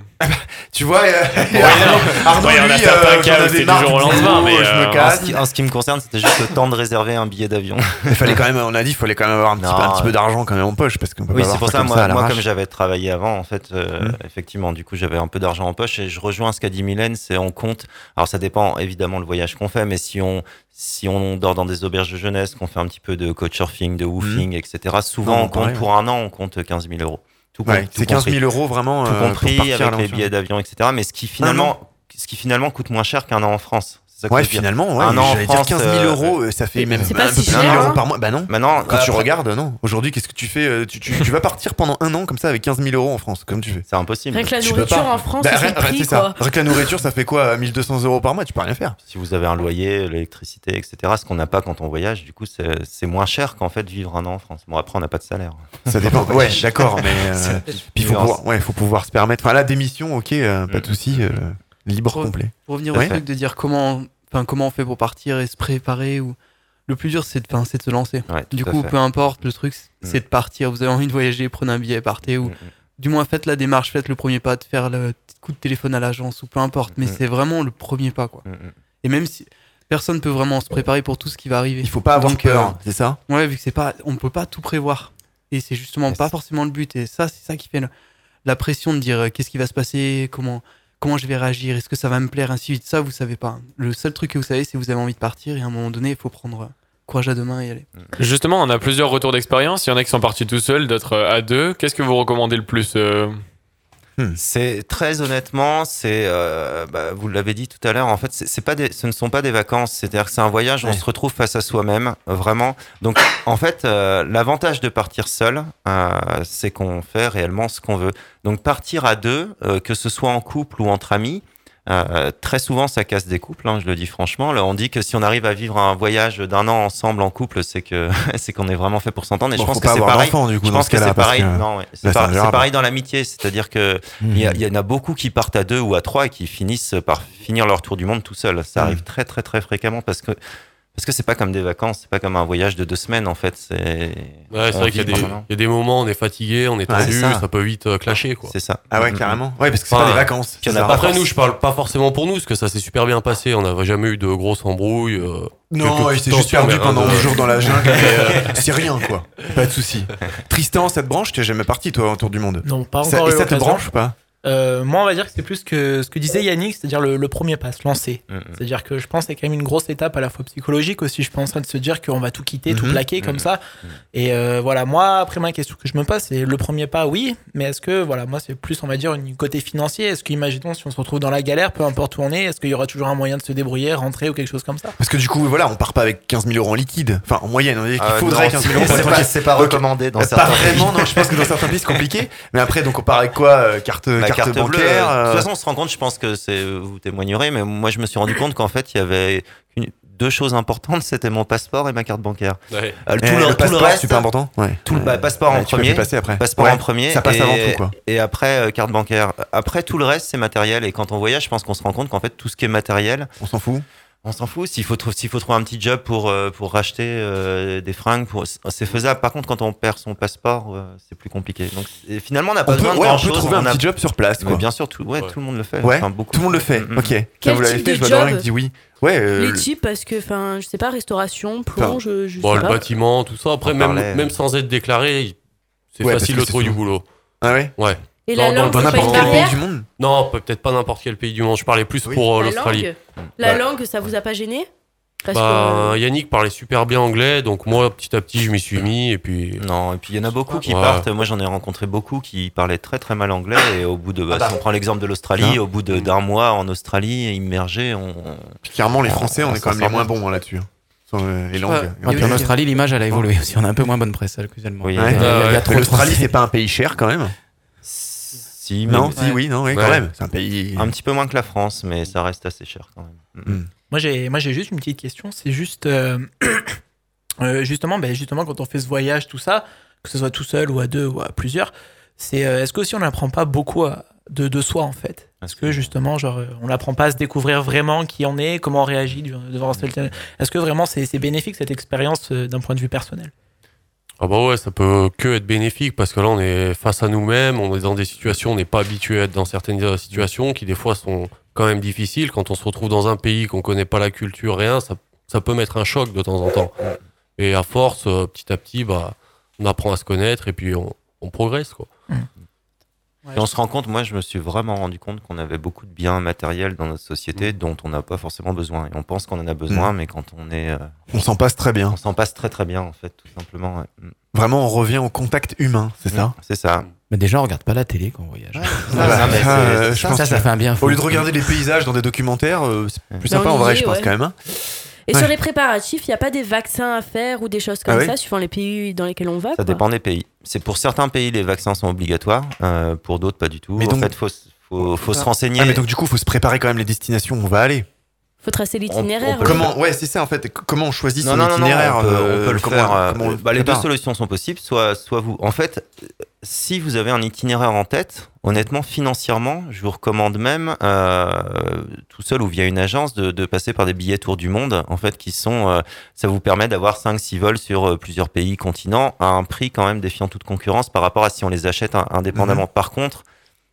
Tu vois, euh, Ouais, Arnaud, Ouais, il y en a lui, euh, j'en avais c'est du marre jour au du lendemain, boulot, mais, je euh, me En casse. ce, qui, en ce qui me concerne, c'était juste le temps de réserver un billet d'avion. Il fallait quand même, on a dit, il fallait quand même avoir un petit, Non, peu, un petit peu ouais. d'argent quand même en poche parce qu'on peut Oui, c'est pour ça, comme moi, comme j'avais travaillé avant, en fait, euh, Mm. effectivement, du coup, j'avais un peu d'argent en poche et je rejoins ce qu'a dit Mylène, c'est on compte. Alors, ça dépend évidemment le voyage qu'on fait, mais si on, si on dort dans des auberges de jeunesse, qu'on fait un petit peu de couchsurfing, de woofing, etc., souvent, Mm. Non, on compte pour un an, on compte 15 000 euros. Tout, Ouais, tout c'est 15 000 compris. euros vraiment. Tout euh, pour compris, partir avec les billets d'avion, etc. Mais ce qui finalement, ce qui finalement coûte moins cher qu'un an en France. Ça Ouais, finalement, ouais, un an en j'allais dire France, 15 000 euh, euros, euh, ça fait même pas un peu si plus de cher, 1000 euros par mois. Bah non. Maintenant, Quand tu après- regardes, non. Aujourd'hui, qu'est-ce que tu fais euh, tu, tu, tu vas partir pendant un an comme ça avec 15 000 euros en France, comme tu fais. C'est impossible. Rien que la Tu nourriture en France, Bah, rien- prix ça. Rien que la nourriture, ça fait quoi 1200 euros par mois? Tu peux rien faire. Si vous avez un loyer, l'électricité, etc., ce qu'on n'a pas quand on voyage, du coup, c'est c'est moins cher qu'en fait vivre un an en France. Bon, après, on n'a pas de salaire. Ça dépend. Ouais, d'accord, mais euh, puis il faut pouvoir, se permettre. Enfin, la démission, ok, euh, pas de Mm. souci, euh, libre Pour- complet. Pour revenir au truc de dire comment, enfin, comment on fait pour partir et se préparer ou le plus dur c'est de, de se lancer. Ouais, Du coup, peu importe le truc, Mm. c'est de partir. Vous avez envie de voyager, prenez un billet, partez ou Mm, mm. du moins faites la démarche, faites le premier pas de faire le petit coup de téléphone à l'agence ou peu importe. Mais c'est vraiment le premier pas quoi. Et même si personne peut vraiment se préparer pour tout ce qui va arriver. Il faut pas avoir Donc, peur, euh, c'est ça? Ouais, vu que c'est pas, on peut pas tout prévoir. Et c'est justement Yes. pas forcément le but. Et ça, c'est ça qui fait le- la pression de dire euh, qu'est-ce qui va se passer, comment, comment je vais réagir, est-ce que ça va me plaire, ainsi de suite. Ça, vous savez pas. Le seul truc que vous savez, c'est que vous avez envie de partir et à un moment donné, il faut prendre euh, courage à deux mains et aller. Justement, on a plusieurs retours d'expérience. Il y en a qui sont partis tout seuls, d'autres euh, à deux. Qu'est-ce que vous recommandez le plus euh C'est très honnêtement, c'est, euh, bah, vous l'avez dit tout à l'heure, en fait, c'est pas des, ce ne sont pas des vacances. C'est-à-dire que c'est un voyage, on se retrouve face à soi-même, vraiment. Donc, en fait, euh, l'avantage de partir seul, euh, c'est qu'on fait réellement ce qu'on veut. Donc, partir à deux, euh, que ce soit en couple ou entre amis. Euh, très souvent, ça casse des couples. hein, je le dis franchement. Là, on dit que si on arrive à vivre un voyage d'un an ensemble en couple, c'est que c'est qu'on est vraiment fait pour s'entendre. Et Bon, je pense que c'est pareil. d'enfants, du coup, je dans pense ce que c'est pareil. que c'est par- pareil dans l'amitié. C'est-à-dire que il y, a- il y en a beaucoup qui partent à deux ou à trois et qui finissent par finir leur tour du monde tout seul. Ça Mm. arrive très très très fréquemment parce que parce que c'est pas comme des vacances, c'est pas comme un voyage de deux semaines en fait. C'est Ouais, vrai qu'il y, a des- vraiment. il y a des moments où on est fatigué, on est Ouais, tendu, ça. ça. peut vite euh, clasher quoi. C'est ça. Ah ouais, Mm, mm, carrément. Ouais, parce que c'est pas des vacances, a pas Après, nous, je parle pas forcément pour nous, parce que ça s'est super bien passé. On n'a jamais eu de grosses embrouilles. euh, Non, il s'est juste perdu pendant de- 11 jours dans la jungle. euh, c'est rien, quoi. Pas de souci. Tristan, cette branche, t'es jamais parti, toi, autour du monde Non, pas Ça- encore Et ça te l'occasion. branche ou pas? Euh, moi, on va dire que c'est plus que ce que disait Yannick, c'est-à-dire le, le premier pas, se lancer. Mm, mm. C'est-à-dire que je pense que c'est quand même une grosse étape à la fois psychologique aussi, je pense, de se dire qu'on va tout quitter, tout Mhm. plaquer comme Mm. ça. Et euh, voilà, moi, après, ma question que je me pose, c'est le premier pas, oui, mais est-ce que, voilà, moi, c'est plus, on va dire, une côté financier. Est-ce qu'imaginons, si on se retrouve dans la galère, peu importe où on est, est-ce qu'il y aura toujours un moyen de se débrouiller, rentrer ou quelque chose comme ça? Parce que du coup, voilà, on part pas avec 15 000 euros en liquide. Enfin, en moyenne, on dit qu'il faudrait non, 15 000 c'est- euros. c'est pas- pas recommandé dans Euh, certains Pas vraiment, non, je pense que dans certains pays, c'est compliqué. Mais après, donc, on part avec quoi euh, Carte, La carte, carte bleue, bancaire euh, de euh, toute façon, on se rend compte, je pense que c'est, vous témoignerez, mais moi, je me suis rendu compte qu'en fait, il y avait une- deux choses importantes, c'était mon passeport et ma carte bancaire. Ouais. Euh, Eh, le passeport, super important. Ouais. Tout le bah, passeport Ouais, en premier. plus passer après. Passeport Ouais, en premier. ça passe et, avant tout, quoi. Et après, euh, carte bancaire. Après, tout le reste, c'est matériel. Et quand on voyage, je pense qu'on se rend compte qu'en fait, tout ce qui est matériel. On s'en fout On s'en fout. S'il faut, s'il faut trouver un petit job pour, euh, pour racheter euh, des fringues, pour, c'est faisable. Par contre, quand on perd son passeport, euh, c'est plus compliqué. Donc, finalement, on n'a pas On peut, besoin de ouais, grand on peut chose. trouver un a- petit job sur place, Mais bien sûr, tout, ouais, tout le monde le fait. Ouais, Enfin, beaucoup tout le monde le fait. Mm, mm. Ok. Ça, Quel vous l'avez type fait, de je vois Dorian job qui dit oui. Ouais, euh, Les types, parce que, enfin, je sais pas, restauration, plonge, je, je Bon, sais le pas. bâtiment, tout ça. Après, On même, parlait- même sans être déclaré, c'est facile de trouver du boulot. Ah ouais? Ouais. Et la langue, dans n'importe quel pays du monde Non, peut-être pas n'importe quel pays du monde. Je parlais plus pour euh, La l'Australie. langue La Bah, langue, ça vous a pas gêné? Parce bah, que- Yannick parlait super bien anglais, donc moi, petit à petit, je m'y suis mis. Et puis... Non, et puis il y en a beaucoup qui Ouais. partent. Moi, j'en ai rencontré beaucoup qui parlaient très très mal anglais. Et au bout de, bah, Ah bah. si on prend l'exemple de l'Australie, Hein au bout de- d'un mois en Australie, immergé, on. Puis clairement, les Français, on est quand même les moins bons hein, là-dessus. hein. Euh, les langues. Ouais. Et puis en Australie, l'image, elle a évolué aussi. On a un peu moins bonne presse actuellement. Oui. Trop de L'Australie, c'est pas un pays cher quand même. Si, Non, si, oui, non, oui, quand Ouais. même. C'est un pays. Un petit peu moins que la France, mais ça reste assez cher quand même. Moi j'ai moi j'ai juste une petite question, c'est juste euh, euh, justement ben, justement quand on fait ce voyage tout ça, que ce soit tout seul ou à deux ou à plusieurs, c'est euh, est-ce qu'aussi on n'apprend pas beaucoup à- de, de soi en fait? Est-ce que justement genre euh, on n'apprend pas à se découvrir vraiment qui on est, comment on réagit devant ce Est-ce que vraiment c'est bénéfique cette expérience euh, d'un point de vue personnel? Ah bah ouais, ça peut que être bénéfique parce que là on est face à nous-mêmes, on est dans des situations, on n'est pas habitué à être dans certaines euh, situations qui des fois sont quand même difficiles. Quand on se retrouve dans un pays qu'on connaît pas la culture, rien, ça, ça peut mettre un choc de temps en temps. Et à force, euh, petit à petit, bah, on apprend à se connaître et puis on, on progresse quoi. Et on se rend compte, moi je me suis vraiment rendu compte qu'on avait beaucoup de biens matériels dans notre société dont on n'a pas forcément besoin. Et on pense qu'on en a besoin, Mm. mais quand on est. euh, On s'en passe très bien. on s'en passe très très bien en fait, tout simplement. ouais. Mm. Vraiment, on revient au contact humain, c'est ça? C'est ça. Mais déjà, on regarde pas la télé quand on voyage. Ah bah, euh, je ça, pense ça, que- ça fait un bien fou. Au lieu de regarder les paysages dans des documentaires, euh, c'est plus sympa en vrai, je pense ouais. quand même. Et Ouais. sur les préparatifs, il n'y a pas des vaccins à faire ou des choses comme Ah oui ça, suivant les pays dans lesquels on va Ça quoi. dépend des pays. C'est pour certains pays, les vaccins sont obligatoires. euh, pour d'autres, pas du tout. Mais en donc- fait, faut, s- faut, faut se renseigner. Ah, mais donc du coup, faut se préparer quand même les destinations où on va aller. Faut tracer l'itinéraire. ouais. Comment Ouais, c'est ça en fait. Comment on choisit Non, son non, non, non, itinéraire on peut, euh, on peut le comment- faire. euh, comment on le bah, les deux solutions sont possibles. Soit, soit vous. En fait, euh, si vous avez un itinéraire en tête, honnêtement, financièrement, je vous recommande même, euh, tout seul ou via une agence, de, de passer par des billets tour du monde, en fait, qui sont. euh, ça vous permet d'avoir 5-6 vols sur euh, plusieurs pays, continents, à un prix quand même défiant toute concurrence par rapport à si on les achète in- indépendamment. Mhm. Par contre,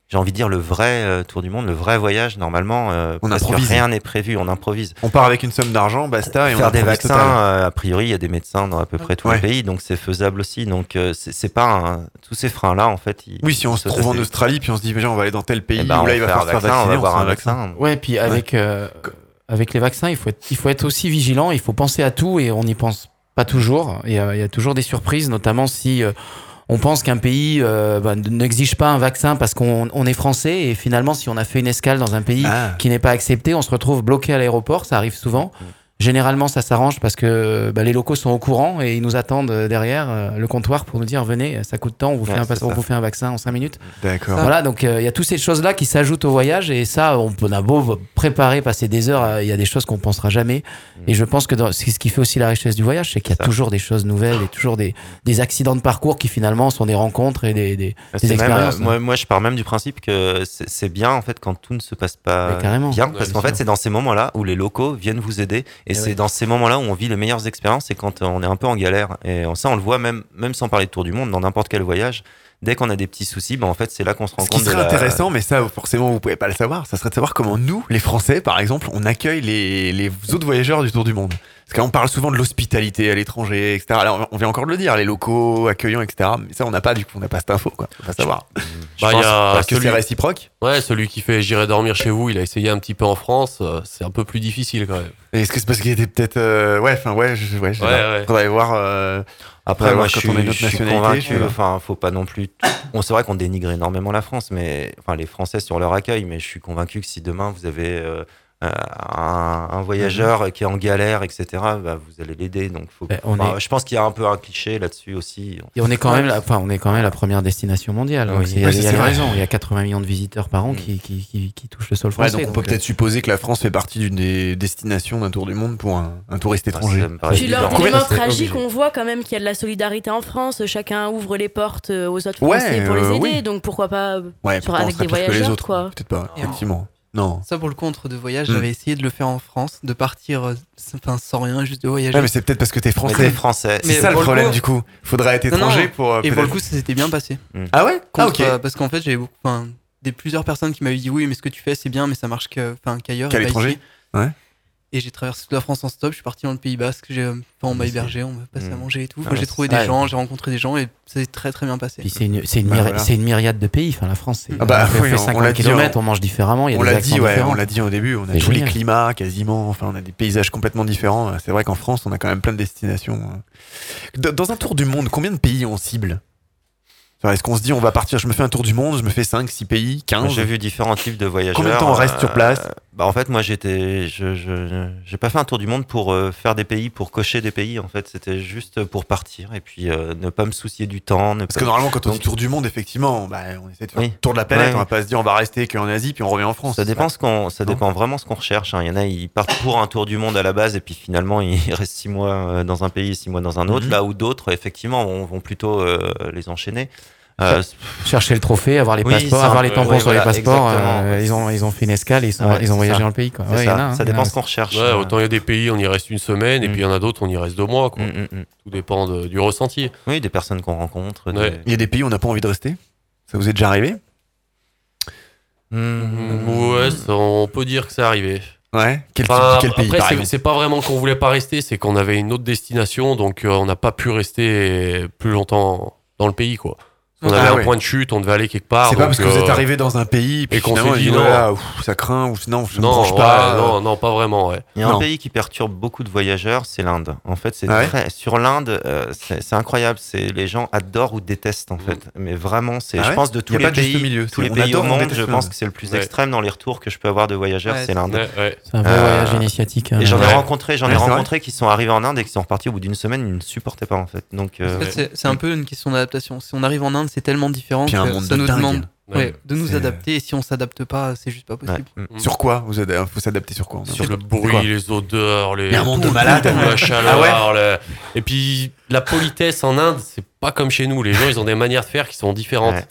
j'ai envie de dire le vrai euh, tour du monde, le vrai voyage, normalement, euh, On parce que improvise. rien n'est prévu, on improvise. On part avec une somme d'argent, basta, et on Faire des improvise vaccins, euh, a priori, il y a des médecins dans à peu près tous Ouais. les pays, donc c'est faisable aussi. Donc euh, c'est pas un- tous ces freins-là en fait. ils- Oui, si on se trouve en Australie, puis on se dit, déjà, on va aller dans tel pays, ben, où là, on il va falloir faire vaccin, on vacciner, va voir se fait un vaccin. Ouais, puis avec, euh, avec les vaccins, il faut, être, il faut être aussi vigilant, il faut penser à tout et on n'y pense pas toujours. Il y a, il y a toujours des surprises, notamment si euh, on pense qu'un pays euh, bah, n'exige pas un vaccin parce qu'on on est français et finalement, si on a fait une escale dans un pays Ah. qui n'est pas accepté, on se retrouve bloqué à l'aéroport, ça arrive souvent. Généralement, ça s'arrange parce que bah, les locaux sont au courant et ils nous attendent euh, derrière euh, le comptoir pour nous dire venez, ça coûte tant, on vous, Ouais, fait, un, on vous fait un vaccin en 5 minutes. D'accord. Voilà, donc euh, il y a toutes ces choses-là qui s'ajoutent au voyage et ça, on, peut- on a beau préparer, passer des heures, il y a des choses qu'on pensera jamais. Et je pense que dans- ce qui fait aussi la richesse du voyage, c'est qu'il y a Ça. toujours des choses nouvelles et toujours des, des accidents de parcours qui finalement sont des rencontres et des, des, des c'est même, expériences. euh, moi, moi, je pars même du principe que c'est bien en fait quand tout ne se passe pas bien, Ouais, parce qu'en fait, c'est dans ces moments-là où les locaux viennent vous aider Et Eh c'est dans ces moments-là où on vit les meilleures expériences, c'est quand euh, on est un peu en galère. Et ça, on le voit même, même sans parler de tour du monde, dans n'importe quel voyage. Dès qu'on a des petits soucis, ben en fait, c'est là qu'on se rend Ce qui compte de serait la- intéressant, mais ça, forcément, vous pouvez pas le savoir, ça serait de savoir comment nous, les Français, par exemple, on accueille les, les autres voyageurs du tour du monde. Parce qu'on parle souvent de l'hospitalité à l'étranger, etc. Alors, on vient encore de le dire, les locaux accueillants, etc. Mais ça, on n'a pas, du coup, on n'a pas cette info, quoi. On peut pas savoir. Bah, Je il y a parce que celui- c'est réciproque. Ouais, celui qui fait J'irai dormir chez vous, il a essayé un petit peu en France, euh, c'est un peu plus difficile quand même. Et Est-ce que c'est parce qu'il était peut-être. euh, ouais, enfin, ouais, je, ouais, Ouais, pas. ouais. Faudrait voir. euh, Après, faudrait moi, je quand suis, on est je notre suis convaincu. je. Enfin, faut pas non plus. Bon, c'est vrai qu'on dénigre énormément la France, mais enfin, les Français sur leur accueil. Mais je suis convaincu que si demain vous avez euh, un, un voyageur qui est en galère, etc., bah, vous allez l'aider. Donc, faut. Ben, on enfin, est- Je pense qu'il y a un peu un cliché là-dessus aussi. Et on est quand même, la, enfin, on est quand même la première destination mondiale. Oui. Donc, il y a, Ouais, il y a c'est vrai. raison. Il y a 80 millions de visiteurs par an qui, qui, qui, qui touchent le sol Ouais, français. donc on peut peut-être supposer que la France fait partie d'une des destinations d'un tour du monde pour un, un touriste étranger. me paraît Puis lors des moments tragiques, on voit quand même qu'il y a de la solidarité en France. Chacun ouvre les portes euh, aux autres Ouais, Français pour les euh, aider. oui. Donc pourquoi pas euh, Ouais, sur- avec des voyageurs, autres. quoi. Peut-être pas, effectivement. Non. Ça, pour le contre de voyage, Mm. j'avais essayé de le faire en France, de partir euh, enfin, sans rien, juste de voyager. Ouais, mais c'est peut-être parce que t'es français. C'est Mais ça le problème coup- du coup. Faudrait être Non, non, étranger pour. euh, Et pour le coup, ça s'était bien passé. Ah ouais? Ah ok. euh, parce qu'en fait, j'avais beaucoup, des plusieurs personnes qui m'avaient dit oui, mais ce que tu fais, c'est bien, mais ça marche qu'ailleurs. Qu'à et pas l'étranger? ici. Ouais. Et j'ai traversé toute la France en stop. Je suis parti dans le Pays Basque. J'ai, euh, enfin, on m'a hébergé, on m'a passé à Mm. manger et tout. Ah Enfin, j'ai trouvé des ça. gens, j'ai rencontré des gens et ça s'est très très bien passé. Puis c'est une, c'est une, Bah, myri- voilà. c'est une myriade de pays. Enfin, la France, c'est, Ah bah, on fait oui, on- on 50 l'a dit, km, on- on mange différemment. Il y a On des l'a dit, ouais, on l'a dit au début, on a C'est tous les climats quasiment, enfin on a des paysages complètement différents. C'est vrai qu'en France, on a quand même plein de destinations. euh. Dans- un tour du monde, combien de pays on cible? Est-ce qu'on se dit on va partir, je me fais un tour du monde, je me fais 5, 6 pays, 15 Moi, J'ai vu différents types de voyageurs. Combien de temps on reste sur place? Euh, bah, En fait, moi, j'étais, je, je, j'ai pas fait un tour du monde pour euh, faire des pays, pour cocher des pays. En fait, c'était juste pour partir et puis euh, ne pas me soucier du temps. Ne Parce pas- que normalement, quand on dit Donc, tour du monde, effectivement, bah, on essaie de faire Oui. le tour de la planète, Ouais. on va pas se dire on va rester qu'en Asie, puis on revient en France. Ça dépend, ce qu'on, ça Non. dépend vraiment ce qu'on recherche. hein. Il y en a, ils partent pour un tour du monde à la base et puis finalement, ils restent six mois euh, dans un pays, six mois dans un autre. Mhm. Là où d'autres, effectivement, vont, vont plutôt euh, les enchaîner. Euh, Chercher le trophée, avoir les Oui, passeports, avoir les tampons ouais, sur les passeports. euh, ils, ont, ils ont fait une escale et ils, sont, Ouais, ils ont voyagé ça. dans le pays. Quoi. Ouais, ça. a, hein, ça dépend ce qu'on recherche. Ouais, autant il y a des pays, on y reste une semaine, et puis il y en a d'autres, on y reste deux mois. Quoi. Mm, mm, mm. Tout dépend de- du ressenti. Oui, des personnes qu'on rencontre. des- Ouais. Il y a des pays où on n'a pas envie de rester? Ça vous est déjà arrivé? Ouais, ça, on peut dire que c'est arrivé. Ouais. Quel, Enfin, quel pays après, c'est pas vraiment qu'on voulait pas rester, c'est qu'on avait une autre destination, donc euh, on n'a pas pu rester plus longtemps dans le pays, quoi. On Ah avait un ouais. point de chute, on devait aller quelque part. C'est pas parce que vous êtes euh, arrivé dans un pays puis et qu'on s'est dit non. voilà, ouf, ça craint ou non, ça me Non, ouais, pas. euh. non, non, pas vraiment, ouais. Il y a Non. un pays qui perturbe beaucoup de voyageurs, c'est l'Inde. En fait, c'est Ah ouais très sur l'Inde, euh, c'est incroyable. C'est les gens adorent ou détestent en fait. Mais vraiment, c'est, Ah je pense, de tous les pays, milieu. tous les on pays adore, au on monde, je pense que c'est le plus Ouais. extrême dans les retours que je peux avoir de voyageurs, Ouais, c'est l'Inde. C'est un vrai Euh, voyage initiatique. hein. Et j'en ai rencontré, j'en ai rencontré qui sont arrivés en Inde et qui sont repartis au bout d'une semaine, ils ne supportaient pas en fait. Donc, c'est- c'est un peu une question d'adaptation. Si on arrive en Inde, c'est tellement différent Puis un que monde ça de nous dingue. demande Ouais. ouais, de nous adapter. Et si on s'adapte pas, c'est juste pas ouais. possible. Mm. Sur quoi Vous avez faut s'adapter sur quoi Sur le bruit, les odeurs, les... Un monde tout, de malades. tout, la chaleur. Ah le- Et puis, la politesse en Inde, c'est pas comme chez nous. Les gens, ils ont des manières de faire qui sont différentes. Ouais.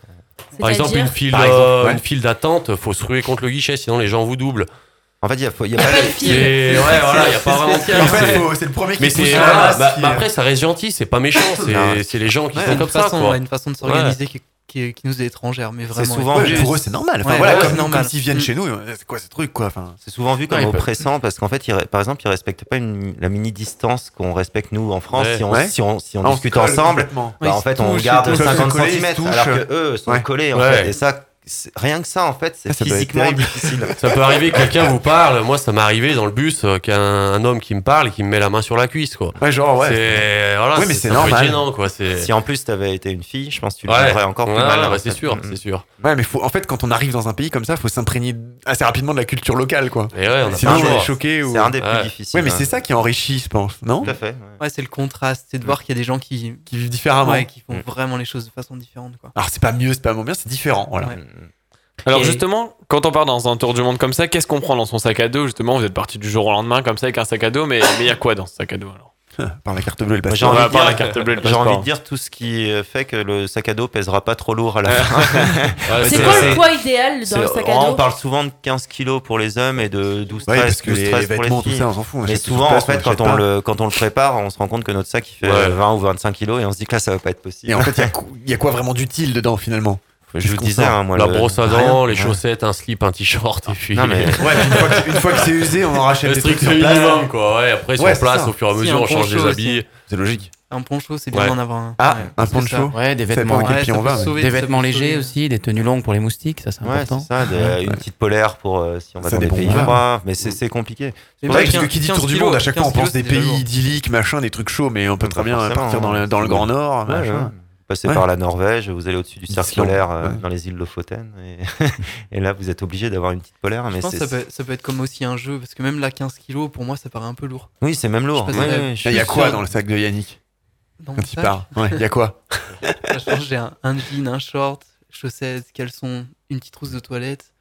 Par exemple, C'est-à-dire une file, Par exemple, euh, ouais. une file d'attente, faut se ruer contre le guichet, sinon les gens vous doublent. En fait, il y a, faut- il y a pas C'est- ouais, voilà, il y a pas vraiment de En fait, c'est- le premier qui Mais pousse bah, bah après ça reste gentil, c'est pas méchant, c'est c'est les gens qui Ouais, sont comme ça façon, quoi. ouais, une façon de s'organiser qui, qui, qui nous est étrangère, mais vraiment. souvent Ouais, vu. pour eux c'est normal. Enfin Ouais, voilà, ouais, comme, c'est nous, normal. comme s'ils viennent Mm. chez nous, euh, c'est quoi ce truc quoi Enfin, C'est souvent vu comme oppressant parce qu'en fait, ils par exemple, ils respectent pas une- la mini distance qu'on respecte nous en France. Ouais. Si on, si on, si on Ah, on discute ensemble, bah, en fait, on garde ils peuvent se 50 coller, ils se cm alors que eux sont collés. En fait. Et ça, rien que ça, en fait, c'est Ah, physiquement difficile. Ça peut arriver que quelqu'un vous parle, moi ça m'est arrivé dans le bus euh, qu'un un homme qui me parle et qui me met la main sur la cuisse quoi. Ouais, genre ouais. C'est voilà, Oui, mais c'est normal. gênant quoi, Si en plus t'avais été une fille, je pense que tu le Ouais. encore plus Ouais, mal. ouais, c'est sûr, c'est sûr. Ouais, mais faut, en fait, quand on arrive dans un pays comme ça, faut s'imprégner assez rapidement de la culture locale, quoi. Et ouais, on Sinon, est choqué ou. C'est un des plus difficiles. Ouais, mais hein. c'est ça qui enrichit, je pense, non Tout à fait. ouais. C'est le contraste, c'est de voir qu'il y a des gens qui, Qui vivent différemment. ouais, qui font Mm. vraiment les choses de façon différente. Quoi. Alors, c'est pas mieux, c'est pas moins bien, c'est différent, voilà. Ouais. Alors Et- justement, quand on part dans un tour du monde comme ça, qu'est-ce qu'on prend dans son sac à dos Justement, vous êtes parti du jour au lendemain comme ça avec un sac à dos, mais mais il y a quoi dans ce sac à dos alors? Par la carte bleue, le Moi, J'ai passeport. envie, va de par dire- la carte bleue, le j'ai envie de dire tout ce qui euh, fait que le sac à dos pèsera pas trop lourd à la fin. Ouais, C'est quoi le poids idéal dans le sac à on dos? parle souvent de 15 kilos pour les hommes et de 12 Ouais, 13, parce que 12, les 13 pour les vêtements, tout ça, on s'en fout. on tout souvent, en on fait, quand on, pas. le, quand on le prépare, on se rend compte que notre sac il fait Ouais. euh, 20 ou 25 kilos et on se dit que là, ça va pas être possible. Et en fait, il y y, a quoi vraiment d'utile dedans finalement? Je qu'est-ce vous disais, hein, moi, La le- brosse à rien. dents, les Ouais. chaussettes, un slip, un t-shirt, et puis. Non, mais- Ouais, une fois que, c'est usé, on en rachète Le des trucs strict sur place. minimum, quoi. Ouais, après, sur Ouais, c'est place, ça. au fur et à mesure, on change les habits. C'est logique. Un poncho, c'est bien d'en avoir un. Ah, un poncho Ouais, des vêtements, on va. des vêtements légers aussi, des tenues longues pour les moustiques, ça c'est Ouais, important. c'est ça, Ouais. une petite polaire pour euh, si on va dans des pays froids. Mais c'est c'est compliqué. Moi, parce que 15 qui dit tour du monde, à chaque fois on 15 pense des c'est pays idylliques, machin, des trucs chauds, mais on peut très bien partir dans le, dans le c'est- Grand Nord, machin. Passez Ouais. par la Norvège, vous allez au-dessus du cercle polaire euh, ouais. dans les îles Lofoten et, et là vous êtes obligé d'avoir une petite polaire. Mais Je pense que c'est- ça peut, ça peut être comme aussi un jeu, parce que même là, 15 kilos, pour moi, ça paraît un peu lourd. Oui, c'est même lourd. Ouais, Il y a quoi dans le sac de Yannick Dans quand il part Ouais, il y a quoi j'ai un, un jean, un short, chaussettes, caleçon, une petite trousse de toilette,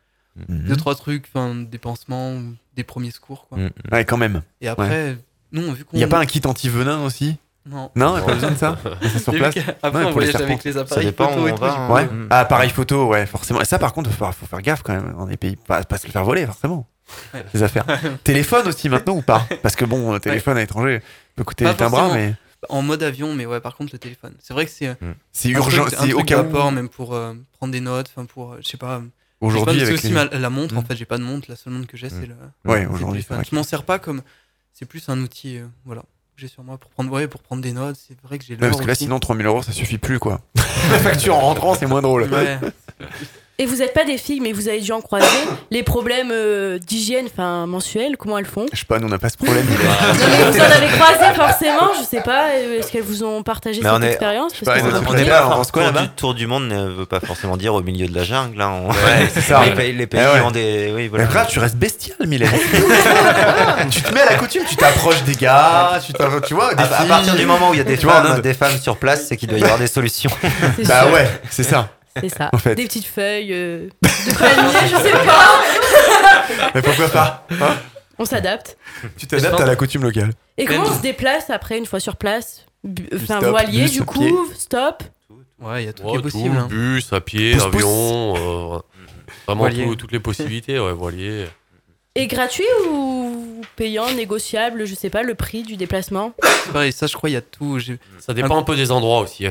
Mhm. deux, trois trucs, enfin, des pansements, des premiers secours, quoi. Mm. Ouais, quand même. Et après, nous, vu qu'on. Il n'y a pas un kit anti-venin aussi? Non. Non, il n'y a pas besoin de ça C'est sur place qu'après, Ouais, on pour les voyage avec les Ça appareils dépend photo où et on tout, va. hein. Ouais. Ah, appareil photo, ouais, forcément. Et ça, par contre, il faut, faut faire gaffe quand même dans les pays. Pas, pas se le faire voler, forcément. Ouais. Les affaires. téléphone aussi maintenant ou pas? Parce que bon, euh, téléphone à l'étranger peut coûter un bras, mais En mode avion, mais ouais, par contre, le téléphone. C'est vrai que c'est. c'est un urgent. truc- un C'est truc au cas où. même pour euh, prendre des notes, enfin pour, euh, je sais pas. Aujourd'hui, sais pas, avec c'est aussi les- la montre. En Mm. fait, j'ai pas de montre. La seule montre que j'ai, c'est le. Ouais, c'est aujourd'hui, c'est Je m'en sers pas comme. C'est plus un outil, euh, voilà, j'ai sur moi pour prendre, ouais, pour prendre des notes. C'est vrai que j'ai Ouais, parce que là, aussi. sinon, 3000 euros, ça suffit plus, quoi. La facture en rentrant, c'est moins drôle. Ouais. Et vous n'êtes pas des filles, mais vous avez dû en croiser les problèmes euh, d'hygiène, enfin mensuels, comment elles font Je sais pas, nous, on n'a pas ce problème. Non, mais vous en avez croisé forcément, je sais pas, euh, est-ce qu'elles vous ont partagé Mais cette on est- expérience je sais Parce pas, tout On compliqué. là, pas on enfin, pense quoi, tour là-bas du tour du monde ne veut pas forcément dire au milieu de la jungle. Là, on- Ouais, c'est ça. les pays, les pays ouais. ont des. Oui, Mais tu restes bestial, Mylène. tu te mets à la coutume, tu t'approches des gars, tu, tu vois, des À, partir du moment où il y a des Tu vois, en femmes, Inde. des femmes sur place, c'est qu'il doit y avoir des solutions. Bah sûr. ouais, c'est ça. C'est ça. En fait. Des petites feuilles euh, de palmier, je sais pas. Mais pourquoi pas hein On s'adapte. Tu t'adaptes à la coutume locale. Et comment on se déplace après, une fois sur place? Enfin, stop, voilier, du coup, pied. stop? Ouais, il y a tout Ouais, qui est possible. hein. Bus, à pied, Pousse, pousse. avion, euh, vraiment Voilier. tout- toutes les possibilités, ouais, voilier. Et gratuit ou payant, négociable, je sais pas, le prix du déplacement? Pareil, ça, je crois, il y a tout. Ça dépend un peu des endroits aussi.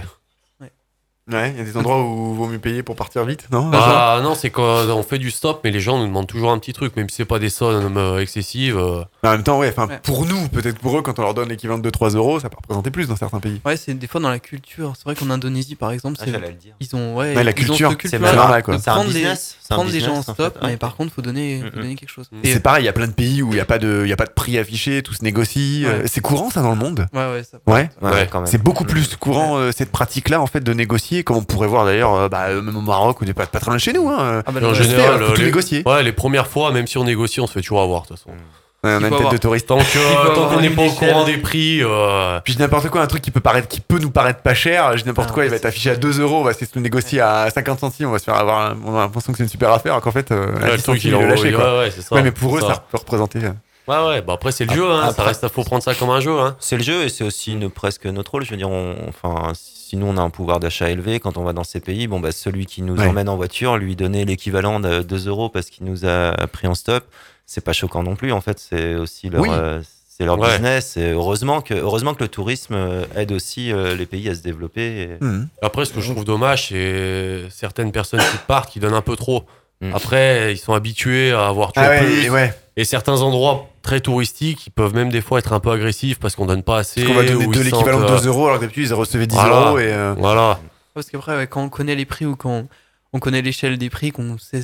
Ouais, il y a des endroits où il vaut mieux payer pour partir vite, non? Ah non, c'est quand on fait du stop, mais les gens nous demandent toujours un petit truc, même si c'est pas des sommes euh, excessives. euh. Mais en même temps, ouais, enfin, Ouais. pour nous, peut-être pour eux, quand on leur donne l'équivalent de 2-3 euros, ça peut représenter plus dans certains pays. Ouais, c'est des fois dans la culture. C'est vrai qu'en Indonésie, par exemple, Ah, c'est- j'allais le dire. ils ont, ouais, Ouais, la ils culture, ont c'est c'est normal, quoi. de C'est un prendre des- business, c'est un prendre des gens en business, stop, fait. mais par contre, faut donner, faut Mm, mm. donner quelque chose. C'est pareil, il y a plein de pays où il n'y a, pas de- il y a pas de prix affiché, tout se négocie. Ouais. euh, C'est courant ça dans le monde? Ouais, ouais, ça. Ouais. Ouais, quand même. C'est beaucoup plus courant euh, cette pratique-là en fait de négocier, comme on pourrait voir d'ailleurs euh, bah, euh, même au Maroc ou des pas, pas très loin de chez nous. Hein. Ah bah, en général, faut tout les, négocier. ouais, les premières fois, même si on négocie, on se fait toujours avoir de toute façon. Ouais, on a une tête avoir- de touriste. Tant qu'on n'est pas au courant des prix, euh, Puis n'importe quoi, un truc qui peut paraître, qui peut nous paraître pas cher. Je dis n'importe Ah, quoi, il va être affiché à 2 euros, on va essayer de le négocier à 50 centimes, on va se faire avoir, on a l'impression que c'est une super affaire, alors qu'en fait, euh, ouais, 10 le truc il lâché ouais, ça. Mais pour eux, ça peut représenter. euh, Ouais, ouais, bah après c'est le jeu, hein, ça Après- reste, faut prendre ça comme un jeu. Hein. C'est le jeu et c'est aussi une- presque notre rôle. Je veux dire, on- enfin, si nous on a un pouvoir d'achat élevé, quand on va dans ces pays, bon, bah, celui qui nous Ouais. emmène en voiture, lui donner l'équivalent de 2 euros parce qu'il nous a pris en stop, c'est pas choquant non plus. En fait, c'est aussi leur, Oui. euh, c'est leur Ouais. business. Et heureusement que, heureusement que le tourisme euh, aide aussi euh, les pays à se développer. et- Mhm. Après, ce que je trouve dommage, c'est certaines personnes qui partent, qui donnent un peu trop. Mm. Après, ils sont habitués à avoir toujours Ah ouais, plus. et ouais. Et certains endroits très touristiques, ils peuvent même des fois être un peu agressifs parce qu'on donne pas assez. Parce qu'on va donner ou de l'équivalent de sentent, euh, 2 euros alors que d'habitude ils recevaient 10 Voilà. euros et. euh, Voilà. Parce qu'après, ouais, quand on connaît les prix ou quand on connaît l'échelle des prix, qu'on sait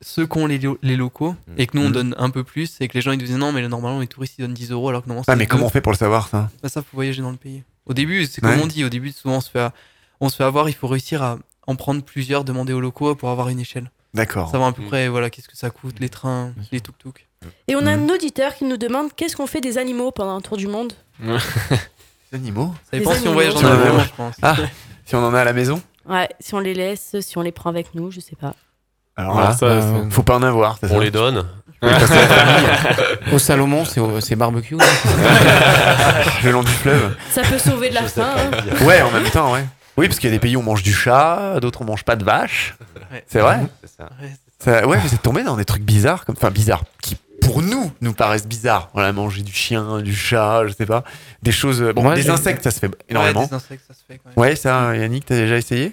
ce- qu'ont les, lo- les locaux et que nous on Mhm. donne un peu plus et que les gens ils nous disent non, mais normalement les touristes ils donnent 10 euros alors que normalement Ah, c'est mais deux. comment on fait pour le savoir ça? Bah, ça, faut voyager dans le pays. Au début, c'est comme Ouais. on dit, au début, souvent on se, fait, on se fait avoir, il faut réussir à en prendre plusieurs, demander aux locaux pour avoir une échelle. D'accord. Savoir à peu Mm. près voilà, qu'est-ce que ça coûte, les trains, les tuk-tuk. Et on a un auditeur qui nous demande qu'est-ce qu'on fait des animaux pendant un tour du monde Les animaux? Ça dépend si on voyage en animaux. avion, je pense. Ah, si on en a à la maison? Ouais, si on les laisse, si on les prend avec nous, je sais pas. Alors là, ça, euh, faut pas en avoir. c'est On ça les donne. Au Salomon, c'est au- c'est barbecue. non Le long du fleuve. Ça peut sauver de la faim. hein. Ouais, en même temps, ouais. Oui, parce qu'il y a des pays où on mange du chat, d'autres on mange pas de vache. Ouais. C'est vrai? C'est ça. Ça- Ouais, vous êtes tombé dans des trucs bizarres, comme, enfin bizarres, qui pour nous nous paraissent bizarres. Voilà, manger du chien, du chat, je sais pas, des choses. Bon, Moi, des insectes, ça se fait énormément. Ouais, Ouais, des insectes, ça se fait quand même. ça, Yannick, t'as déjà essayé?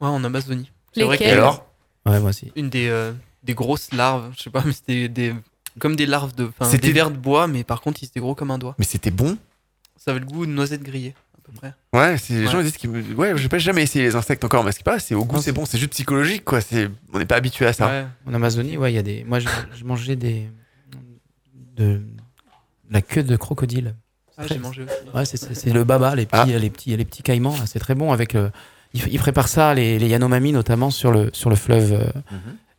Ouais, en Amazonie. C'est vrai Lesquels que- Et alors? Ouais, moi aussi. Une des, euh, des grosses larves, je sais pas, mais c'était des, comme des larves de. C'était- des vers de bois, mais par contre, ils étaient gros comme un doigt. Mais c'était bon? Ça avait le goût de noisette grillée, à peu près. Ouais, c'est les Ouais. gens ils disent qu'ils. Ouais, j'ai pas jamais essayé les insectes encore, mais ce qui passe, c'est au goût, Non, c'est c'est- bon, c'est juste psychologique, quoi. C'est, on n'est pas habitué à ça. Ouais. En Amazonie, ouais, il y a des. Moi, je, je mangeais des. De la queue de crocodile. Ah, j'ai mangé aussi. Ouais, c'est- c'est c'est le baba, les petits, les petits, les petits caïmans. là, C'est très bon avec. le- ils, ils préparent ça, les, les Yanomami notamment sur le sur le fleuve euh,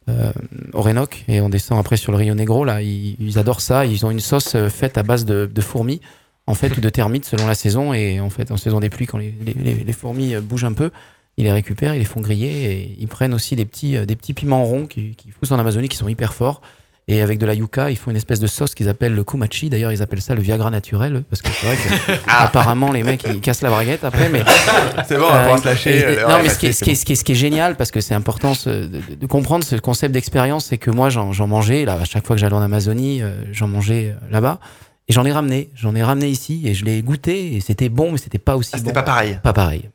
euh, Orénoque et on descend après sur le Rio Negro. Là, ils, ils adorent ça. Ils ont une sauce euh, faite à base de, de fourmis, en fait, ou de termites selon la saison. Et en fait, en saison des pluies, quand les, les- les- les fourmis euh, bougent un peu, ils les récupèrent, ils les font griller et ils prennent aussi des petits, euh, des petits piments ronds qui, qui poussent en Amazonie, qui sont hyper forts. Et avec de la yucca, ils font une espèce de sauce qu'ils appellent le kumachi. D'ailleurs, ils appellent ça le Viagra naturel, parce que c'est vrai que apparemment les mecs ils cassent la braguette après. Mais C'est bon, on va pouvoir se lâcher, et- euh, l'heure non, mais ce qui, est, passée, ce, qui est, ce qui est- ce qui est génial, parce que c'est important ce- de, de comprendre ce concept d'expérience, c'est que moi j'en mangeais là à chaque fois que j'allais en Amazonie, euh, j'en mangeais euh, là-bas. Et j'en ai ramené, j'en ai ramené ici et je l'ai goûté et c'était bon, mais c'était pas aussi Ah, c'était bon. pas pareil. Pas pareil.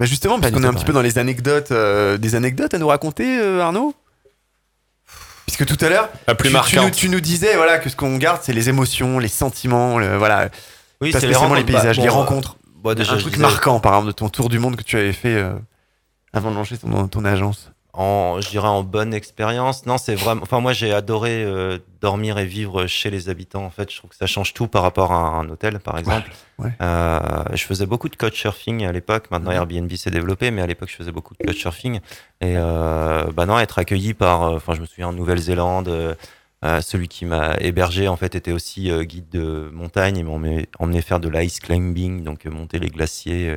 Bah justement, parce qu'on est un petit peu dans les anecdotes, euh, des anecdotes à nous raconter, euh, Arnaud? Puisque tout à l'heure, La plus tu, tu nous, marquante. tu nous disais voilà, que ce qu'on garde, c'est les émotions, les sentiments, le- voilà, Oui, pas c'est les spécialement les, rencontres. Bah, paysages, bon, les rencontres. Bon, déjà, un truc disais- marquant, par exemple, de ton tour du monde que tu avais fait euh, avant de lancer ton, ton agence. En, je dirais en bonne expérience. Non, c'est vraiment. Enfin, moi, j'ai adoré euh, dormir et vivre chez les habitants. En fait, je trouve que ça change tout par rapport à un hôtel, par exemple. ouais. Euh, je faisais beaucoup de couchsurfing à l'époque. Maintenant, Airbnb s'est développé, mais à l'époque, je faisais beaucoup de couchsurfing. Et euh, bah non, être accueilli par. euh, Enfin, je me souviens en Nouvelle-Zélande. celui qui m'a hébergé en fait était aussi guide de montagne. Il m'a emmené, faire de l'ice climbing, donc monter les glaciers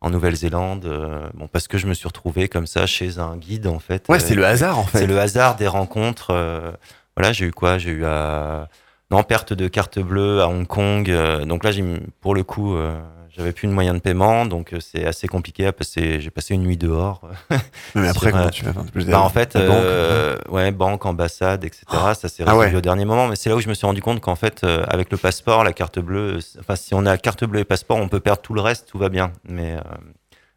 en Nouvelle-Zélande. euh, bon, parce que je me suis retrouvé comme ça chez un guide en fait. Ouais, Euh, c'est le hasard, en fait. C'est le hasard des rencontres. euh, voilà, j'ai eu quoi J'ai eu à non perte de carte bleue à Hong Kong. euh, donc là, j'ai pour le coup, euh, j'avais plus de moyen de paiement, donc euh, c'est assez compliqué à passer. J'ai passé une nuit dehors. Mais après, Sur, comment euh, tu peux bah, En fait, banque, euh, ouais, banque, ambassade, etc. ça s'est Ah résolu ouais. au dernier moment. Mais c'est là où je me suis rendu compte qu'en fait, euh, avec le passeport, la carte bleue, enfin, si on a carte bleue et passeport, on peut perdre tout le reste, tout va bien. Mais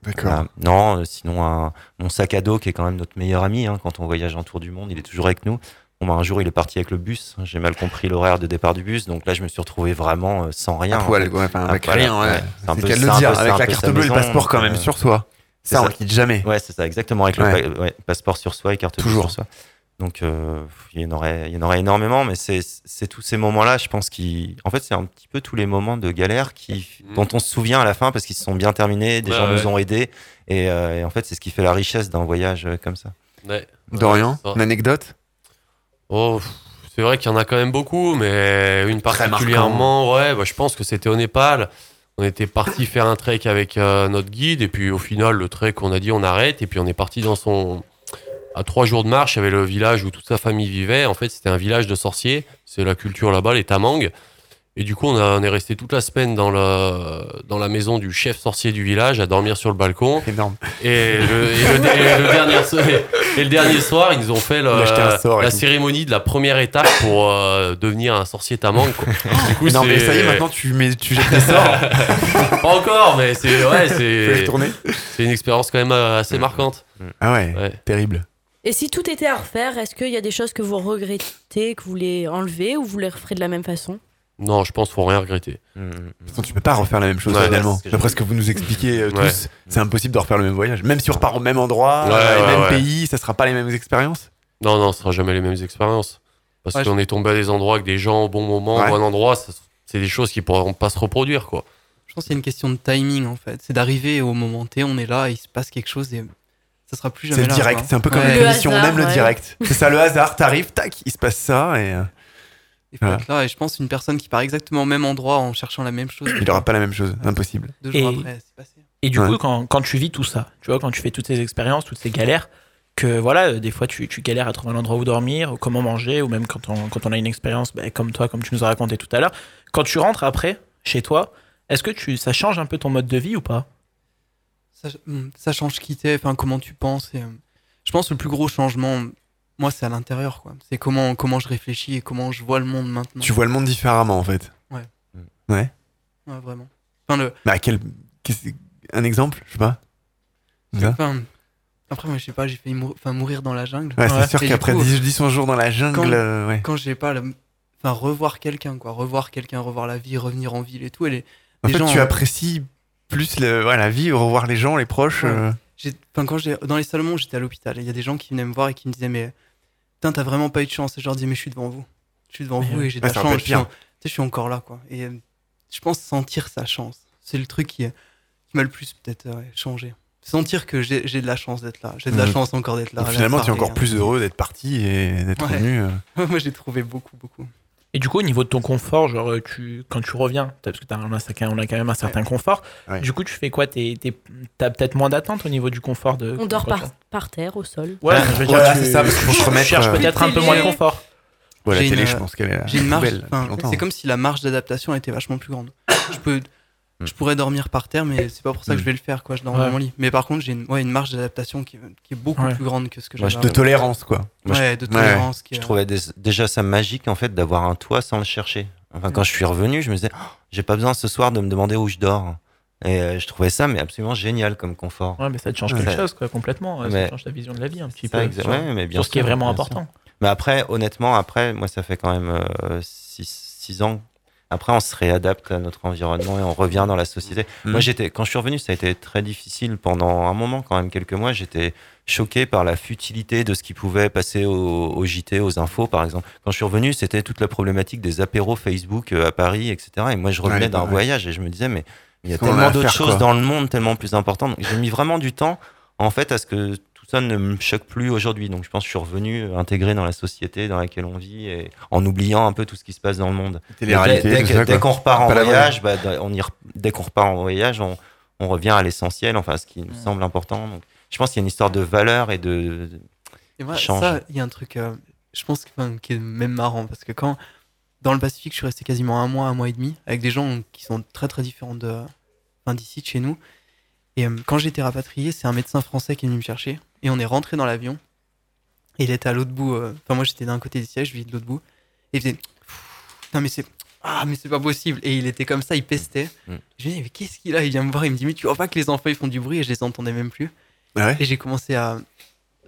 D'accord. non, sinon un- mon sac à dos qui est quand même notre meilleur ami hein, quand on voyage en tour du monde, il est toujours avec nous. Bon, bah, un jour, il est parti avec le bus. J'ai mal compris l'horaire de départ du bus, donc là, je me suis retrouvé vraiment euh, sans rien. À en poil, fait. quoi, enfin, Ah, avec voilà, rien, ouais. C'est le dire, peu- avec la carte bleue et le passeport quand même euh, sur soi. c'est Ça, on quitte jamais. Ouais, c'est ça, exactement. Avec Ouais. le pa- ouais, passeport sur soi et carte bleue Toujours. sur soi. Donc, euh, il, y en aurait, il y en aurait énormément, mais c'est tous ces moments-là, je pense, qui. En fait, c'est un petit peu tous les moments de galère qui, dont on se souvient à la fin parce qu'ils se sont bien terminés, des Ouais, gens ouais. nous ont aidés. Et, euh, et en fait, c'est ce qui fait la richesse d'un voyage comme ça. Ouais. Dorian, ça. une anecdote? Oh, c'est vrai qu'il y en a quand même beaucoup, mais une particulièrement, ouais, bah, je pense que c'était au Népal. On était parti faire un trek avec euh, notre guide, et puis au final, le trek, on a dit on arrête, et puis on est parti dans son. À trois jours de marche, il y avait le village où toute sa famille vivait. En fait, c'était un village de sorciers. C'est la culture là-bas, les tamangs. Et du coup, on, a- on est resté toute la semaine dans, le, dans la maison du chef sorcier du village, à dormir sur le balcon. Énorme. Et le, et le- et le dernier, so- et le dernier soir, ils nous ont fait On la cérémonie de la première étape pour euh, devenir un sorcier tamang. quoi. Du coup, Non, mais ça y est, maintenant tu, mets, tu jettes tes sorts. Pas encore, mais c'est ouais, une expérience quand même euh, assez marquante. Ah ouais, Ouais. terrible. Et si tout était à refaire, est-ce qu'il y a des choses que vous regrettez, que vous voulez enlever ou vous les referez de la même façon? Non, je pense qu'il faut rien regretter. Mm, toute façon, tu peux pas refaire la même chose Ouais, finalement. D'après ce que vous nous expliquez euh, tous, Ouais. c'est impossible de refaire le même voyage. Même si on repart au même endroit, Ouais, euh, ouais, même ouais. pays, ça sera pas les mêmes expériences. Non, non, ce sera jamais les mêmes expériences. Parce Ouais, qu'on est tombé à des endroits avec des gens au bon moment, Ouais. au bon endroit. C'est des choses qui pourront pas se reproduire, quoi. Je pense que c'est une question de timing en fait. C'est d'arriver au moment T, on est là, il se passe quelque chose et ça sera plus jamais C'est direct, c'est un peu comme Ouais. une Le émission, on hasard, aime le direct. C'est ça, le hasard, t'arrives, tac, il se passe ça et euh, Il faut Voilà. être là et je pense une personne qui part exactement au même endroit en cherchant la même chose. il aura pas la même chose, impossible. Deux jours Et- après, c'est passé. Et du Ouais. coup, quand, quand tu vis tout ça, tu vois, quand tu fais toutes ces expériences, toutes ces galères, que voilà, euh, des fois tu, tu galères à trouver un endroit où dormir, ou comment manger, ou même quand on, quand on a une expérience ben, comme toi, comme tu nous as raconté tout à l'heure. Quand tu rentres après, chez toi, est-ce que tu, ça change un peu ton mode de vie ou pas? Ça, hmm, ça change qui t'es, enfin comment tu penses. Et, euh, je pense que le plus gros changement, moi, c'est à l'intérieur, quoi. C'est comment, comment je réfléchis et comment je vois le monde maintenant. Tu vois le monde différemment en fait. Ouais. Ouais. Ouais, vraiment. Enfin, le, à quel. Un exemple Je sais pas. Enfin, après, moi, je sais pas, j'ai mou- enfin, mourir dans la jungle. Ouais, c'est sûr qu'après coup, 10, 10 100 jours dans la jungle, Quand, euh, ouais. quand j'ai pas, enfin, revoir quelqu'un, quoi. Revoir quelqu'un, revoir la vie, revenir en ville et tout. Et les, En les fait, gens, tu euh, apprécies plus le, ouais, la vie, revoir les gens, les proches. Ouais. euh. Enfin, quand j'ai dans les Salomons, j'étais à l'hôpital. Il y a des gens qui venaient me voir et qui me disaient mais putain t'as vraiment pas eu de chance. Et je leur disais mais je suis devant vous, je suis devant Mais vous et j'ai de la chance. Je suis, en- je suis encore là quoi. Et euh, je pense sentir sa chance, c'est le truc qui, qui m'a le plus peut-être euh, changé. Sentir que j'ai de la chance d'être là. J'ai de la Mhm. chance encore d'être là. Donc, finalement, tu es encore hein. plus heureux d'être parti et d'être Ouais. revenu. euh. Moi j'ai trouvé beaucoup beaucoup. Et du coup, au niveau de ton confort, genre, euh, tu, quand tu reviens, parce que on, a, ça- on a quand même un certain confort, Ouais. du coup, tu fais quoi? T'as peut-être moins d'attente au niveau du confort de. On dort par, terre, au sol. Ouais, je veux dire, Voilà, c'est ça, parce qu'il faut se remettre, cherches euh, peut-être un peu moins de confort. Ouais, la J'ai télé, une, je pense qu'elle est J'ai une marge. C'est comme si la marge d'adaptation était vachement plus grande. Je peux, Hmm. je pourrais dormir par terre, mais c'est pas pour ça que Mm. je vais le faire. Quoi. Je dors Ouais. dans mon lit. Mais par contre, j'ai une, ouais, une marge d'adaptation qui, qui est beaucoup Ouais. plus grande que ce que Moi, j'avais. De tolérance, quoi. Moi, Ouais, de tolérance. qui Je est- trouvais des- déjà ça magique en fait d'avoir un toit sans le chercher. Enfin, quand je suis revenu, je me disais, Oh, j'ai pas besoin ce soir de me demander où je dors. Et euh, je trouvais ça mais absolument génial comme confort. Ouais, mais ça te change Ouais. quelque chose, quoi, complètement. euh, Mais- Ça change ta vision de la vie un petit Ça, peu. sur, ouais, mais bien sur ce qui est vraiment important. sûr. Mais après, honnêtement, après, moi, ça fait quand même 6 ans. Après, on se réadapte à notre environnement et on revient dans la société. Mhm. Moi, j'étais, quand je suis revenu, ça a été très difficile pendant un moment, quand même quelques mois. J'étais choqué par la futilité de ce qui pouvait passer au, au JT, aux infos, par exemple. Quand je suis revenu, c'était toute la problématique des apéros Facebook euh, à Paris, etc. Et moi, je revenais Ouais, d'un ouais. voyage et je me disais, mais il y a tellement d'autres choses dans le monde, tellement plus importantes. Donc, J'ai mis vraiment du temps, en fait, à ce que ne me choque plus aujourd'hui. Donc, je pense que je suis revenu euh, intégré dans la société dans laquelle on vit et en oubliant un peu tout ce qui se passe dans le monde. Dès, qu'on repart en voyage, bah, on y re- dès qu'on repart en voyage, on, on revient à l'essentiel, enfin, ce qui nous semble important. Donc, je pense qu'il y a une histoire de valeur et de. Et moi, change. ça, il y a un truc, euh, je pense, enfin, qui est même marrant parce que quand dans le Pacifique, je suis resté quasiment un mois, un mois et demi avec des gens qui sont très très différents de, enfin, d'ici, de chez nous. Et euh, quand j'ai été rapatrié, c'est un médecin français qui est venu me chercher et on est rentré dans l'avion. Et il était à l'autre bout. euh, Enfin, moi, j'étais d'un côté du siège, lui de l'autre bout. Et il faisait, non mais c'est, ah mais c'est pas possible. Et il était comme ça, il pestait. Mm. Je lui dis mais qu'est-ce qu'il a? Il vient me voir, il me dit mais tu vois pas que les enfants ils font du bruit? Et je les entendais même plus. Ah ouais? Et j'ai commencé à,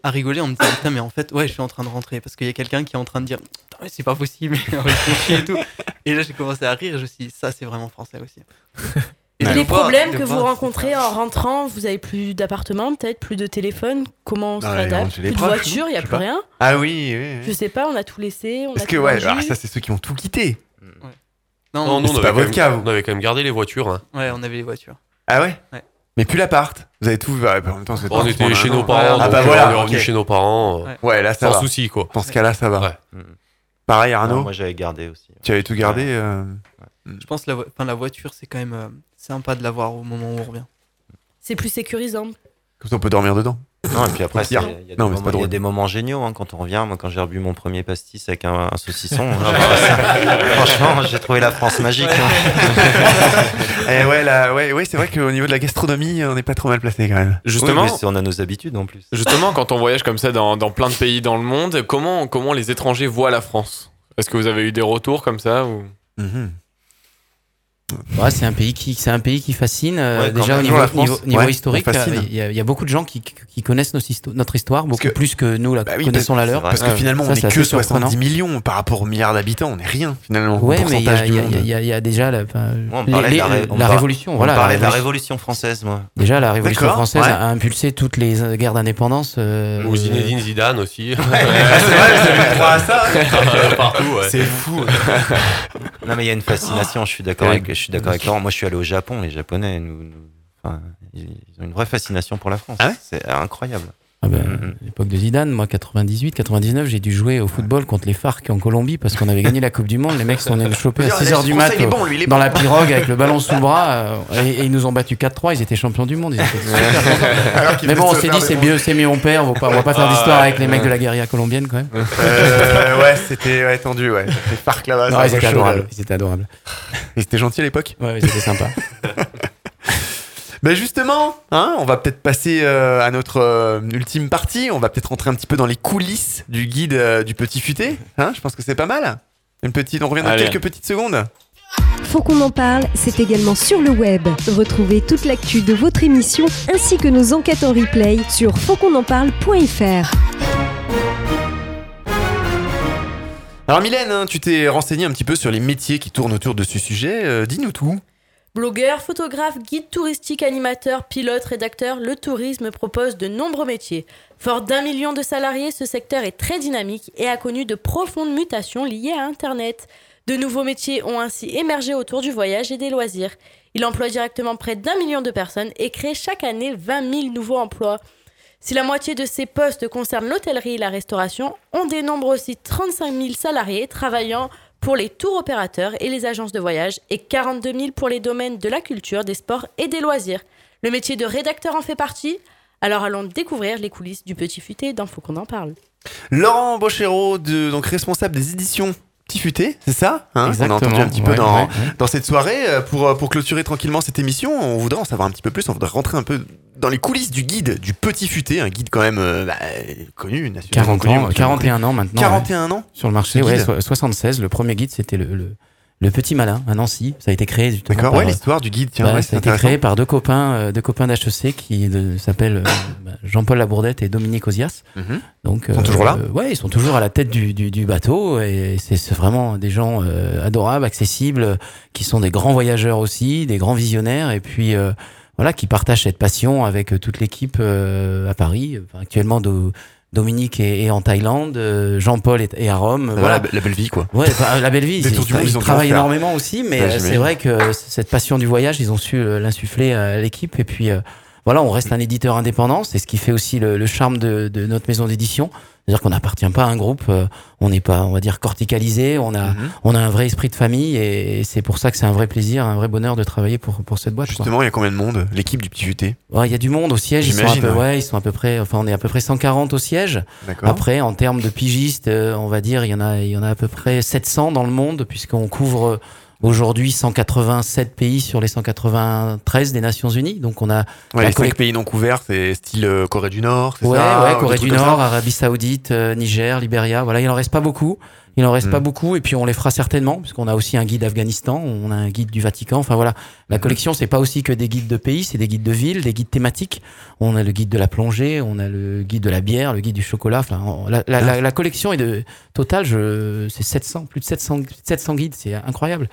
à rigoler en me disant putain mais en fait ouais je suis en train de rentrer parce qu'il y a quelqu'un qui est en train de dire putain mais c'est pas possible et tout. Et là j'ai commencé à rire je me suis dit ça c'est vraiment français aussi. Les problèmes que vous rencontrez en rentrant, vous avez plus d'appartement, peut-être plus de téléphone, comment on Ah, s'adapte Plus de voiture, il n'y a plus rien Ah oui, oui. oui. Je sais pas, on a tout laissé, on Parce a que, tout ouais, alors ça, c'est ceux qui ont tout quitté. Non, Non, non, c'est pas votre cas, vous. On avait quand même gardé les voitures. hein. Ouais on avait les voitures. Ah ouais Ouais. Mais plus l'appart. Vous avez tout. ouais, en même temps, On était pendant chez un nos parents, Ah donc bah euh, voilà. on est revenu chez nos parents. euh, Ouais. Ouais, là, ça Sans va. souci, quoi. Dans ce cas-là, ça va. Ouais. Pareil, Non, Arnaud moi, j'avais gardé aussi. Tu avais tout gardé euh, Je pense la, vo- enfin, la voiture c'est quand même euh, sympa de l'avoir au moment où on revient. C'est plus sécurisant. Comme ça, on peut dormir dedans. Non, et puis après, c'est- il y, c'est y a des moments géniaux hein, quand on revient. Moi, quand j'ai rebu mon premier pastis avec un, un saucisson, hein, franchement, j'ai trouvé la France magique. hein. Et ouais, là, ouais, ouais c'est vrai qu'au niveau de la gastronomie, on n'est pas trop mal placé quand même. Justement, Oui, mais c'est- on a nos habitudes en plus. justement, quand on voyage comme ça dans, dans plein de pays dans le monde, comment, comment les étrangers voient la France? Est-ce que vous avez eu des retours comme ça ou... Mhm. Ouais, c'est un pays qui, c'est un pays qui fascine. euh, Ouais, déjà au niveau, La France, niveau, niveau ouais, historique, euh, il y, a- il y a beaucoup de gens qui, connaissent nos histo- notre histoire beaucoup que- plus que nous la Bah oui, connaissons la leur. Parce que finalement, Ça, on n'est que surprenant. 70 millions par rapport au milliard d'habitants. On n'est rien finalement. Ouais, mais il y, a- y y déjà la, on les- les- la, on révolution. on Voilà, parlait de la révolution. française, moi. Déjà, la révolution française ouais. a impulsé toutes les euh, guerres d'indépendance. euh, Ou Zinedine Zidane aussi. C'est vrai, ça. Partout. C'est fou. Non, mais il y a une fascination. Je suis d'accord avec, suis d'accord avec Laurent. Moi, je suis allé au Japon. Les Japonais, nous, nous- enfin, ils ont une vraie fascination pour la France. Ah ouais? C'est incroyable. Euh, l'époque de Zidane. Moi, 98, 99, j'ai dû jouer au football contre les FARC en Colombie parce qu'on avait gagné la Coupe du Monde. Les mecs sont venus le choper à Dire, 6 h du ce mat Français, il est au- bon, lui, il est dans bon. la pirogue avec le ballon sous le bras euh, et, et ils nous ont battu 4-3. Ils étaient champions du monde. Ils étaient Mais bon, on s'est dit, c'est mieux, c'est mieux on perd. On va pas, on va pas faire Ah, d'histoire avec les ouais. mecs de la guérilla colombienne quand même. Euh, ouais, c'était ouais, tendu, ouais. Les parcs là-bas. Ils étaient adorables. Ils étaient adorables. Ils étaient gentils à l'époque Ouais, ils étaient sympas. Ben justement, hein, on va peut-être passer euh, à notre euh, ultime partie. On va peut-être rentrer un petit peu dans les coulisses du guide euh, du petit futé. Hein, je pense que c'est pas mal. Une petite, on revient dans Allez. quelques petites secondes. Faut qu'on en parle, c'est également sur le web. Retrouvez toute l'actu de votre émission ainsi que nos enquêtes en replay sur fautquonenparle.fr. Alors Mylène, hein, tu t'es renseigné un petit peu sur les métiers qui tournent autour de ce sujet. Euh, Dis-nous tout. Blogueur, photographe, guide touristique, animateur, pilote, rédacteur, le tourisme propose de nombreux métiers. Fort d'un million de salariés, ce secteur est très dynamique et a connu de profondes mutations liées à Internet. De nouveaux métiers ont ainsi émergé autour du voyage et des loisirs. Il emploie directement près d'un million de personnes et crée chaque année 20 000 nouveaux emplois. Si la moitié de ces postes concernent l'hôtellerie et la restauration, on dénombre aussi 35 000 salariés travaillant pour les tours opérateurs et les agences de voyage et 42 000 pour les domaines de la culture, des sports et des loisirs. Le métier de rédacteur en fait partie. Alors allons découvrir les coulisses du petit futé dans Faut qu'on en parle. Laurent Bochero, donc responsable des éditions Petit Futé, c'est ça hein, qu'on a entendu un petit peu ouais, dans, ouais, ouais. dans cette soirée. Euh, Pour, euh, pour clôturer tranquillement cette émission, on voudrait en savoir un petit peu plus. On voudrait rentrer un peu dans les coulisses du guide du Petit Futé, un guide quand même euh, bah, connu, nationalement 40 connu, ans, mondialement 41 connu. ans maintenant. 41 ouais. ans? Sur le marché, Ce ouais, guide. so- 76. Le premier guide, c'était le, le, le Petit Malin à Nancy. Ça a été créé justement. D'accord, ouais, euh, l'histoire du guide, tiens, bah, ouais, ça a été créé par deux copains, euh, deux copains d'HEC qui euh, s'appellent euh, bah, Jean-Paul Labourdette et Dominique Ozias. Mhm. Donc, Ils sont toujours là? Ouais, ils sont toujours à la tête du, du, du bateau et c'est vraiment des gens euh, adorables, accessibles, euh, qui sont des grands voyageurs aussi, des grands visionnaires et puis euh, voilà, qui partagent cette passion avec euh, toute l'équipe euh, à Paris. Actuellement, Do- Dominique est, est en Thaïlande, euh, Jean-Paul est, est à Rome. Voilà. la, la belle vie, quoi. Ouais, la belle vie. Ils- ils, ils travaillent énormément aussi, mais Ouais, euh, c'est vrai que cette passion du voyage, ils ont su euh, l'insuffler à l'équipe. Et puis, euh, voilà, on reste un éditeur indépendant. C'est ce qui fait aussi le, le charme de, de notre maison d'édition. C'est-à-dire qu'on n'appartient pas à un groupe. euh, on n'est pas, on va dire, corticalisé. On a, Mhm. on a un vrai esprit de famille, et, c'est pour ça que c'est un vrai plaisir, un vrai bonheur de travailler pour pour cette boîte. Justement, il y a combien de monde L'équipe du Petit Futé? Ouais, il y a du monde au siège. Ils sont, à peu, ouais. ouais, ils sont à peu près, enfin, on est à peu près 140 au siège. D'accord. Après, en termes de pigistes, euh, on va dire, il y en a, il y en a à peu près 700 dans le monde, puisqu'on couvre aujourd'hui 187 pays sur les 193 des Nations Unies. Donc, on a Ouais, les collec- cinq pays non couverts, c'est style euh, Corée du Nord, c'est Ouais, ça ouais, ou Corée du Nord, Arabie Saoudite, euh, Niger, Libéria. Voilà, il en reste pas beaucoup. Il en reste Mm. pas beaucoup, et puis on les fera certainement, puisqu'on a aussi un guide Afghanistan, on a un guide du Vatican. Enfin voilà, la collection c'est pas aussi que des guides de pays, c'est des guides de ville, des guides thématiques. On a le guide de la plongée, on a le guide de la bière, le guide du chocolat. Enfin, on- la, la, la, la collection est de totale, je, c'est 700, plus de 700, 700 guides, c'est incroyable.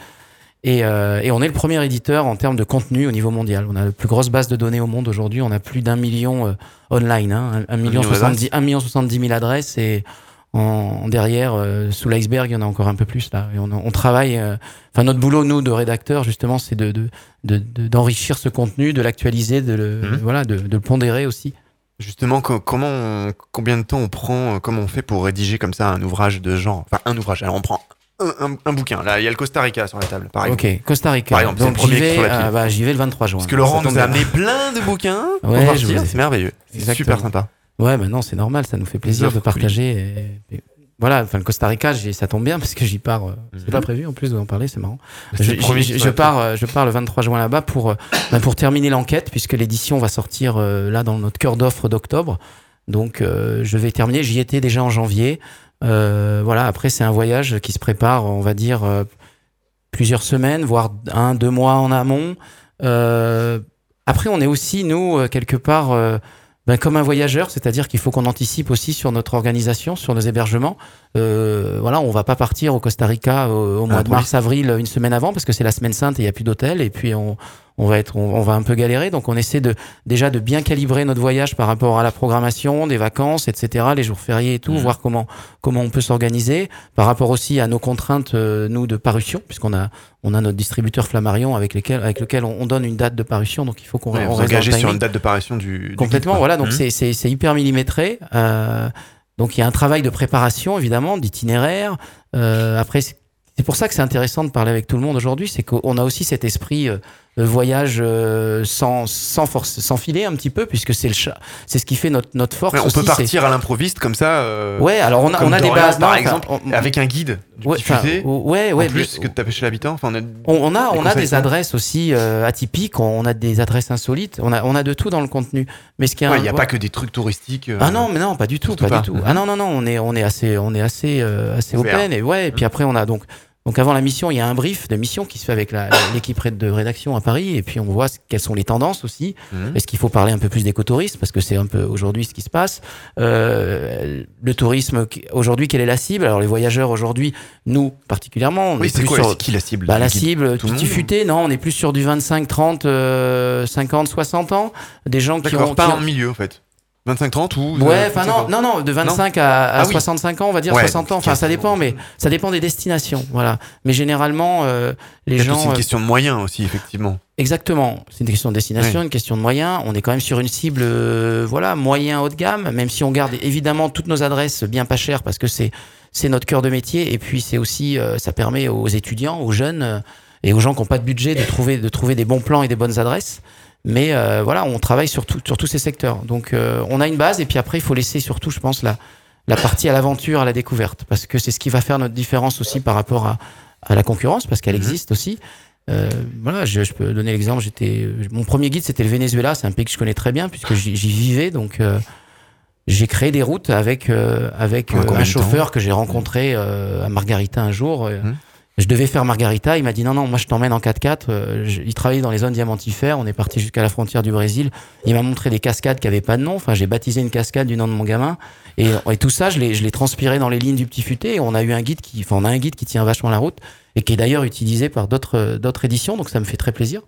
Et, euh, et on est le premier éditeur en termes de contenu au niveau mondial. On a la plus grosse base de données au monde aujourd'hui. On a plus d'un million euh, online, hein, un, un million million soixante-dix, un million soixante-dix mille adresses et en, derrière, euh, sous l'iceberg, il y en a encore un peu plus là. Et on, on travaille. euh, Enfin, notre boulot, nous, de rédacteurs, justement, c'est de, de, de- de- d'enrichir ce contenu, de l'actualiser, de le, Mhm. voilà, de, le pondérer aussi. Justement, co- comment, on- combien de temps on prend, euh, comment on fait pour rédiger comme ça un ouvrage de genre? Enfin, un ouvrage. Alors, on prend un, un- un bouquin. Là, il y a le Costa Rica sur la table, par exemple. Ok, Costa Rica. Par exemple, c'est Donc le premier j'y vais, euh, bah, j'y vais le 23 juin. Parce que Laurent nous a amené plein de bouquins Ouais, c'est merveilleux. C'est super sympa. Ouais, bah non, c'est normal, ça nous fait plaisir offres de partager. et- et voilà, enfin, le Costa Rica, ça tombe bien parce que j'y pars. euh, Mhm. C'est pas prévu en plus d'en parler, c'est marrant. C'est Je, pars, euh, je pars le 23 juin là-bas pour, euh, bah, pour terminer l'enquête puisque l'édition va sortir euh, là dans notre cœur d'offre d'octobre. Donc, je vais terminer. J'y étais déjà en janvier. Voilà, après, c'est un voyage qui se prépare, on va dire, plusieurs semaines, voire un, deux mois en amont. Après, on est aussi, nous, quelque part, ben, comme un voyageur, c'est-à-dire qu'il faut qu'on anticipe aussi sur notre organisation, sur nos hébergements. Euh, voilà, on va pas partir au Costa Rica au, au mois de l'improviste. mars, avril, une semaine avant, parce que c'est la semaine sainte et il y a plus d'hôtel. Et puis on, on va être, on, on va un peu galérer. Donc on essaie de déjà de bien calibrer notre voyage par rapport à la programmation, des vacances, etc., les jours fériés et tout, voir comment comment on peut s'organiser par rapport aussi à nos contraintes euh, nous de parution, puisqu'on a on a notre distributeur Flammarion avec lesquels avec lequel on, on donne une date de parution, donc il faut qu'on Ouais, on reste sur une date de parution du. Complètement, voilà. Donc Mhm. c'est c'est c'est hyper millimétré. Euh, donc il y a un travail de préparation évidemment, d'itinéraire. Euh, après, c'est pour ça que c'est intéressant de parler avec tout le monde aujourd'hui, c'est qu'on a aussi cet esprit voyage euh, sans sans force, sans filer un petit peu, puisque c'est le c'est ce qui fait notre notre force. Ouais, on aussi, peut partir à l'improviste comme ça. euh, Ouais, alors on a- on a des bases, par non, exemple, on- avec un guide Ouais, diffusé. ouais, ouais, En plus mais- que de taper chez l'habitant. Enfin, on a, On, on a, des on a des adresses aussi euh, atypiques, on, a des adresses insolites, on a, on a de tout dans le contenu. Mais ce qui est Ouais, il n'y a pas que des trucs touristiques. euh, Ah non, mais non, pas du tout, pas, pas. du tout. Ah non, non, non, on est, on est assez, on est assez, euh, assez open et ouais. Et puis après, on a donc, donc avant la mission, il y a un brief de mission qui se fait avec l'équipe de rédaction à Paris et puis on voit quelles sont les tendances aussi. Mhm. Est-ce qu'il faut parler un peu plus d'écotourisme parce que c'est un peu aujourd'hui ce qui se passe. Euh, le tourisme aujourd'hui, quelle est la cible? Alors les voyageurs aujourd'hui, nous particulièrement, on Oui, est c'est plus quoi sur qui la cible? Bah, la cible, Tout monde futé, non, on est plus sur du 25, 30, euh, 50, 60 ans. Des gens qui ont. pas en milieu en fait. 25-30 ou. Ouais, euh, enfin 50? non, non, non, de 25 à, à Ah oui. 65 ans, on va dire Ouais, 60 ans. Enfin, ça dépend, mais ça dépend des destinations, voilà. Mais généralement, euh, les gens. aussi une euh, question de moyens aussi, effectivement. Exactement. C'est une question de destination, Ouais. une question de moyens. On est quand même sur une cible, euh, voilà, moyen haut de gamme, même si on garde évidemment toutes nos adresses bien pas chères parce que c'est c'est notre cœur de métier et puis c'est aussi ça permet aux étudiants, aux jeunes et aux gens qui n'ont pas de budget de trouver de trouver des bons plans et des bonnes adresses. Mais euh, voilà, on travaille sur, tout- sur tous ces secteurs. Donc euh, on a une base et puis après il faut laisser surtout, je pense, la la partie à l'aventure, à la découverte, parce que c'est ce qui va faire notre différence aussi par rapport à, à la concurrence, parce qu'elle existe aussi. Euh, voilà, je, je peux donner l'exemple. J'étais, mon premier guide, c'était le Venezuela. C'est un pays que je connais très bien puisque j'y j'y vivais. Donc, euh, j'ai créé des routes avec euh, avec euh, un chauffeur que j'ai rencontré euh, à Margarita un jour. Euh, Je devais faire Margarita. Il m'a dit non non, moi je t'emmène en 4x4. Euh, il travaillait dans les zones diamantifères. On est parti jusqu'à la frontière du Brésil. Il m'a montré des cascades qui avaient pas de nom. Enfin, j'ai baptisé une cascade du nom de mon gamin. Et, tout ça, je l'ai transpiré dans les lignes du petit futé. Et on a eu un guide qui, enfin, on a un guide qui tient vachement la route et qui est d'ailleurs utilisé par d'autres euh, éditions. Donc ça me fait très plaisir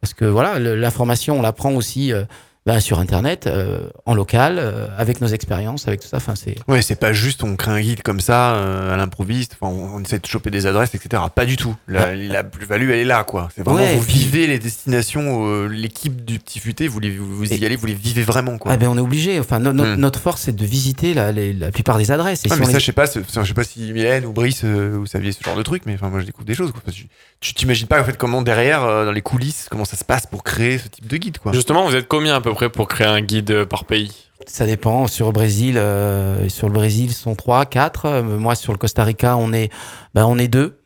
parce que voilà, le- l'information, on la prend aussi euh, ben, sur Internet, euh, en local, euh, avec nos expériences, avec tout ça. Enfin, c'est Ouais, c'est pas juste on crée un guide comme ça euh, à l'improviste, on, on essaie de choper des adresses, etc. Pas du tout. La, la plus-value, elle est là, quoi. C'est vraiment Ouais, vous vivez les destinations, euh, l'équipe du petit futé, vous, les- vous, y allez, vous les vivez vraiment, quoi. Ah ben on est obligé. Enfin, no- no- Hmm. notre force, c'est de visiter la, les- la plupart des adresses. Et Ouais, si mais on ça, les- je sais pas, je sais pas si Mylène ou Brice, euh, vous saviez ce genre de truc, mais enfin, moi, je découvre des choses, quoi. Parce que tu t'imagines pas, en fait, comment derrière, euh, dans les coulisses, comment ça se passe pour créer ce type de guide, quoi. Justement, vous êtes combien à peu près pour créer un guide par pays Ça dépend. Sur le Brésil, euh, sur le Brésil, sont trois, quatre. Euh, Moi, sur le Costa Rica, on est, ben, on est deux.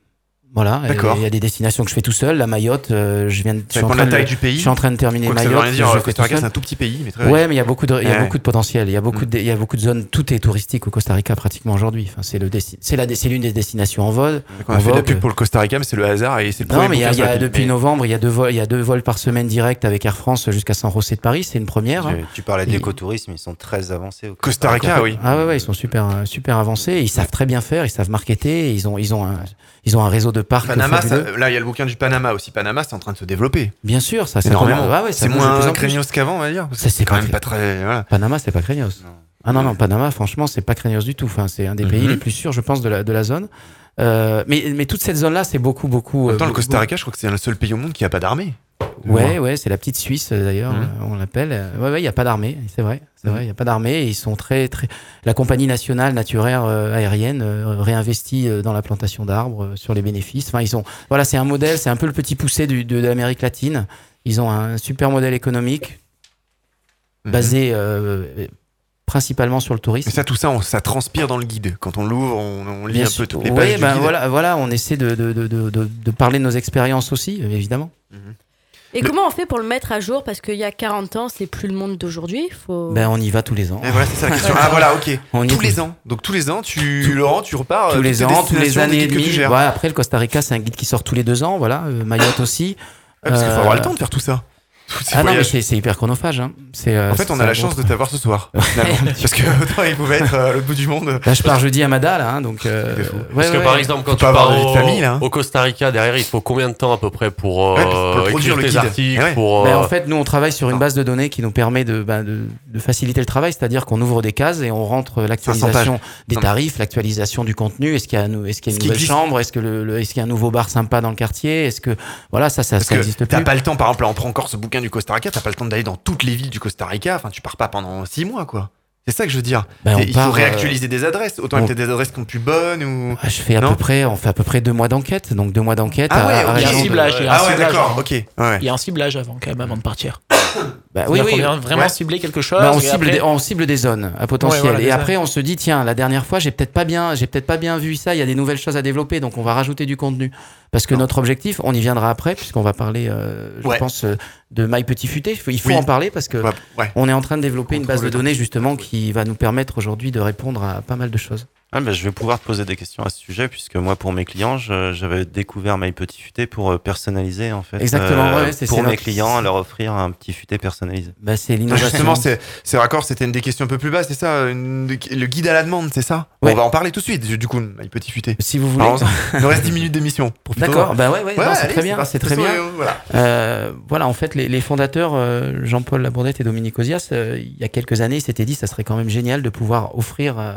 Voilà. D'accord. Et Il y a des destinations que je fais tout seul. La Mayotte, euh, je viens de. je suis en de train la taille du pays. Je suis en train de terminer Quoique ça Mayotte. veut rien dire, je euh, fais Costa Rica, c'est un tout petit pays, mais très Ouais, mais il y a beaucoup de, il y a Ouais. Mm. beaucoup de potentiel. Il y a beaucoup de, il y a beaucoup de zones. Tout est touristique au Costa Rica pratiquement aujourd'hui. Enfin, c'est le, c'est la, c'est l'une des destinations en vol. On a fait de la pub pour le Costa Rica, mais c'est le hasard et c'est le premier Non, mais il y a, depuis Mais- novembre, il y a deux vols, il y a deux vols par semaine direct avec Air France jusqu'à San José de Paris. C'est une première. hein. Tu parlais d'écotourisme, ils sont très avancés. Au Costa Rica, oui. Ah ouais, ouais, ils sont super, euh, super avancés. Ils savent très bien faire, ils savent marketer. Ils ont, ils ont un, ils ont un réseau de parcs. Panama, ça- là, il y a le bouquin du Panama aussi. Panama, c'est en train de se développer. Bien sûr, ça, ça énormément. commence- ouais, c'est moins craignos qu'avant, on va dire. Ça, c'est quand même pas très. Voilà. Panama, c'est pas craignos. Ah non, non, Panama, franchement, c'est pas craignos du tout. Enfin, c'est un des pays Mhm. les plus sûrs, je pense, de la, de la zone. Euh, mais, mais toute cette zone-là, c'est beaucoup, beaucoup. Euh, le Costa Rica, je crois que c'est le seul pays au monde qui a pas d'armée. Ouais, ouais, c'est la petite Suisse euh, d'ailleurs, Mhm. on l'appelle. Ouais, ouais, il y a pas d'armée, c'est vrai, c'est Mhm. vrai, il y a pas d'armée. Ils sont très, très. La compagnie nationale naturaire euh, aérienne euh, réinvestit euh, dans la plantation d'arbres sur les bénéfices. Enfin, ils ont. Voilà, c'est un modèle, c'est un peu le petit poussé du, de, de l'Amérique latine. Ils ont un super modèle économique Mhm. basé principalement sur le tourisme. Mais ça, tout ça, on- ça transpire dans le guide. Quand on l'ouvre, on, on lit Bien un sûr. peu toutes les pages du ben guide. voilà, voilà, on essaie de, de, de, de, de- de parler de nos expériences aussi, euh, évidemment. Et comment on fait pour le mettre à jour? Parce qu'il y a 40 ans, c'est plus le monde d'aujourd'hui. Faut... Ben, on y va tous les ans. Et voilà, c'est ça la question. ah voilà, ok. On tous les ans. Donc tous les ans, tu, Laurent, tu repars. euh, tous les toutes ans, tous les années et guides que tu demi. gères. Ouais, après, le Costa Rica, c'est un guide qui sort tous les deux ans, voilà. euh, Mayotte aussi. Ouais, parce qu'il faut Euh, avoir le temps de faire tout ça. Ah non, mais c'est c'est hyper chronophage. Hein. C'est, euh, En fait, on a la chance de t'avoir ce soir. Parce que autant il pouvait être euh, à l'autre bout du monde. Là, je pars jeudi à Mada, là, hein, donc. euh, Parce ouais, que ouais, par exemple, quand Faut tu pars avoir de vie de au, famille, là, hein. au Costa Rica, derrière, il faut combien de temps à peu près pour, euh, Ouais, pour produire écrire le tes guide. articles ouais. pour, euh, en fait, nous, on travaille sur une base de données qui nous permet de, ben, de, de faciliter le travail, c'est-à-dire qu'on ouvre des cases et on rentre l'actualisation des tarifs, l'actualisation du contenu. Est-ce qu'il y a, un- est-ce qu'il y a Ce une nouvelle chambre? Est-ce que le, le- est-ce qu'il y a un nouveau bar sympa dans le quartier? Est-ce que voilà, ça, ça, ça n'existe t'as plus. pas le temps, par exemple, là, on prend encore ce bouquin du Costa Rica, t'as pas le temps d'aller dans toutes les villes du Costa Rica. Enfin, tu pars pas pendant six mois, quoi. C'est ça que je veux dire. Ben, il part, faut euh, réactualiser des adresses. Autant on- peut-être des adresses qui sont plus bonnes ou. Ah, Je fais à Non peu près, on fait à peu près deux mois d'enquête, donc deux mois d'enquête. Ah à- ouais, à. Il y a un ciblage. il y a un Ah ouais, ciblage d'accord, avant. ok. Ouais. Il y a un ciblage avant, quand même, avant de partir. Bah, oui, oui, oui. Vraiment, vraiment Ouais. cibler quelque chose. Bah, on, et cible après- des, on cible des zones à potentiel. Ouais, voilà, et après, zones. on se dit, tiens, la dernière fois, j'ai peut-être pas bien, j'ai peut-être pas bien vu ça. Il y a des nouvelles choses à développer, donc on va rajouter du contenu. Parce que notre objectif, on y viendra après, puisqu'on va parler, euh, je Ouais. pense, euh, de My Petit Futé. Il faut, il faut Oui. en parler parce que Ouais, ouais. on est en train de développer On une base de données justement qui va nous permettre aujourd'hui de répondre à pas mal de choses. Ah, bah, je vais pouvoir te poser des questions à ce sujet, puisque moi, pour mes clients, j'avais découvert My Petit Futé pour euh, personnaliser, en fait. Exactement, euh, ouais, c'est- Pour mes notre- clients, leur offrir un petit personnalisé. Bah, c'est l'innovation. justement, c'est c'est raccord, c'était une des questions un peu plus basses, c'est ça une- Le guide à la demande, c'est ça? Ouais. On va en parler tout de suite, du coup, my petit futé. Si vous voulez. Alors, il nous reste 10 minutes d'émission. D'accord, bah ouais, ouais, non, c'est très bien, c'est très bien. Voilà. Euh, voilà, en fait, les, les fondateurs, euh, Jean-Paul Labourdette et Dominique Ozias, euh, il y a quelques années, ils s'étaient dit ça serait quand même génial de pouvoir offrir euh,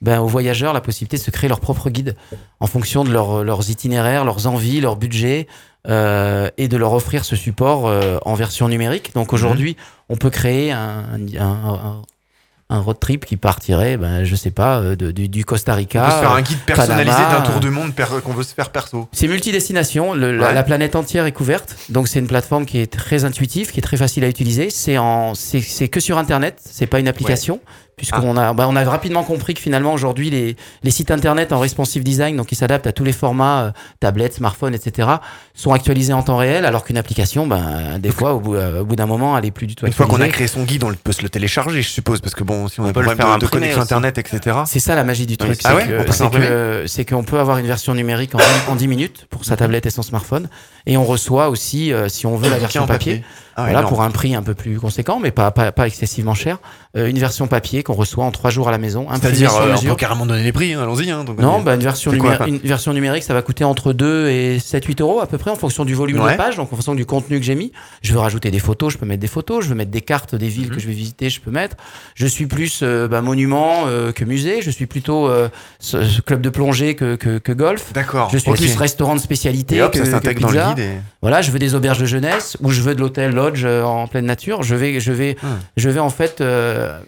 ben, aux voyageurs la possibilité de se créer leur propre guide en fonction de leur- leurs itinéraires, leurs envies, leur budget. Euh, et de leur offrir ce support euh, en version numérique. Donc Mhm. aujourd'hui, on peut créer un, un, un- un road trip qui partirait, ben, je sais pas, euh, de- du, du Costa On Rica. peut se faire un guide personnalisé d'un tour de monde qu'on veut se faire perso. c'est multidestination, le- la, Ouais. la planète entière est couverte, donc c'est une plateforme qui est très intuitive, qui est très facile à utiliser. C'est que sur Internet, c'est pas une application, puisqu'on a, bah, on a rapidement compris que finalement aujourd'hui les, les sites Internet en responsive design, donc qui s'adaptent à tous les formats, euh, tablettes, smartphones, etc., sont actualisés en temps réel, alors qu'une application, ben des fois au bout, euh, au bout d'un moment, elle est plus du tout Une fois qu'on a actualisée. créé son guide, on peut se le télécharger, je suppose, parce que bon, si on, a peut le problème faire de, connexion aussi. internet, etc. C'est ça la magie du truc, c'est ah ouais On que- peut c'est s'imprimer que c'est qu'on peut avoir une version numérique en, dix- en 10 minutes pour sa tablette et son smartphone, et on reçoit aussi, euh, si on veut, la version papier. papier. Ah voilà, énorme. pour un prix un peu plus conséquent, mais pas, pas, pas excessivement cher. Euh, une version papier qu'on reçoit en trois jours à la maison, C'est-à-dire, euh, on peut carrément donner les prix, hein, allons-y. hein, Non, euh, bah, une, version c'est quoi, une version numérique, ça va coûter entre 2 et 7, 8 euros à peu près en fonction du volume Ouais. de page, donc en fonction du contenu que j'ai mis. Je veux rajouter des photos, je peux mettre des photos. Je veux mettre des cartes des Mhm. villes que je vais visiter, je peux mettre. Je suis plus euh, bah, monument euh, que musée. Je suis plutôt euh, ce- ce club de plongée que, que, que golf. D'accord. Je suis plus restaurant de spécialité Et hop, que, ça que s'intègre dans le Voilà, je veux des auberges de jeunesse ou je veux de l'hôtel lodge euh, en pleine nature. Je vais, je vais, Hmm. je vais en fait euh,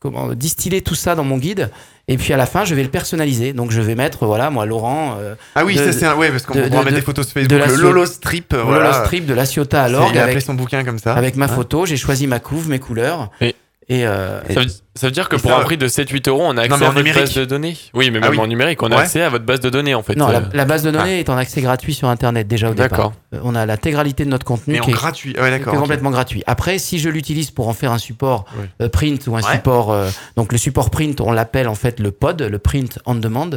comment distiller tout ça dans mon guide. Et puis à la fin, je vais le personnaliser. Donc je vais mettre, voilà, moi, Laurent. euh, Ah oui, de- ça c'est un. Ouais, parce qu'on pourra de- mettre de- des photos sur de Facebook. la Le Lolo Strip, voilà. Lolo Strip de la Ciotat à l'orgue Il a appelé avec, son bouquin comme ça. avec ma Hein photo. J'ai choisi ma couve, mes couleurs. Et- Et, euh, Ça veut, ça veut dire que pour ça- un prix de 7-8 euros, on a accès Non, à votre numérique. base de données. Oui, mais Ah même oui. en numérique, on a Ouais. accès à votre base de données en fait. non, la, Euh, la base de données est en accès gratuit sur Internet déjà au D'accord. départ. Euh, On a l'intégralité de notre contenu Mais en qui est, gratuit. Ah Ouais, qui est complètement gratuit. Après, si je l'utilise pour en faire un support Oui. euh, print ou un Ouais. support, euh, donc le support print, on l'appelle en fait le pod, le print on demand,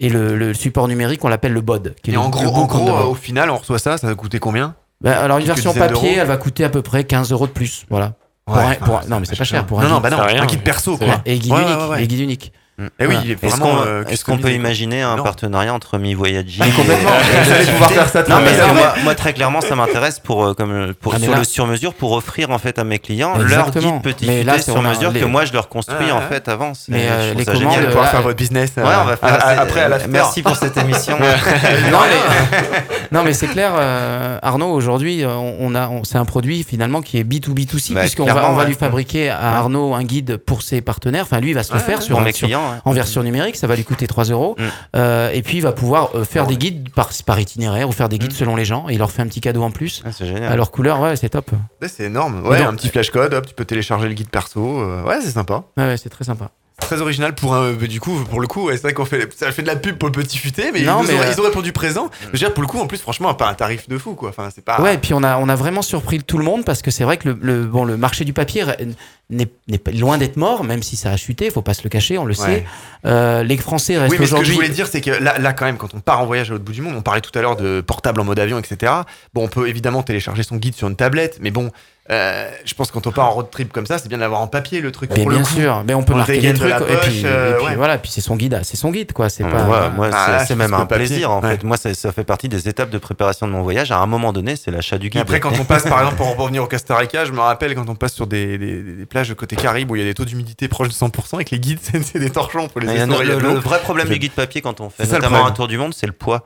et le, le support numérique, on l'appelle le bod. Qui Et en le gros, en au final, on reçoit ça, ça va coûter combien? Bah, alors une version papier, elle va coûter à peu près 15 euros de plus, voilà. Pour Ouais, un- enfin, pour un- c'est non, mais c'est pas cher pour un Non, non, bah non, un guide oui. perso, quoi. Et guide Ouais, unique, ouais, ouais. et guide unique. Eh oui, Voilà. Est-ce qu'on euh, peut imaginer un Non. partenariat entre Mi Voyaging Mais complètement. et- Vous allez pouvoir faire ça Non, très mais moi, moi, très clairement, ça m'intéresse pour, euh, comme, euh, pour Ah, sur là- le sur-mesure pour offrir en fait à mes clients Exactement. leur guide petit Mais là, sur mesure les- que moi je leur construis Ah, en ouais. fait avant. Mais, euh, les ça commandes, Vous génial. allez pouvoir faire votre business. Ouais, euh, on va faire à- ça. après à la Merci pour cette émission. non, mais, non, mais c'est clair, euh, Arnaud, aujourd'hui, euh, on a, c'est un produit finalement qui est B2B2C, Bah, puisqu'on va, clairement, on va ouais. lui fabriquer à Arnaud un guide pour ses partenaires. Enfin, lui, il va se le faire sur, mes sur- clients. Ouais. en version numérique, ça va lui coûter 3 euros. Mm. Euh, et puis, il va pouvoir euh, faire des guides par, par itinéraire ou faire des guides Mm. selon les gens. Et il leur fait un petit cadeau en plus. Ah, c'est génial. À leur couleur, ouais, c'est top. Ouais, C'est énorme. Ouais, donc- un petit flash code, hop, tu peux télécharger le guide perso. euh, Ouais, c'est sympa. Ouais, ouais, c'est très sympa. Très original pour un. bah, du coup, pour le coup, ouais, c'est vrai qu'on fait, ça fait de la pub pour le petit futé, mais, Non, ils, mais, ont, euh, ils ont répondu présent. Je veux dire, pour le coup, en plus, franchement, pas un tarif de fou, quoi. Enfin, c'est pas. Ouais, et puis on a, on a vraiment surpris tout le monde parce que c'est vrai que le, le- bon, le marché du papier n'est loin d'être mort, même si ça a chuté, il faut pas se le cacher, on le Ouais. sait. Euh, les Français restent Oui, mais ce que je voulais dire, c'est que là, là, quand même, quand on part en voyage à l'autre bout du monde, on parlait tout à l'heure de portable en mode avion, etc. Bon, on peut évidemment télécharger son guide sur une tablette, mais bon, euh, je pense que quand on part en road trip comme ça, c'est bien d'avoir en papier le truc. Mais pour bien le coup. sûr, mais on peut le marquer les de et puis, euh, et puis ouais. voilà, puis c'est son guide, c'est son guide quoi, c'est Ouais, pas. ouais, moi, Ah, c'est- là, c'est même un que plaisir en ouais. fait. Moi, ça, ça fait partie des étapes de préparation de mon voyage. À un moment donné, c'est l'achat du Et guide. après, quand on passe, par exemple, pour en revenir au Costa Rica, je me rappelle quand on passe sur des, des- des plages de côté Caraïbes où il y a des taux d'humidité proches de 100% avec les guides, c'est des torchons pour les Il y a essoriller le, le vrai problème du guide papier quand on fait notamment un tour du monde, c'est le poids.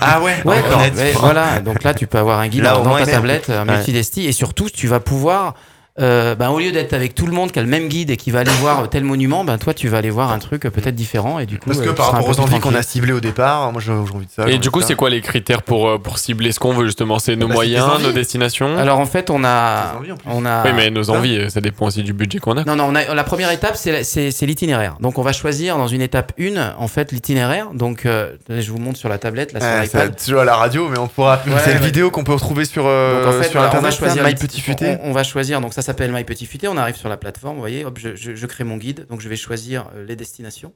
Ah ouais Ouais, D'accord. ouais, voilà. Donc là, tu peux avoir un guide Là, dans ta tablette, un Ouais. multidesti, et surtout, tu vas pouvoir, euh, ben, au lieu d'être avec tout le monde qui a le même guide et qui va aller voir tel monument, ben toi, tu vas aller voir un truc euh, peut-être différent, et du coup, Parce que euh, par rapport peu aux envies qu'on a ciblées au départ, moi j'ai envie de ça. Et du coup, c'est quoi les critères pour, euh, pour cibler ce qu'on veut justement? C'est nos Bah, moyens, envies. nos destinations? Alors en fait, on a, envies, on a. Oui, mais nos envies, euh, ça dépend aussi du budget qu'on a. Non, non, on a, la première étape, c'est la- c'est c'est l'itinéraire. Donc, on va choisir dans une étape 1, en fait, l'itinéraire. Donc, euh, je vous montre sur la tablette, là, sur Ouais, ça, à la radio, mais on pourra. Ouais, c'est une vidéo qu'on peut retrouver sur, euh, Donc en fait, sur voilà, on va internet. choisir My les- Petit Futé. On, on va choisir, donc ça s'appelle My Petit Futé. On arrive sur la plateforme, vous voyez, hop, je, je- je crée mon guide. Donc je vais choisir euh, les destinations.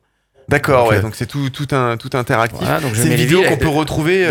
D'accord, Donc, ouais, euh, donc c'est tout, tout, un, tout interactif. Voilà, c'est une vidéo qu'on peut retrouver. euh,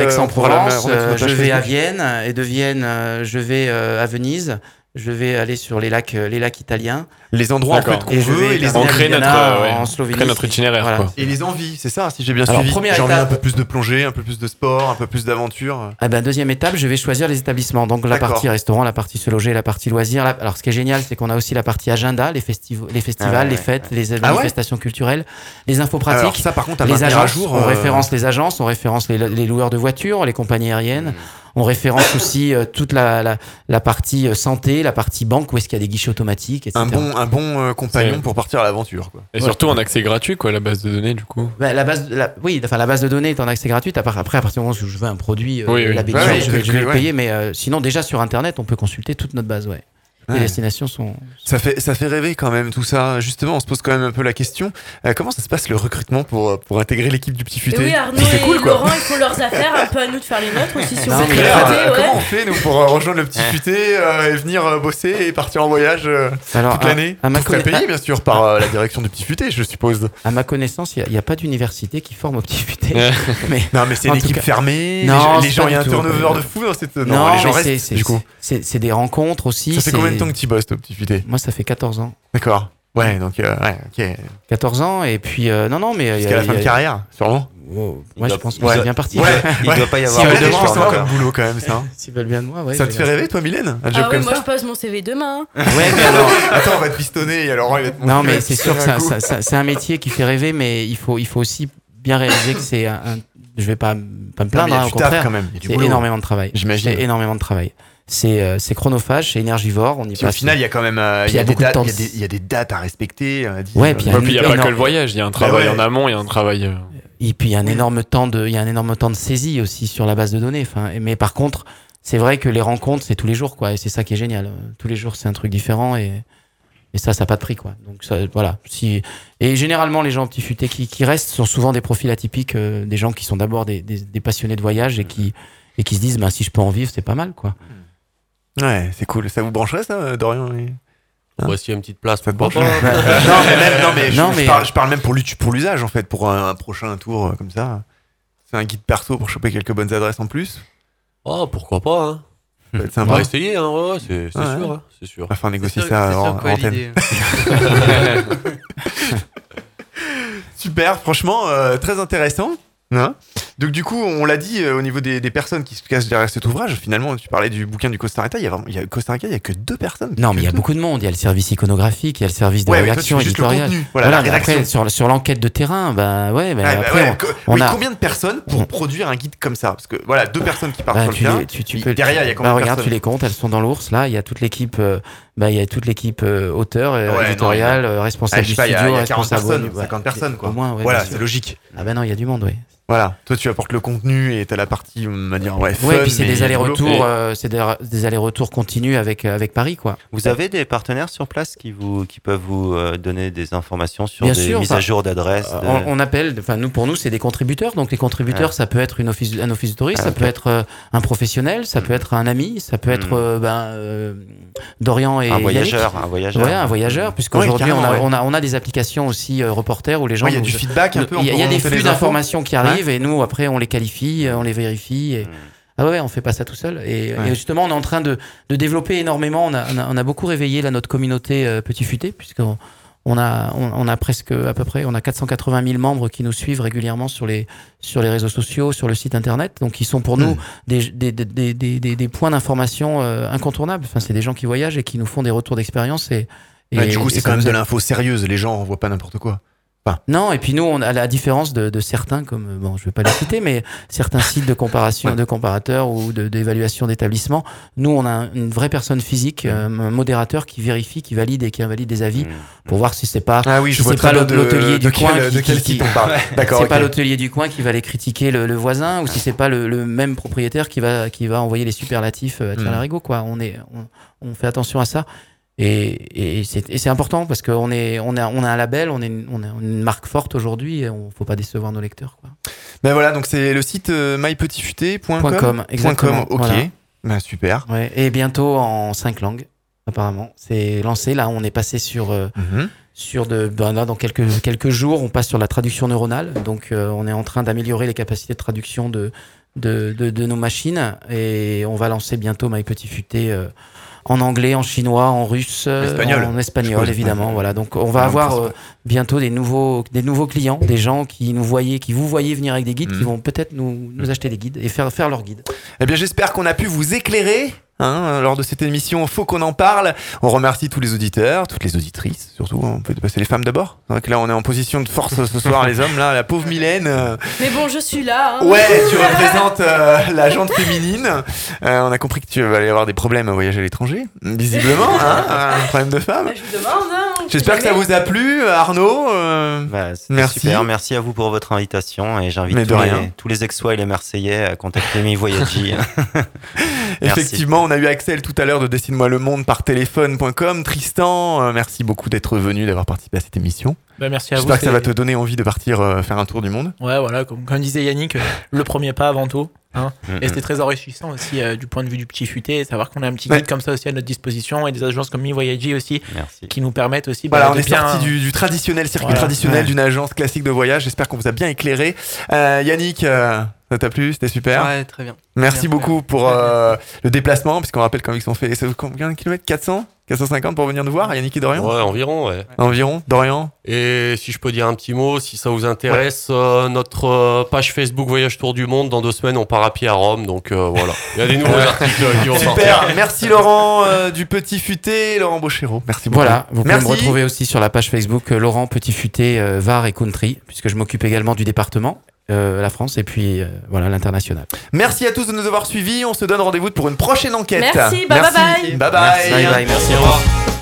la euh, je vais à Vienne, et de Vienne, je vais à Venise. Je vais aller sur les lacs, euh, les lacs italiens. Les endroits en fait D'accord. qu'on veut et les On crée notre, euh, ouais, en on Slovénie. crée notre itinéraire, Voilà. quoi. Et les envies, c'est ça, si j'ai bien Alors, suivi. première J'ai envie étape- un peu plus de plongée, un peu plus de sport, un peu plus d'aventure. Ah ben, deuxième étape, je vais choisir les établissements. Donc la partie restaurant, la partie se loger, la partie loisirs. La- Alors ce qui est génial, c'est qu'on a aussi la partie agenda, les, festiv- les festivals, Ah ouais, les ouais, fêtes, les Ah ouais manifestations culturelles, les infos Alors pratiques. ça, par contre, à les maintenir à agences, jour. on euh, référence les agences, on référence les, les loueurs de voitures, les compagnies aériennes. On référence aussi euh, toute la, la, la partie euh, santé, la partie banque, où est-ce qu'il y a des guichets automatiques, etc. Un bon, un bon euh, compagnon pour partir à l'aventure. quoi. Et surtout en accès gratuit, quoi, la base de données, du coup. Bah, la base, de- la, oui, enfin la base de données est en accès gratuit. Après, après, à partir du moment où je veux un produit, euh, Oui, oui. labellisé, Ouais, je vais, je le payer. Mais euh, sinon, déjà sur Internet, on peut consulter toute notre base. Ouais. Les Ouais. destinations sont. Ça fait, ça fait rêver quand même tout ça. Justement, on se pose quand même un peu la question. euh, comment ça se passe le recrutement pour, euh, pour intégrer l'équipe du Petit Et Futé? Oui, Arnaud C'est et cool. Laurent, ils font leurs affaires, un peu à nous de faire les nôtres aussi si on Non, euh, ouais. Comment on fait nous pour euh, rejoindre le Petit Futé euh, et venir bosser et partir en voyage euh, Alors, toute l'année à ma Tout serait conna- payé bien sûr par euh, la direction du Petit Futé, je suppose. À ma connaissance, il n'y a, pas d'université qui forme au petit futé. mais Non, mais c'est une équipe cas- fermée. Non, les gens, il y a un turnover de fou dans cette. Non, Non, les gens restent. c'est- Du coup, c'est des rencontres aussi. ça fait combien de temps que tu bosses au Petit Futé Moi, ça fait 14 ans. D'accord. Ouais, donc euh, ouais, ok. 14 ans, et puis. euh, non, non, mais. a- Jusqu'à la fin y a- de carrière, sûrement. Il moi, je pense que c'est bien parti. Ouais, Il ouais. doit pas y Si avoir elle de est choix puissant encore. comme boulot quand même, ça. S'ils veulent bien de moi, ouais. Ça te fait rêver, toi, Mylène Un job Ah ouais, comme moi ça je pose mon CV demain. hein. Ouais, mais alors. Attends, on va te pistonner et alors il va te Non, mais c'est sûr que c'est un métier qui fait rêver, mais il faut, il faut aussi bien réaliser que c'est un, Je vais pas, pas me plaindre, mais il y a hein, du au contraire. C'est énormément de travail. J'imagine. C'est énormément de travail. C'est euh, c'est chronophage, c'est énergivore. On y Puis au passe. final, il y a quand même euh, il y a des dates, il y a de- des- il y a des dates à respecter. euh, Ouais, puis il n'y a pas énorme- que le voyage, il y a un travail ouais. en amont, il y a un travail. euh, Et puis il y a un énorme temps de, il y a un énorme temps de saisie aussi sur la base de données. Enfin, mais par contre, c'est vrai que les rencontres, c'est tous les jours, quoi. Et c'est ça qui est génial. Tous les jours, c'est un truc différent et, et ça, ça n'a pas de prix, quoi. Donc ça, voilà. Si, et généralement, les gens petit futé qui, qui restent sont souvent des profils atypiques, euh, des gens qui sont d'abord des, des- des passionnés de voyage et qui, et qui se disent, bah, si je peux en vivre, c'est pas mal, quoi. Ouais, c'est cool. Ça vous brancherait ça, Dorian et- Voici une petite place. Pas Non, mais même, non, mais, je, Non, je mais- parle, je parle même pour pour l'usage en fait, pour un, un prochain tour euh, comme ça. C'est un guide perso pour choper quelques bonnes adresses en plus. Oh, pourquoi pas, hein. Ça va être On va essayer, hein, ouais, ouais, c'est Ouais. sûr, hein, c'est sûr. Faire négocier ça sûr- en, en. Super, franchement, euh, très intéressant. Hein Donc du coup, on l'a dit euh, au niveau des, des personnes qui se cachent derrière cet ouvrage. Finalement, tu parlais du bouquin du Costa Rica. Il y a vraiment, il y a Costa Rica, il y a que deux personnes. Non, mais il y a beaucoup de monde. Il y a le service iconographique, il y a le service de Ouais, rédaction éditoriale. Voilà, mais après, sur, sur l'enquête de terrain, bah ouais, bah, Ouais, bah après, ouais, on- co- on oui, a- combien de personnes pour produire un guide comme ça? Parce que voilà, deux personnes qui partent Bah, sur le terrain. tu, tu peux, derrière, il y a combien de regarde, personnes? tu les comptes, elles sont dans l'ours. Là, il y a toute l'équipe, euh, bah, il y a toute l'équipe euh, auteur, euh, Ouais, non, éditorial, il y a- euh, responsable Ah, du pas, il y a- studio, il y a 40 responsable. personnes, ouais, 50 personnes, quoi. Au moins, ouais, Voilà, c'est logique. Ah ben non, il y a du monde, oui. Voilà, toi tu apportes le contenu et t'as la partie, on va dire, ouais, Ouais, fun, puis c'est des allers-retours, euh, c'est des, des allers-retours continus avec, avec Paris, quoi. Vous avez des partenaires sur place qui, vous, qui peuvent vous donner des informations sur Bien des sûr, mises à jour d'adresses de- On, on appelle, enfin nous pour nous c'est des contributeurs. Donc les contributeurs, ça peut être une office, un office de tourisme, Ah, ça peut être un professionnel, ça peut être un ami, ça peut être euh, ben, euh, Dorian et Un voyageur, Yannick. un voyageur. Ouais, un voyageur. Puisqu'aujourd'hui on, a, carrément, ouais. on a on a des applications aussi euh, reporters où les gens il y a nous- du feedback un peu, Il y a, y des flux d'informations qui arrivent et nous après on les qualifie, euh, on les vérifie. Et... Ah ouais, on fait pas ça tout seul. Et, Ouais. et justement, on est en train de, de développer énormément. On a, on a, on a beaucoup réveillé là, notre communauté euh, Petit Futé, puisqu'on on a, on, on a presque à peu près, on a 480 000 membres qui nous suivent régulièrement sur les, sur les réseaux sociaux, sur le site internet. Donc, ils sont pour nous des, des, des, des, des, points d'information euh, incontournables. Enfin, c'est des gens qui voyagent et qui nous font des retours d'expérience. Et, et, du coup, c'est quand même de l'info sérieuse, les gens envoient pas n'importe quoi. Non, et puis nous, on a la différence de, de certains, comme euh, bon, je vais pas les citer, mais certains sites de comparation, de comparateurs ou d'évaluation d'établissements. Nous, on a une vraie personne physique, euh, un modérateur qui vérifie, qui valide et qui invalide des avis pour voir si c'est pas, Ah oui, je si pas l'hôtelier du coin qui, de quel qui- qui- on parle. D'accord, c'est pas l'hôtelier du coin qui va aller critiquer le, le voisin ou si c'est pas le, le même propriétaire qui va qui va envoyer les superlatifs euh, à Thierry Mm. Larigot, quoi. On est, on, on fait attention à ça. Et, et c'est important parce qu'on est, on a, on a un label, on est on a une marque forte aujourd'hui et on faut pas décevoir nos lecteurs. Quoi. Ben voilà, donc c'est le site euh, mypetitfuté.com. Exactement, ok. voilà. Ben, super. Ouais, et bientôt en cinq langues, apparemment. C'est lancé. Là, on est passé sur. euh, Mhm. Sur de, ben là, dans quelques, quelques jours, on passe sur la traduction neuronale. Donc, euh, on est en train d'améliorer les capacités de traduction de, de, de, de nos machines. Et on va lancer bientôt My Petit Futé en anglais, en chinois, en russe, euh, Espagnol. en espagnol, évidemment. Voilà. Donc, on va avoir euh, bientôt des nouveaux, des nouveaux clients, des gens qui nous voyaient, qui vous voyez venir avec des guides, qui Mhm. vont peut-être nous, nous acheter des guides et faire, faire leurs guides. Eh bien, j'espère qu'on a pu vous éclairer. Hein, lors de cette émission, faut qu'on en parle. On remercie tous les auditeurs, toutes les auditrices, surtout. On peut passer les femmes d'abord. Que là, on est en position de force ce soir, les hommes. Là, la pauvre Mylène. euh, Mais bon, je suis là. hein. Ouais, tu représentes euh, la jante féminine. Euh, on a compris que tu vas aller avoir des problèmes à voyager à l'étranger, visiblement. Hein, un problème de femme. Bah, je vous demande. Hein, J'espère que ça vous a plu, Arnaud. euh, Bah, c'était Merci. Super, merci à vous pour votre invitation et j'invite tous, les- rien. tous les Exois et les Marseillais à contacter Mi Voyagi. Effectivement, on a eu Axel tout à l'heure de Dessine-moi le monde par téléphone.com. Tristan, euh, merci beaucoup d'être venu, d'avoir participé à cette émission. Bah, merci à vous. J'espère que ça va te donner envie de partir euh, faire un tour du monde. Ouais, voilà, comme, comme disait Yannick, euh, le premier pas avant tout. hein. Mm, Et c'était très enrichissant aussi euh, du point de vue du petit futé, savoir qu'on a un petit Ouais. guide comme ça aussi à notre disposition et des agences comme MiVoyage aussi Merci. qui nous permettent aussi. bah, Voilà, on de est bien- sorti du, du traditionnel circuit Voilà. traditionnel Ouais. d'une agence classique de voyage. J'espère qu'on vous a bien éclairé. Euh, Yannick, euh, ça t'a plu C'était super. Ouais, très bien. Merci Bien, beaucoup pour euh, le déplacement, puisqu'on rappelle quand même qu'ils ont fait ça fait combien de kilomètres? 400 450 pour venir nous voir, Yannick et Dorian? Ouais, environ, ouais. Environ, Dorian? Et si je peux dire un petit mot, si ça vous intéresse, euh, notre euh, page Facebook Voyage Tour du Monde, dans deux semaines, on part à pied à Rome. Donc euh, voilà, il y a des nouveaux articles qui vont Super, sortir. merci Laurent euh, du Petit Futé, Laurent Bochero. Merci beaucoup. Voilà, vous pouvez merci. me retrouver aussi sur la page Facebook euh, Laurent Petit Futé euh, Var et Country, puisque je m'occupe également du département, euh, la France et puis euh, voilà l'international. Merci à tous de nous avoir suivis. On se donne rendez-vous pour une prochaine enquête. Merci, bah, bye bye. Bye bye. Merci, bye bye, merci, au revoir.